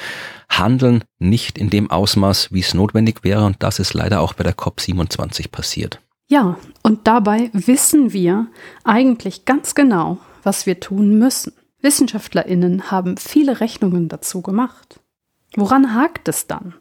handeln nicht in dem Ausmaß, wie es notwendig wäre. Und das ist leider auch bei der COP27 passiert. Ja, und dabei wissen wir eigentlich ganz genau, was wir tun müssen. Wissenschaftlerinnen haben viele Rechnungen dazu gemacht. Woran hakt es dann?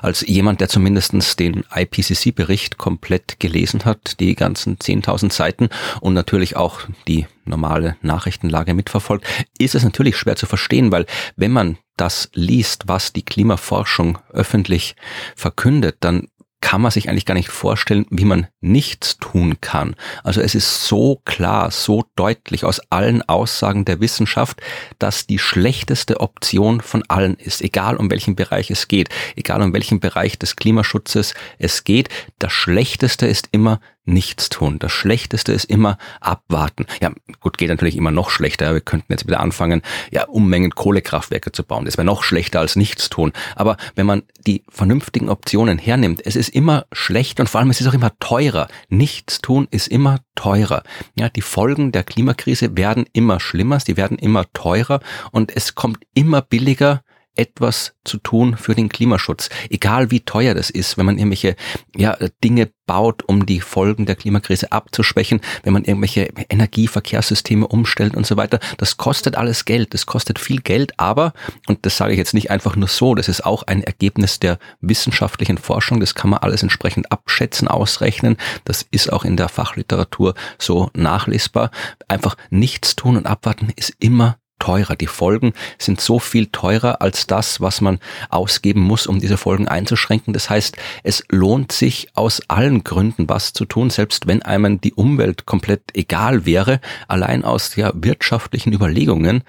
Als jemand, der zumindest den IPCC-Bericht komplett gelesen hat, die ganzen 10.000 Seiten und natürlich auch die normale Nachrichtenlage mitverfolgt, ist es natürlich schwer zu verstehen, weil wenn man das liest, was die Klimaforschung öffentlich verkündet, dann kann man sich eigentlich gar nicht vorstellen, wie man nichts tun kann. Also es ist so klar, so deutlich aus allen Aussagen der Wissenschaft, dass die schlechteste Option von allen ist, egal um welchen Bereich es geht, egal um welchen Bereich des Klimaschutzes es geht. Das Schlechteste ist immer nichts tun. Das Schlechteste ist immer abwarten. Ja, gut, geht natürlich immer noch schlechter. Wir könnten jetzt wieder anfangen, ja, Unmengen Kohlekraftwerke zu bauen. Das wäre noch schlechter als nichts tun. Aber wenn man die vernünftigen Optionen hernimmt, es ist immer schlecht und vor allem es ist auch immer teurer. Nichts tun ist immer teurer. Ja, die Folgen der Klimakrise werden immer schlimmer, sie werden immer teurer und es kommt immer billiger, etwas zu tun für den Klimaschutz. Egal wie teuer das ist, wenn man irgendwelche ja, Dinge baut, um die Folgen der Klimakrise abzuschwächen, wenn man irgendwelche Energieverkehrssysteme umstellt und so weiter. Das kostet alles Geld, das kostet viel Geld, aber, und das sage ich jetzt nicht einfach nur so, das ist auch ein Ergebnis der wissenschaftlichen Forschung, das kann man alles entsprechend abschätzen, ausrechnen, das ist auch in der Fachliteratur so nachlesbar. Einfach nichts tun und abwarten ist immer teurer. Die Folgen sind so viel teurer als das, was man ausgeben muss, um diese Folgen einzuschränken. Das heißt, es lohnt sich aus allen Gründen was zu tun, selbst wenn einem die Umwelt komplett egal wäre, allein aus ja, wirtschaftlichen Überlegungen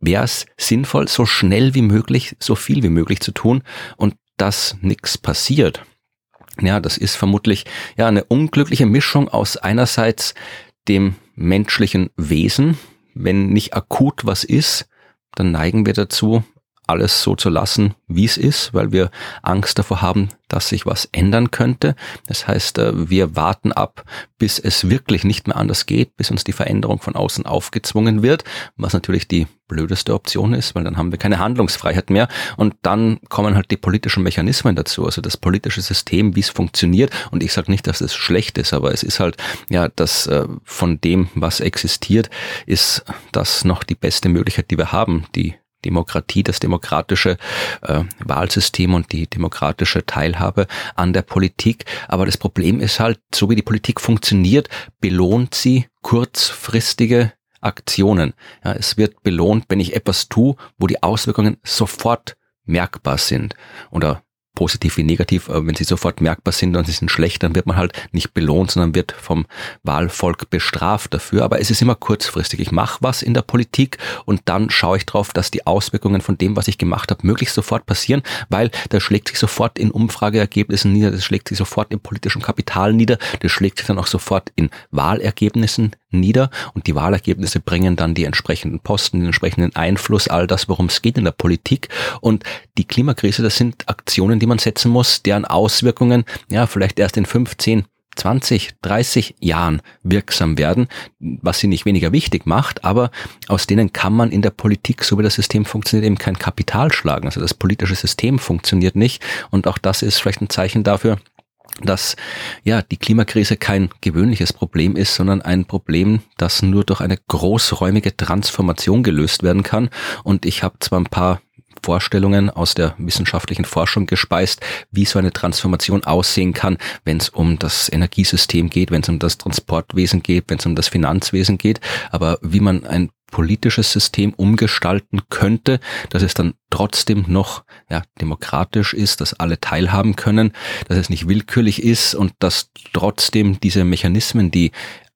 wäre es sinnvoll, so schnell wie möglich, so viel wie möglich zu tun und dass nichts passiert. Ja, das ist vermutlich ja eine unglückliche Mischung aus einerseits dem menschlichen Wesen, wenn nicht akut was ist, dann neigen wir dazu, alles so zu lassen, wie es ist, weil wir Angst davor haben, dass sich was ändern könnte. Das heißt, äh, wir warten ab, bis es wirklich nicht mehr anders geht, bis uns die Veränderung von außen aufgezwungen wird, was natürlich die blödeste Option ist, weil dann haben wir keine Handlungsfreiheit mehr und dann kommen halt die politischen Mechanismen dazu, also das politische System, wie es funktioniert und ich sage nicht, dass es schlecht ist, aber es ist halt, ja, das äh, von dem, was existiert, ist das noch die beste Möglichkeit, die wir haben, die Demokratie, das demokratische äh, Wahlsystem und die demokratische Teilhabe an der Politik. Aber das Problem ist halt, so wie die Politik funktioniert, belohnt sie kurzfristige Aktionen. Ja, es wird belohnt, wenn ich etwas tue, wo die Auswirkungen sofort merkbar sind oder positiv wie negativ, wenn sie sofort merkbar sind und sie sind schlecht, dann wird man halt nicht belohnt, sondern wird vom Wahlvolk bestraft dafür. Aber es ist immer kurzfristig. Ich mache was in der Politik und dann schaue ich drauf, dass die Auswirkungen von dem, was ich gemacht habe, möglichst sofort passieren, weil das schlägt sich sofort in Umfrageergebnissen nieder, das schlägt sich sofort im politischen Kapital nieder, das schlägt sich dann auch sofort in Wahlergebnissen nieder und die Wahlergebnisse bringen dann die entsprechenden Posten, den entsprechenden Einfluss, all das, worum es geht in der Politik. Und die Klimakrise, das sind Aktionen, die man setzen muss, deren Auswirkungen ja vielleicht erst in 15, 20, 30 Jahren wirksam werden, was sie nicht weniger wichtig macht, aber aus denen kann man in der Politik, so wie das System funktioniert, eben kein Kapital schlagen. Also das politische System funktioniert nicht und auch das ist vielleicht ein Zeichen dafür, dass ja die Klimakrise kein gewöhnliches Problem ist, sondern ein Problem, das nur durch eine großräumige Transformation gelöst werden kann. Und ich habe zwar ein paar Vorstellungen aus der wissenschaftlichen Forschung gespeist, wie so eine Transformation aussehen kann, wenn es um das Energiesystem geht, wenn es um das Transportwesen geht, wenn es um das Finanzwesen geht. Aber wie man ein politisches System umgestalten könnte, dass es dann trotzdem noch ja, demokratisch ist, dass alle teilhaben können, dass es nicht willkürlich ist und dass trotzdem diese Mechanismen, die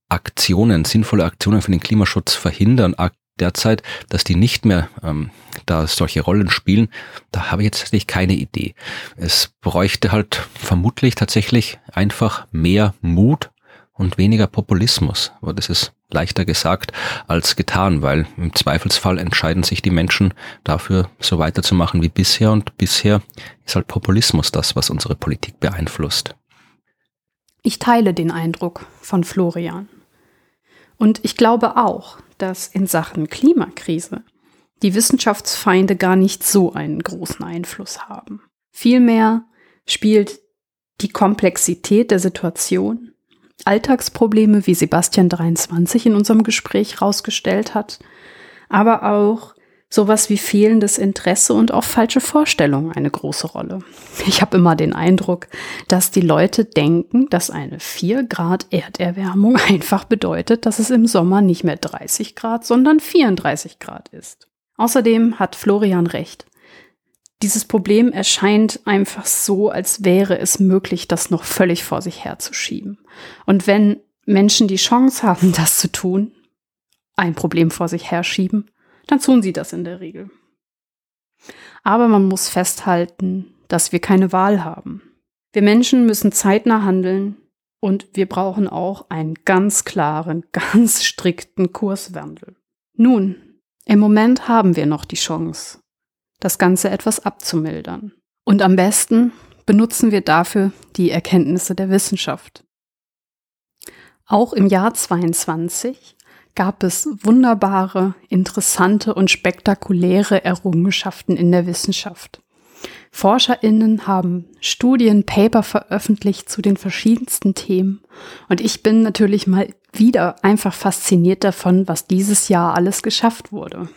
Aktionen, sinnvolle Aktionen für den Klimaschutz verhindern, derzeit, dass die nicht mehr ähm, da solche Rollen spielen, da habe ich jetzt tatsächlich keine Idee. Es bräuchte halt vermutlich tatsächlich einfach mehr Mut und weniger Populismus. Aber das ist leichter gesagt als getan, weil im Zweifelsfall entscheiden sich die Menschen dafür, so weiterzumachen wie bisher und bisher ist halt Populismus das, was unsere Politik beeinflusst. Ich teile den Eindruck von Florian. Und ich glaube auch, dass in Sachen Klimakrise die Wissenschaftsfeinde gar nicht so einen großen Einfluss haben. Vielmehr spielt die Komplexität der Situation, Alltagsprobleme, wie Sebastian 23 in unserem Gespräch herausgestellt hat, aber auch sowas wie fehlendes Interesse und auch falsche Vorstellungen eine große Rolle. Ich habe immer den Eindruck, dass die Leute denken, dass eine 4 Grad Erderwärmung [LAUGHS] einfach bedeutet, dass es im Sommer nicht mehr 30 Grad, sondern 34 Grad ist. Außerdem hat Florian recht. Dieses Problem erscheint einfach so, als wäre es möglich, das noch völlig vor sich herzuschieben. Und wenn Menschen die Chance haben, das zu tun, ein Problem vor sich herschieben, dann tun sie das in der Regel. Aber man muss festhalten, dass wir keine Wahl haben. Wir Menschen müssen zeitnah handeln und wir brauchen auch einen ganz klaren, [LAUGHS] ganz strikten Kurswandel. Nun, im Moment haben wir noch die Chance, das Ganze etwas abzumildern. Und am besten benutzen wir dafür die Erkenntnisse der Wissenschaft. Auch im Jahr 22 gab es wunderbare, interessante und spektakuläre Errungenschaften in der Wissenschaft. Forscherinnen haben Studien, Paper veröffentlicht zu den verschiedensten Themen und ich bin natürlich mal wieder einfach fasziniert davon, was dieses Jahr alles geschafft wurde.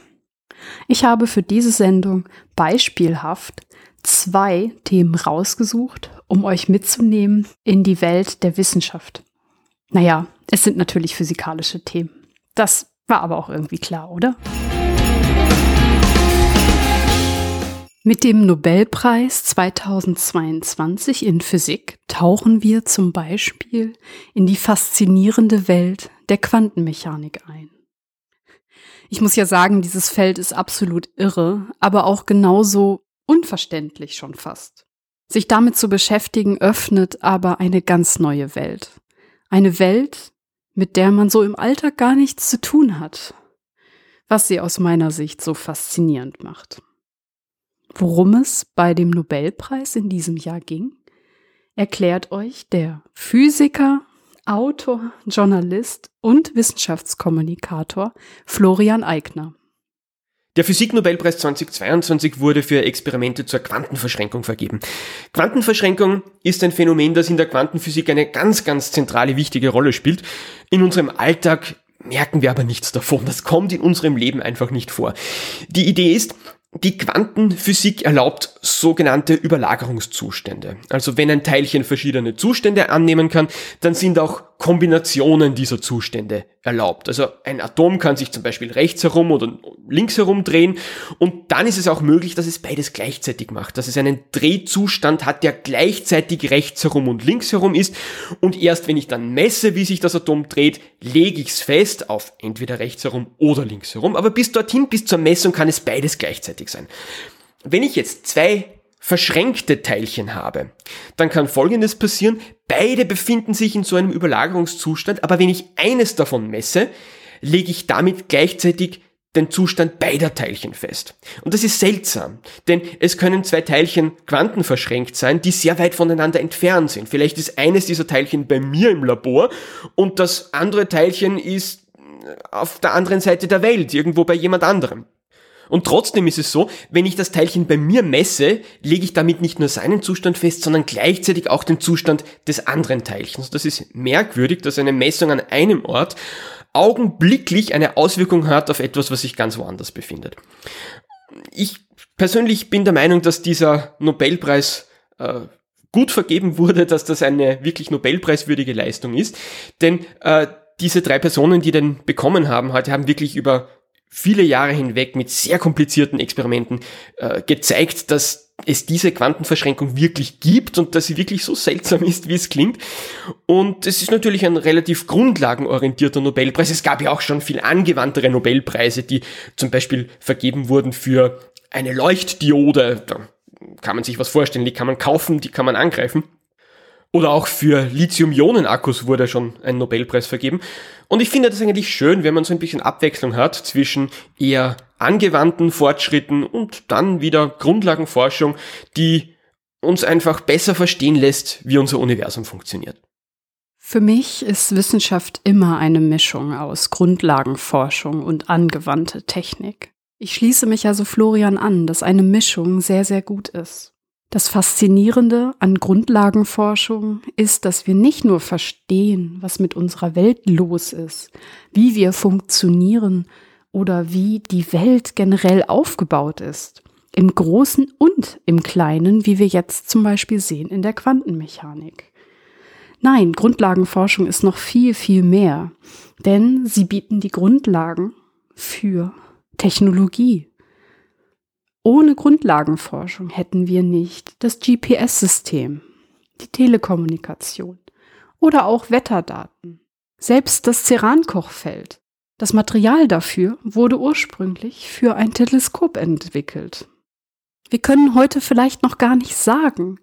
Ich habe für diese Sendung beispielhaft zwei Themen rausgesucht, um euch mitzunehmen in die Welt der Wissenschaft. Naja, es sind natürlich physikalische Themen. Das war aber auch irgendwie klar, oder? Mit dem Nobelpreis 2022 in Physik tauchen wir zum Beispiel in die faszinierende Welt der Quantenmechanik ein. Ich muss ja sagen, dieses Feld ist absolut irre, aber auch genauso unverständlich schon fast. Sich damit zu beschäftigen öffnet aber eine ganz neue Welt. Eine Welt, mit der man so im Alltag gar nichts zu tun hat, was sie aus meiner Sicht so faszinierend macht. Worum es bei dem Nobelpreis in diesem Jahr ging, erklärt euch der Physiker, Autor, Journalist und Wissenschaftskommunikator Florian Eigner. Der Physiknobelpreis 2022 wurde für Experimente zur Quantenverschränkung vergeben. Quantenverschränkung ist ein Phänomen, das in der Quantenphysik eine ganz, ganz zentrale, wichtige Rolle spielt. In unserem Alltag merken wir aber nichts davon. Das kommt in unserem Leben einfach nicht vor. Die Idee ist, die Quantenphysik erlaubt sogenannte Überlagerungszustände. Also wenn ein Teilchen verschiedene Zustände annehmen kann, dann sind auch Kombinationen dieser Zustände erlaubt. Also ein Atom kann sich zum Beispiel rechts herum oder links herum drehen und dann ist es auch möglich, dass es beides gleichzeitig macht, dass es einen Drehzustand hat, der gleichzeitig rechts herum und links herum ist und erst wenn ich dann messe, wie sich das Atom dreht, lege ich es fest auf entweder rechts herum oder links herum, aber bis dorthin, bis zur Messung kann es beides gleichzeitig sein. Wenn ich jetzt zwei verschränkte Teilchen habe, dann kann Folgendes passieren. Beide befinden sich in so einem Überlagerungszustand, aber wenn ich eines davon messe, lege ich damit gleichzeitig den Zustand beider Teilchen fest. Und das ist seltsam, denn es können zwei Teilchen quantenverschränkt sein, die sehr weit voneinander entfernt sind. Vielleicht ist eines dieser Teilchen bei mir im Labor und das andere Teilchen ist auf der anderen Seite der Welt, irgendwo bei jemand anderem. Und trotzdem ist es so, wenn ich das Teilchen bei mir messe, lege ich damit nicht nur seinen Zustand fest, sondern gleichzeitig auch den Zustand des anderen Teilchens. Das ist merkwürdig, dass eine Messung an einem Ort augenblicklich eine Auswirkung hat auf etwas, was sich ganz woanders befindet. Ich persönlich bin der Meinung, dass dieser Nobelpreis äh, gut vergeben wurde, [LAUGHS] dass das eine wirklich Nobelpreiswürdige Leistung ist. Denn äh, diese drei Personen, die den bekommen haben, heute haben wirklich über viele Jahre hinweg mit sehr komplizierten Experimenten äh, gezeigt, dass es diese Quantenverschränkung wirklich gibt und dass sie wirklich so seltsam [LAUGHS] ist, wie es klingt. Und es ist natürlich ein relativ grundlagenorientierter Nobelpreis. Es gab ja auch schon viel angewandtere Nobelpreise, die zum Beispiel vergeben wurden für eine Leuchtdiode. Da kann man sich was vorstellen, die kann man kaufen, die kann man angreifen. Oder auch für Lithium-Ionen-Akkus wurde schon ein Nobelpreis vergeben. Und ich finde das eigentlich schön, wenn man so ein bisschen Abwechslung hat zwischen eher angewandten Fortschritten und dann wieder Grundlagenforschung, die uns einfach besser verstehen lässt, wie unser Universum funktioniert. Für mich ist Wissenschaft immer eine Mischung aus Grundlagenforschung und angewandte Technik. Ich schließe mich also Florian an, dass eine Mischung sehr, sehr gut ist. Das Faszinierende an Grundlagenforschung ist, dass wir nicht nur verstehen, was mit unserer Welt los ist, wie wir funktionieren oder wie die Welt generell aufgebaut ist, im Großen und im Kleinen, wie wir jetzt zum Beispiel sehen in der Quantenmechanik. Nein, Grundlagenforschung ist noch viel, viel mehr, denn sie bieten die Grundlagen für Technologie, ohne Grundlagenforschung hätten wir nicht das GPS-System, die Telekommunikation oder auch Wetterdaten. Selbst das Ceran-Kochfeld. Das Material dafür wurde ursprünglich für ein Teleskop entwickelt. Wir können heute vielleicht noch gar nicht sagen,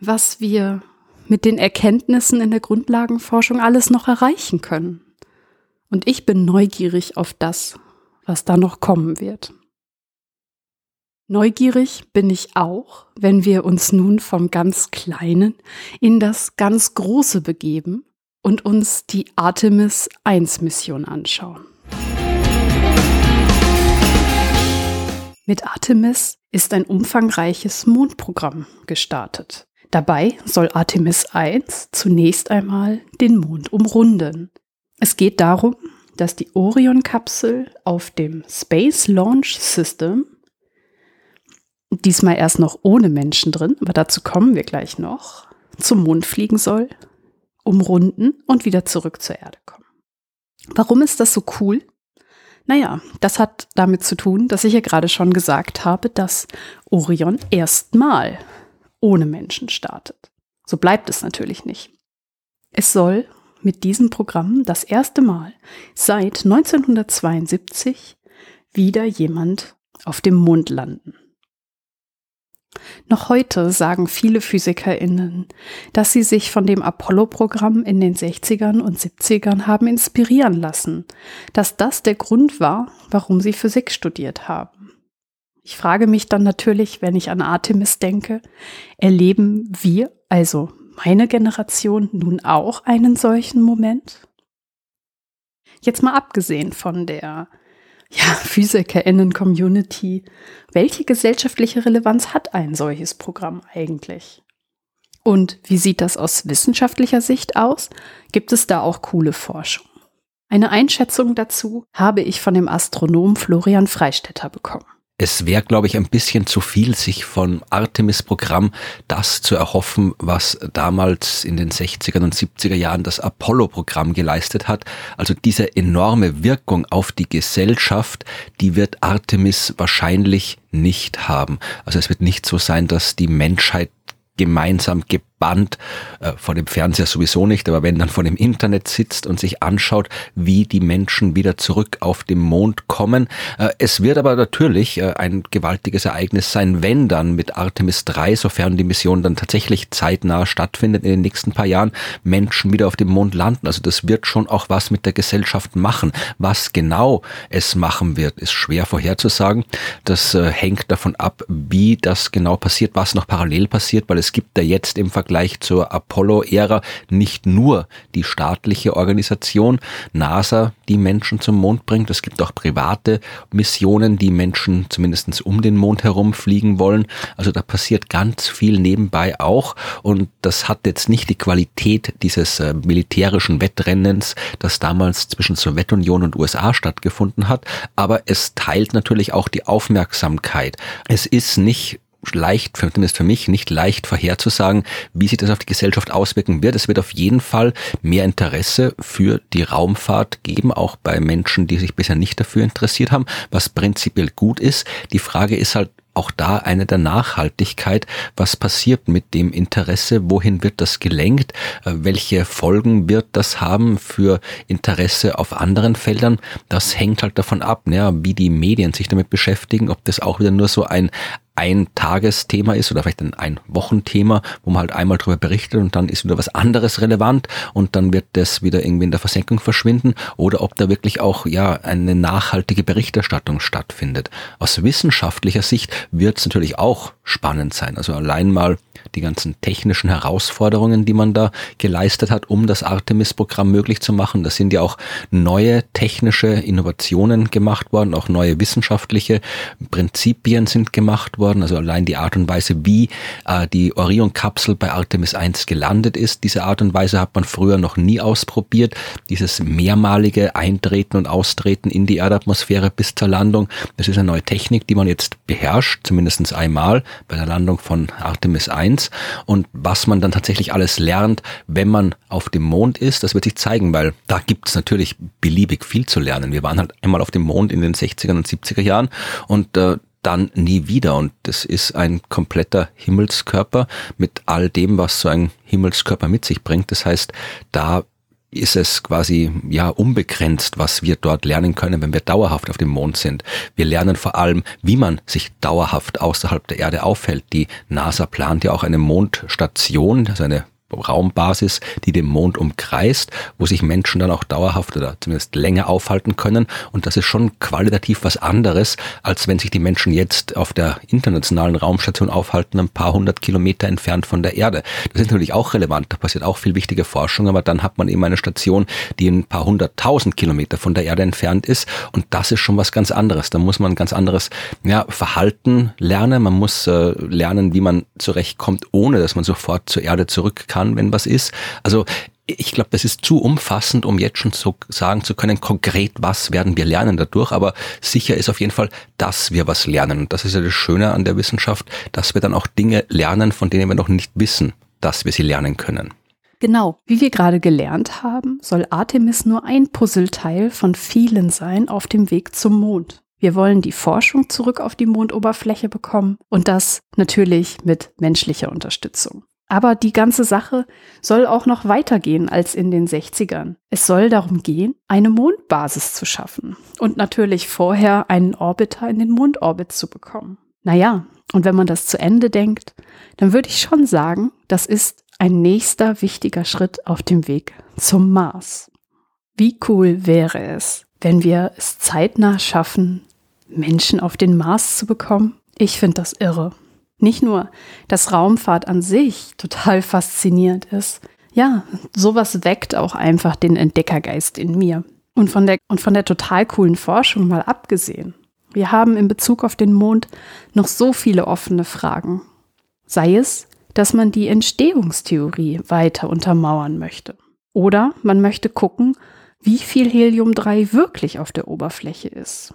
was wir mit den Erkenntnissen in der Grundlagenforschung alles noch erreichen können. Und ich bin neugierig auf das, was da noch kommen wird. Neugierig bin ich auch, wenn wir uns nun vom ganz Kleinen in das ganz Große begeben und uns die Artemis 1 Mission anschauen. Mit Artemis ist ein umfangreiches Mondprogramm gestartet. Dabei soll Artemis 1 zunächst einmal den Mond umrunden. Es geht darum, dass die Orion-Kapsel auf dem Space Launch System diesmal erst noch ohne Menschen drin, aber dazu kommen wir gleich noch, zum Mond fliegen soll, umrunden und wieder zurück zur Erde kommen. Warum ist das so cool? Naja, das hat damit zu tun, dass ich ja gerade schon gesagt habe, dass Orion erstmal ohne Menschen startet. So bleibt es natürlich nicht. Es soll mit diesem Programm das erste Mal seit 1972 wieder jemand auf dem Mond landen. Noch heute sagen viele PhysikerInnen, dass sie sich von dem Apollo-Programm in den 60ern und 70ern haben inspirieren lassen, dass das der Grund war, warum sie Physik studiert haben. Ich frage mich dann natürlich, wenn ich an Artemis denke, erleben wir, also meine Generation, nun auch einen solchen Moment? Jetzt mal abgesehen von der ja, PhysikerInnen-Community. Welche gesellschaftliche Relevanz hat ein solches Programm eigentlich? Und wie sieht das aus wissenschaftlicher Sicht aus? Gibt es da auch coole Forschung? Eine Einschätzung dazu habe ich von dem Astronom Florian Freistetter bekommen es wäre, glaube ich, ein bisschen zu viel, sich von Artemis-Programm das zu erhoffen, was damals in den 60er und 70er Jahren das Apollo-Programm geleistet hat. Also diese enorme Wirkung auf die Gesellschaft, die wird Artemis wahrscheinlich nicht haben. Also es wird nicht so sein, dass die Menschheit gemeinsam gebannt, äh, vor dem Fernseher sowieso nicht, aber wenn dann vor dem Internet sitzt und sich anschaut, wie die Menschen wieder zurück auf den Mond kommen. Äh, es wird aber natürlich äh, ein gewaltiges Ereignis sein, wenn dann mit Artemis 3, sofern die Mission dann tatsächlich zeitnah stattfindet in den nächsten paar Jahren, Menschen wieder auf dem Mond landen. Also das wird schon auch was mit der Gesellschaft machen. Was genau es machen wird, ist schwer vorherzusagen. Das äh, hängt davon ab, wie das genau passiert, was noch parallel passiert, weil es gibt da jetzt im Vergleich Vergleich zur Apollo-Ära nicht nur die staatliche Organisation NASA, die Menschen zum Mond bringt. Es gibt auch private Missionen, die Menschen zumindest um den Mond herum fliegen wollen. Also da passiert ganz viel nebenbei auch. Und das hat jetzt nicht die Qualität dieses äh, militärischen Wettrennens, das damals zwischen Sowjetunion und USA stattgefunden hat. Aber es teilt natürlich auch die Aufmerksamkeit. Es ist nicht leicht, zumindest für mich, nicht leicht vorherzusagen, wie sich das auf die Gesellschaft auswirken wird. Es wird auf jeden Fall mehr Interesse für die Raumfahrt geben, auch bei Menschen, die sich bisher nicht dafür interessiert haben, was prinzipiell gut ist. Die Frage ist halt, auch da eine der Nachhaltigkeit. Was passiert mit dem Interesse? Wohin wird das gelenkt? Äh, welche Folgen wird das haben für Interesse auf anderen Feldern? Das hängt halt davon ab, ne, wie die Medien sich damit beschäftigen, ob das auch wieder nur so ein ein Tagesthema ist oder vielleicht ein, ein Wochenthema, wo man halt einmal darüber berichtet und dann ist wieder was anderes relevant und dann wird das wieder irgendwie in der Versenkung verschwinden oder ob da wirklich auch ja eine nachhaltige Berichterstattung stattfindet. Aus wissenschaftlicher Sicht wird es natürlich auch spannend sein. Also allein mal die ganzen technischen Herausforderungen, die man da geleistet hat, um das Artemis-Programm möglich zu machen. Da sind ja auch neue technische Innovationen gemacht worden, auch neue wissenschaftliche Prinzipien sind gemacht worden. Also allein die Art und Weise, wie äh, die Orion-Kapsel bei Artemis 1 gelandet ist, diese Art und Weise hat man früher noch nie ausprobiert. Dieses mehrmalige Eintreten und Austreten in die Erdatmosphäre bis zur Landung, das ist eine neue Technik, die man jetzt beherrscht, zumindest einmal bei der Landung von Artemis 1. Intelligenz und was man dann tatsächlich alles lernt, wenn man auf dem Mond ist, das wird sich zeigen, weil da gibt es natürlich beliebig viel zu lernen. Wir waren halt einmal auf dem Mond in den 60er und 70er Jahren und äh, dann nie wieder. Und das ist ein kompletter Himmelskörper mit all dem, was so ein Himmelskörper mit sich bringt. Das heißt, da ist es quasi ja unbegrenzt, was wir dort lernen können, wenn wir dauerhaft auf dem Mond sind. Wir lernen vor allem, wie man sich dauerhaft außerhalb der Erde aufhält. Die NASA plant ja auch eine Mondstation, also eine Raumbasis, die den Mond umkreist, wo sich Menschen dann auch dauerhaft oder zumindest länger aufhalten können. Und das ist schon qualitativ was anderes, als wenn sich die Menschen jetzt auf der internationalen Raumstation aufhalten, ein paar hundert Kilometer entfernt von der Erde. Das ist natürlich auch relevant, da passiert auch viel wichtige Forschung, aber dann hat man eben eine Station, die ein paar hunderttausend Kilometer von der Erde entfernt ist. Und das ist schon was ganz anderes. Da muss man ein ganz anderes ja, Verhalten lernen. Man muss äh, lernen, wie man zurechtkommt, ohne dass man sofort zur Erde zurück kann kann, wenn was ist. Also ich glaube, das ist zu umfassend, um jetzt schon so sagen zu können, konkret, was werden wir lernen dadurch. Aber sicher ist auf jeden Fall, dass wir was lernen. Und das ist ja das Schöne an der Wissenschaft, dass wir dann auch Dinge lernen, von denen wir noch nicht wissen, dass wir sie lernen können. Genau, wie wir gerade gelernt haben, soll Artemis nur ein Puzzleteil von vielen sein auf dem Weg zum Mond. Wir wollen die Forschung zurück auf die Mondoberfläche bekommen und das natürlich mit menschlicher Unterstützung. Aber die ganze Sache soll auch noch weitergehen als in den 60ern. Es soll darum gehen, eine Mondbasis zu schaffen und natürlich vorher einen Orbiter in den Mondorbit zu bekommen. Naja, und wenn man das zu Ende denkt, dann würde ich schon sagen, das ist ein nächster wichtiger Schritt auf dem Weg zum Mars. Wie cool wäre es, wenn wir es zeitnah schaffen, Menschen auf den Mars zu bekommen? Ich finde das irre. Nicht nur, dass Raumfahrt an sich total faszinierend ist. Ja, sowas weckt auch einfach den Entdeckergeist in mir. Und von der, und von der total coolen Forschung mal abgesehen. Wir haben in Bezug auf den Mond noch so viele offene Fragen. Sei es, dass man die Entstehungstheorie weiter untermauern möchte. Oder man möchte gucken, wie viel Helium-3 wirklich auf der Oberfläche ist.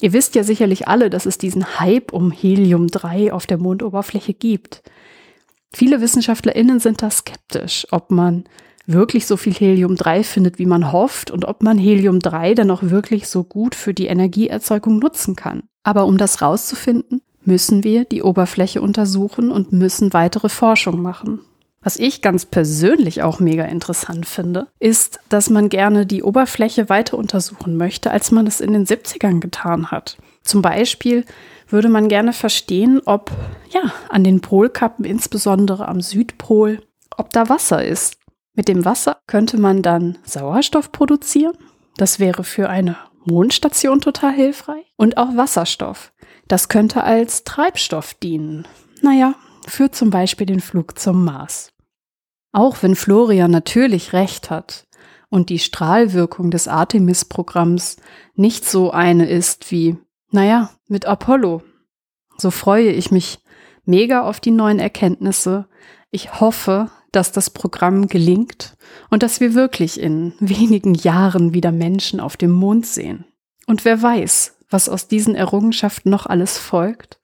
Ihr wisst ja sicherlich alle, dass es diesen Hype um Helium-3 auf der Mondoberfläche gibt. Viele WissenschaftlerInnen sind da skeptisch, ob man wirklich so viel Helium-3 findet, wie man hofft und ob man Helium-3 dann auch wirklich so gut für die Energieerzeugung nutzen kann. Aber um das rauszufinden, müssen wir die Oberfläche untersuchen und müssen weitere Forschung machen. Was ich ganz persönlich auch mega interessant finde, ist, dass man gerne die Oberfläche weiter untersuchen möchte, als man es in den 70ern getan hat. Zum Beispiel würde man gerne verstehen, ob ja an den Polkappen, insbesondere am Südpol, ob da Wasser ist. Mit dem Wasser könnte man dann Sauerstoff produzieren. Das wäre für eine Mondstation total hilfreich. Und auch Wasserstoff. Das könnte als Treibstoff dienen. Naja, für zum Beispiel den Flug zum Mars. Auch wenn Florian natürlich recht hat und die Strahlwirkung des Artemis-Programms nicht so eine ist wie, naja, mit Apollo. So freue ich mich mega auf die neuen Erkenntnisse. Ich hoffe, dass das Programm gelingt und dass wir wirklich in wenigen Jahren wieder Menschen auf dem Mond sehen. Und wer weiß, was aus diesen Errungenschaften noch alles folgt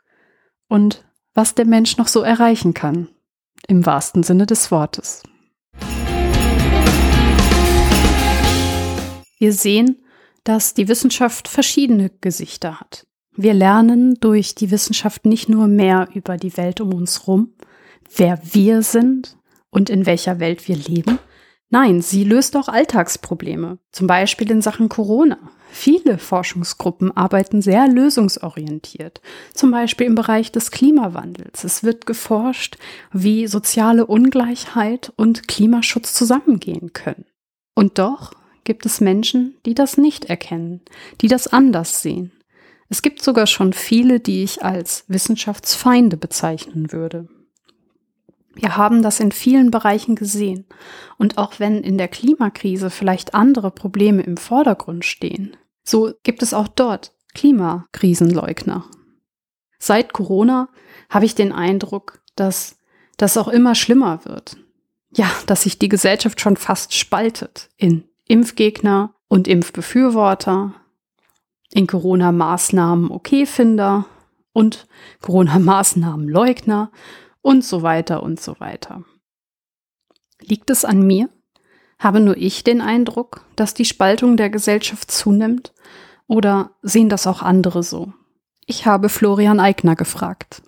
und was der Mensch noch so erreichen kann, im wahrsten Sinne des Wortes. Wir sehen, dass die Wissenschaft verschiedene Gesichter hat. Wir lernen durch die Wissenschaft nicht nur mehr über die Welt um uns rum, wer wir sind und in welcher Welt wir leben. Nein, sie löst auch Alltagsprobleme, zum Beispiel in Sachen Corona. Viele Forschungsgruppen arbeiten sehr lösungsorientiert, zum Beispiel im Bereich des Klimawandels. Es wird geforscht, wie soziale Ungleichheit und Klimaschutz zusammengehen können. Und doch gibt es Menschen, die das nicht erkennen, die das anders sehen. Es gibt sogar schon viele, die ich als Wissenschaftsfeinde bezeichnen würde. Wir haben das in vielen Bereichen gesehen. Und auch wenn in der Klimakrise vielleicht andere Probleme im Vordergrund stehen, so gibt es auch dort Klimakrisenleugner. Seit Corona habe ich den Eindruck, dass das auch immer schlimmer wird. Ja, dass sich die Gesellschaft schon fast spaltet in Impfgegner und Impfbefürworter, in Corona-Maßnahmen Okayfinder und Corona-Maßnahmen-Leugner und so weiter und so weiter. Liegt es an mir? Habe nur ich den Eindruck, dass die Spaltung der Gesellschaft zunimmt? Oder sehen das auch andere so? Ich habe Florian Eigner gefragt.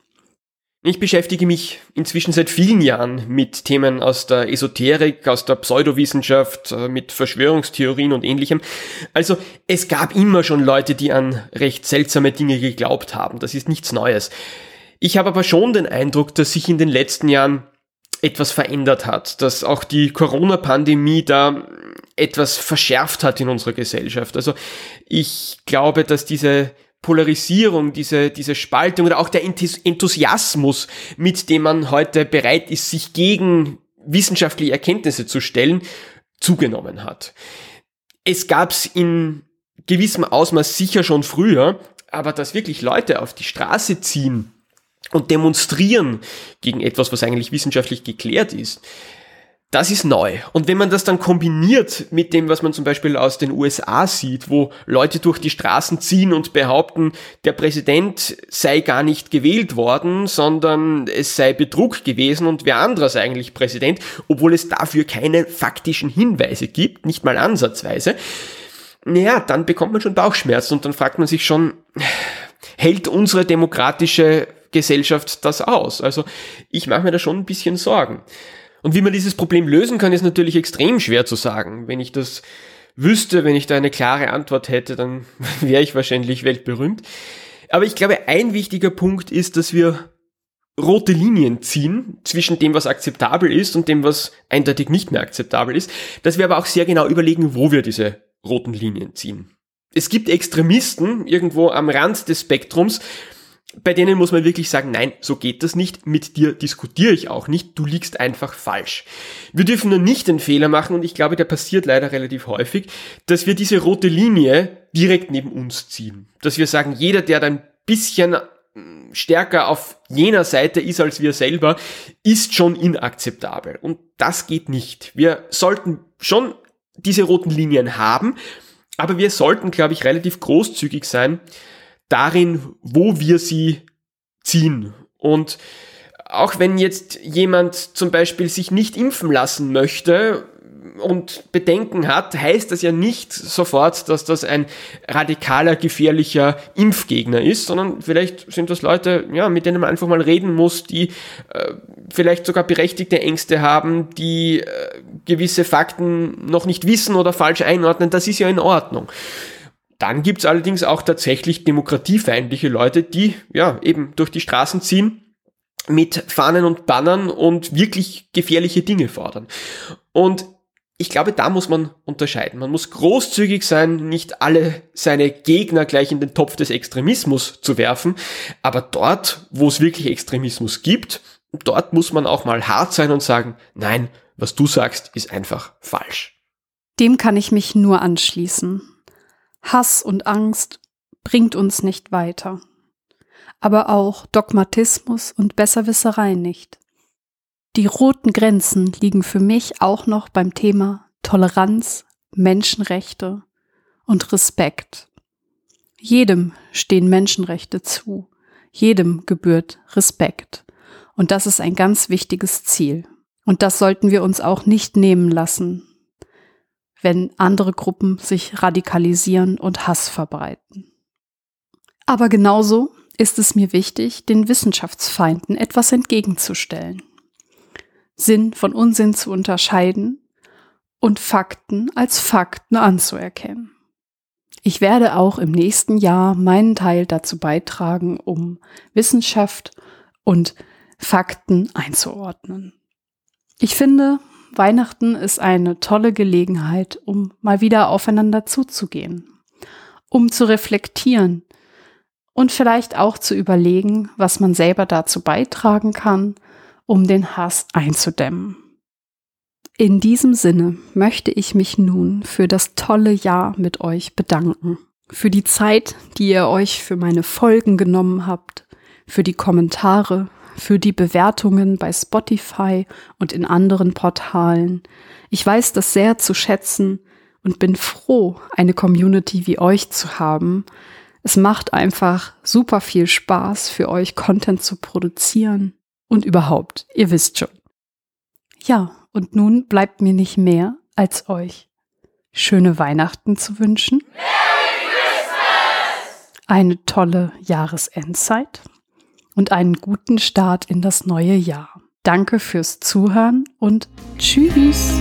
Ich beschäftige mich inzwischen seit vielen Jahren mit Themen aus der Esoterik, aus der Pseudowissenschaft, äh, mit Verschwörungstheorien und ähnlichem. Also es gab immer schon Leute, die an recht seltsame Dinge geglaubt haben. Das ist nichts Neues. Ich habe aber schon den Eindruck, dass sich in den letzten Jahren etwas verändert hat, dass auch die Corona-Pandemie da etwas verschärft hat in unserer Gesellschaft. Also ich glaube, dass diese Polarisierung, diese, diese Spaltung oder auch der Enthusiasmus, mit dem man heute bereit ist, sich gegen wissenschaftliche Erkenntnisse zu stellen, zugenommen hat. Es gab es in gewissem Ausmaß sicher schon früher, aber dass wirklich Leute auf die Straße ziehen und demonstrieren gegen etwas, was eigentlich wissenschaftlich geklärt ist, das ist neu. Und wenn man das dann kombiniert mit dem, was man zum Beispiel aus den USA sieht, wo Leute durch die Straßen ziehen und behaupten, der Präsident sei gar nicht gewählt worden, sondern es sei Betrug gewesen und wer anderes eigentlich Präsident, obwohl es dafür keine faktischen Hinweise gibt, nicht mal ansatzweise, naja, dann bekommt man schon Bauchschmerzen und dann fragt man sich schon, hält unsere demokratische Gesellschaft das aus? Also ich mache mir da schon ein bisschen Sorgen. Und wie man dieses Problem lösen kann, ist natürlich extrem schwer zu sagen. Wenn ich das wüsste, wenn ich da eine klare Antwort hätte, dann [LAUGHS] wäre ich wahrscheinlich weltberühmt. Aber ich glaube, ein wichtiger Punkt ist, dass wir rote Linien ziehen zwischen dem, was akzeptabel ist und dem, was eindeutig nicht mehr akzeptabel ist, dass wir aber auch sehr genau überlegen, wo wir diese roten Linien ziehen. Es gibt Extremisten irgendwo am Rand des Spektrums, bei denen muss man wirklich sagen, nein, so geht das nicht, mit dir diskutiere ich auch nicht, du liegst einfach falsch. Wir dürfen nur nicht den Fehler machen, und ich glaube, der passiert leider relativ häufig, dass wir diese rote Linie direkt neben uns ziehen. Dass wir sagen, jeder, der da ein bisschen hm, stärker auf jener Seite ist als wir selber, ist schon inakzeptabel. Und das geht nicht. Wir sollten schon diese roten Linien haben, aber wir sollten, glaube ich, relativ großzügig sein, darin, wo wir sie ziehen. Und auch wenn jetzt jemand zum Beispiel sich nicht impfen lassen möchte und Bedenken hat, heißt das ja nicht sofort, dass das ein radikaler, gefährlicher Impfgegner ist, sondern vielleicht sind das Leute, ja, mit denen man einfach mal reden muss, die äh, vielleicht sogar berechtigte Ängste haben, die äh, gewisse Fakten noch nicht wissen oder falsch einordnen. Das ist ja in Ordnung. Dann gibt's allerdings auch tatsächlich demokratiefeindliche Leute, die ja eben durch die Straßen ziehen mit Fahnen und Bannern und wirklich gefährliche Dinge fordern. Und ich glaube, da muss man unterscheiden. Man muss großzügig sein, nicht alle seine Gegner gleich in den Topf des Extremismus zu werfen, aber dort, wo es wirklich Extremismus gibt, dort muss man auch mal hart sein und sagen, nein, Was du sagst, ist einfach falsch. Dem kann ich mich nur anschließen. Hass und Angst bringt uns nicht weiter. Aber auch Dogmatismus und Besserwisserei nicht. Die roten Grenzen liegen für mich auch noch beim Thema Toleranz, Menschenrechte und Respekt. Jedem stehen Menschenrechte zu, jedem gebührt Respekt. Und das ist ein ganz wichtiges Ziel. Und das sollten wir uns auch nicht nehmen lassen, wenn andere Gruppen sich radikalisieren und Hass verbreiten. Aber genauso ist es mir wichtig, den Wissenschaftsfeinden etwas entgegenzustellen. Sinn von Unsinn zu unterscheiden und Fakten als Fakten anzuerkennen. Ich werde auch im nächsten Jahr meinen Teil dazu beitragen, um Wissenschaft und Fakten einzuordnen. Ich finde, Weihnachten ist eine tolle Gelegenheit, um mal wieder aufeinander zuzugehen, um zu reflektieren und vielleicht auch zu überlegen, was man selber dazu beitragen kann, um den Hass einzudämmen. In diesem Sinne möchte ich mich nun für das tolle Jahr mit euch bedanken, für die Zeit, die ihr euch für meine Folgen genommen habt, für die Kommentare, für die Bewertungen bei Spotify und in anderen Portalen. Ich weiß das sehr zu schätzen und bin froh, eine Community wie euch zu haben. Es macht einfach super viel Spaß, für euch Content zu produzieren und überhaupt, ihr wisst schon. Ja, und nun bleibt mir nicht mehr, als euch schöne Weihnachten zu wünschen. Eine tolle Jahresendzeit und einen guten Start in das neue Jahr. Danke fürs Zuhören und tschüss.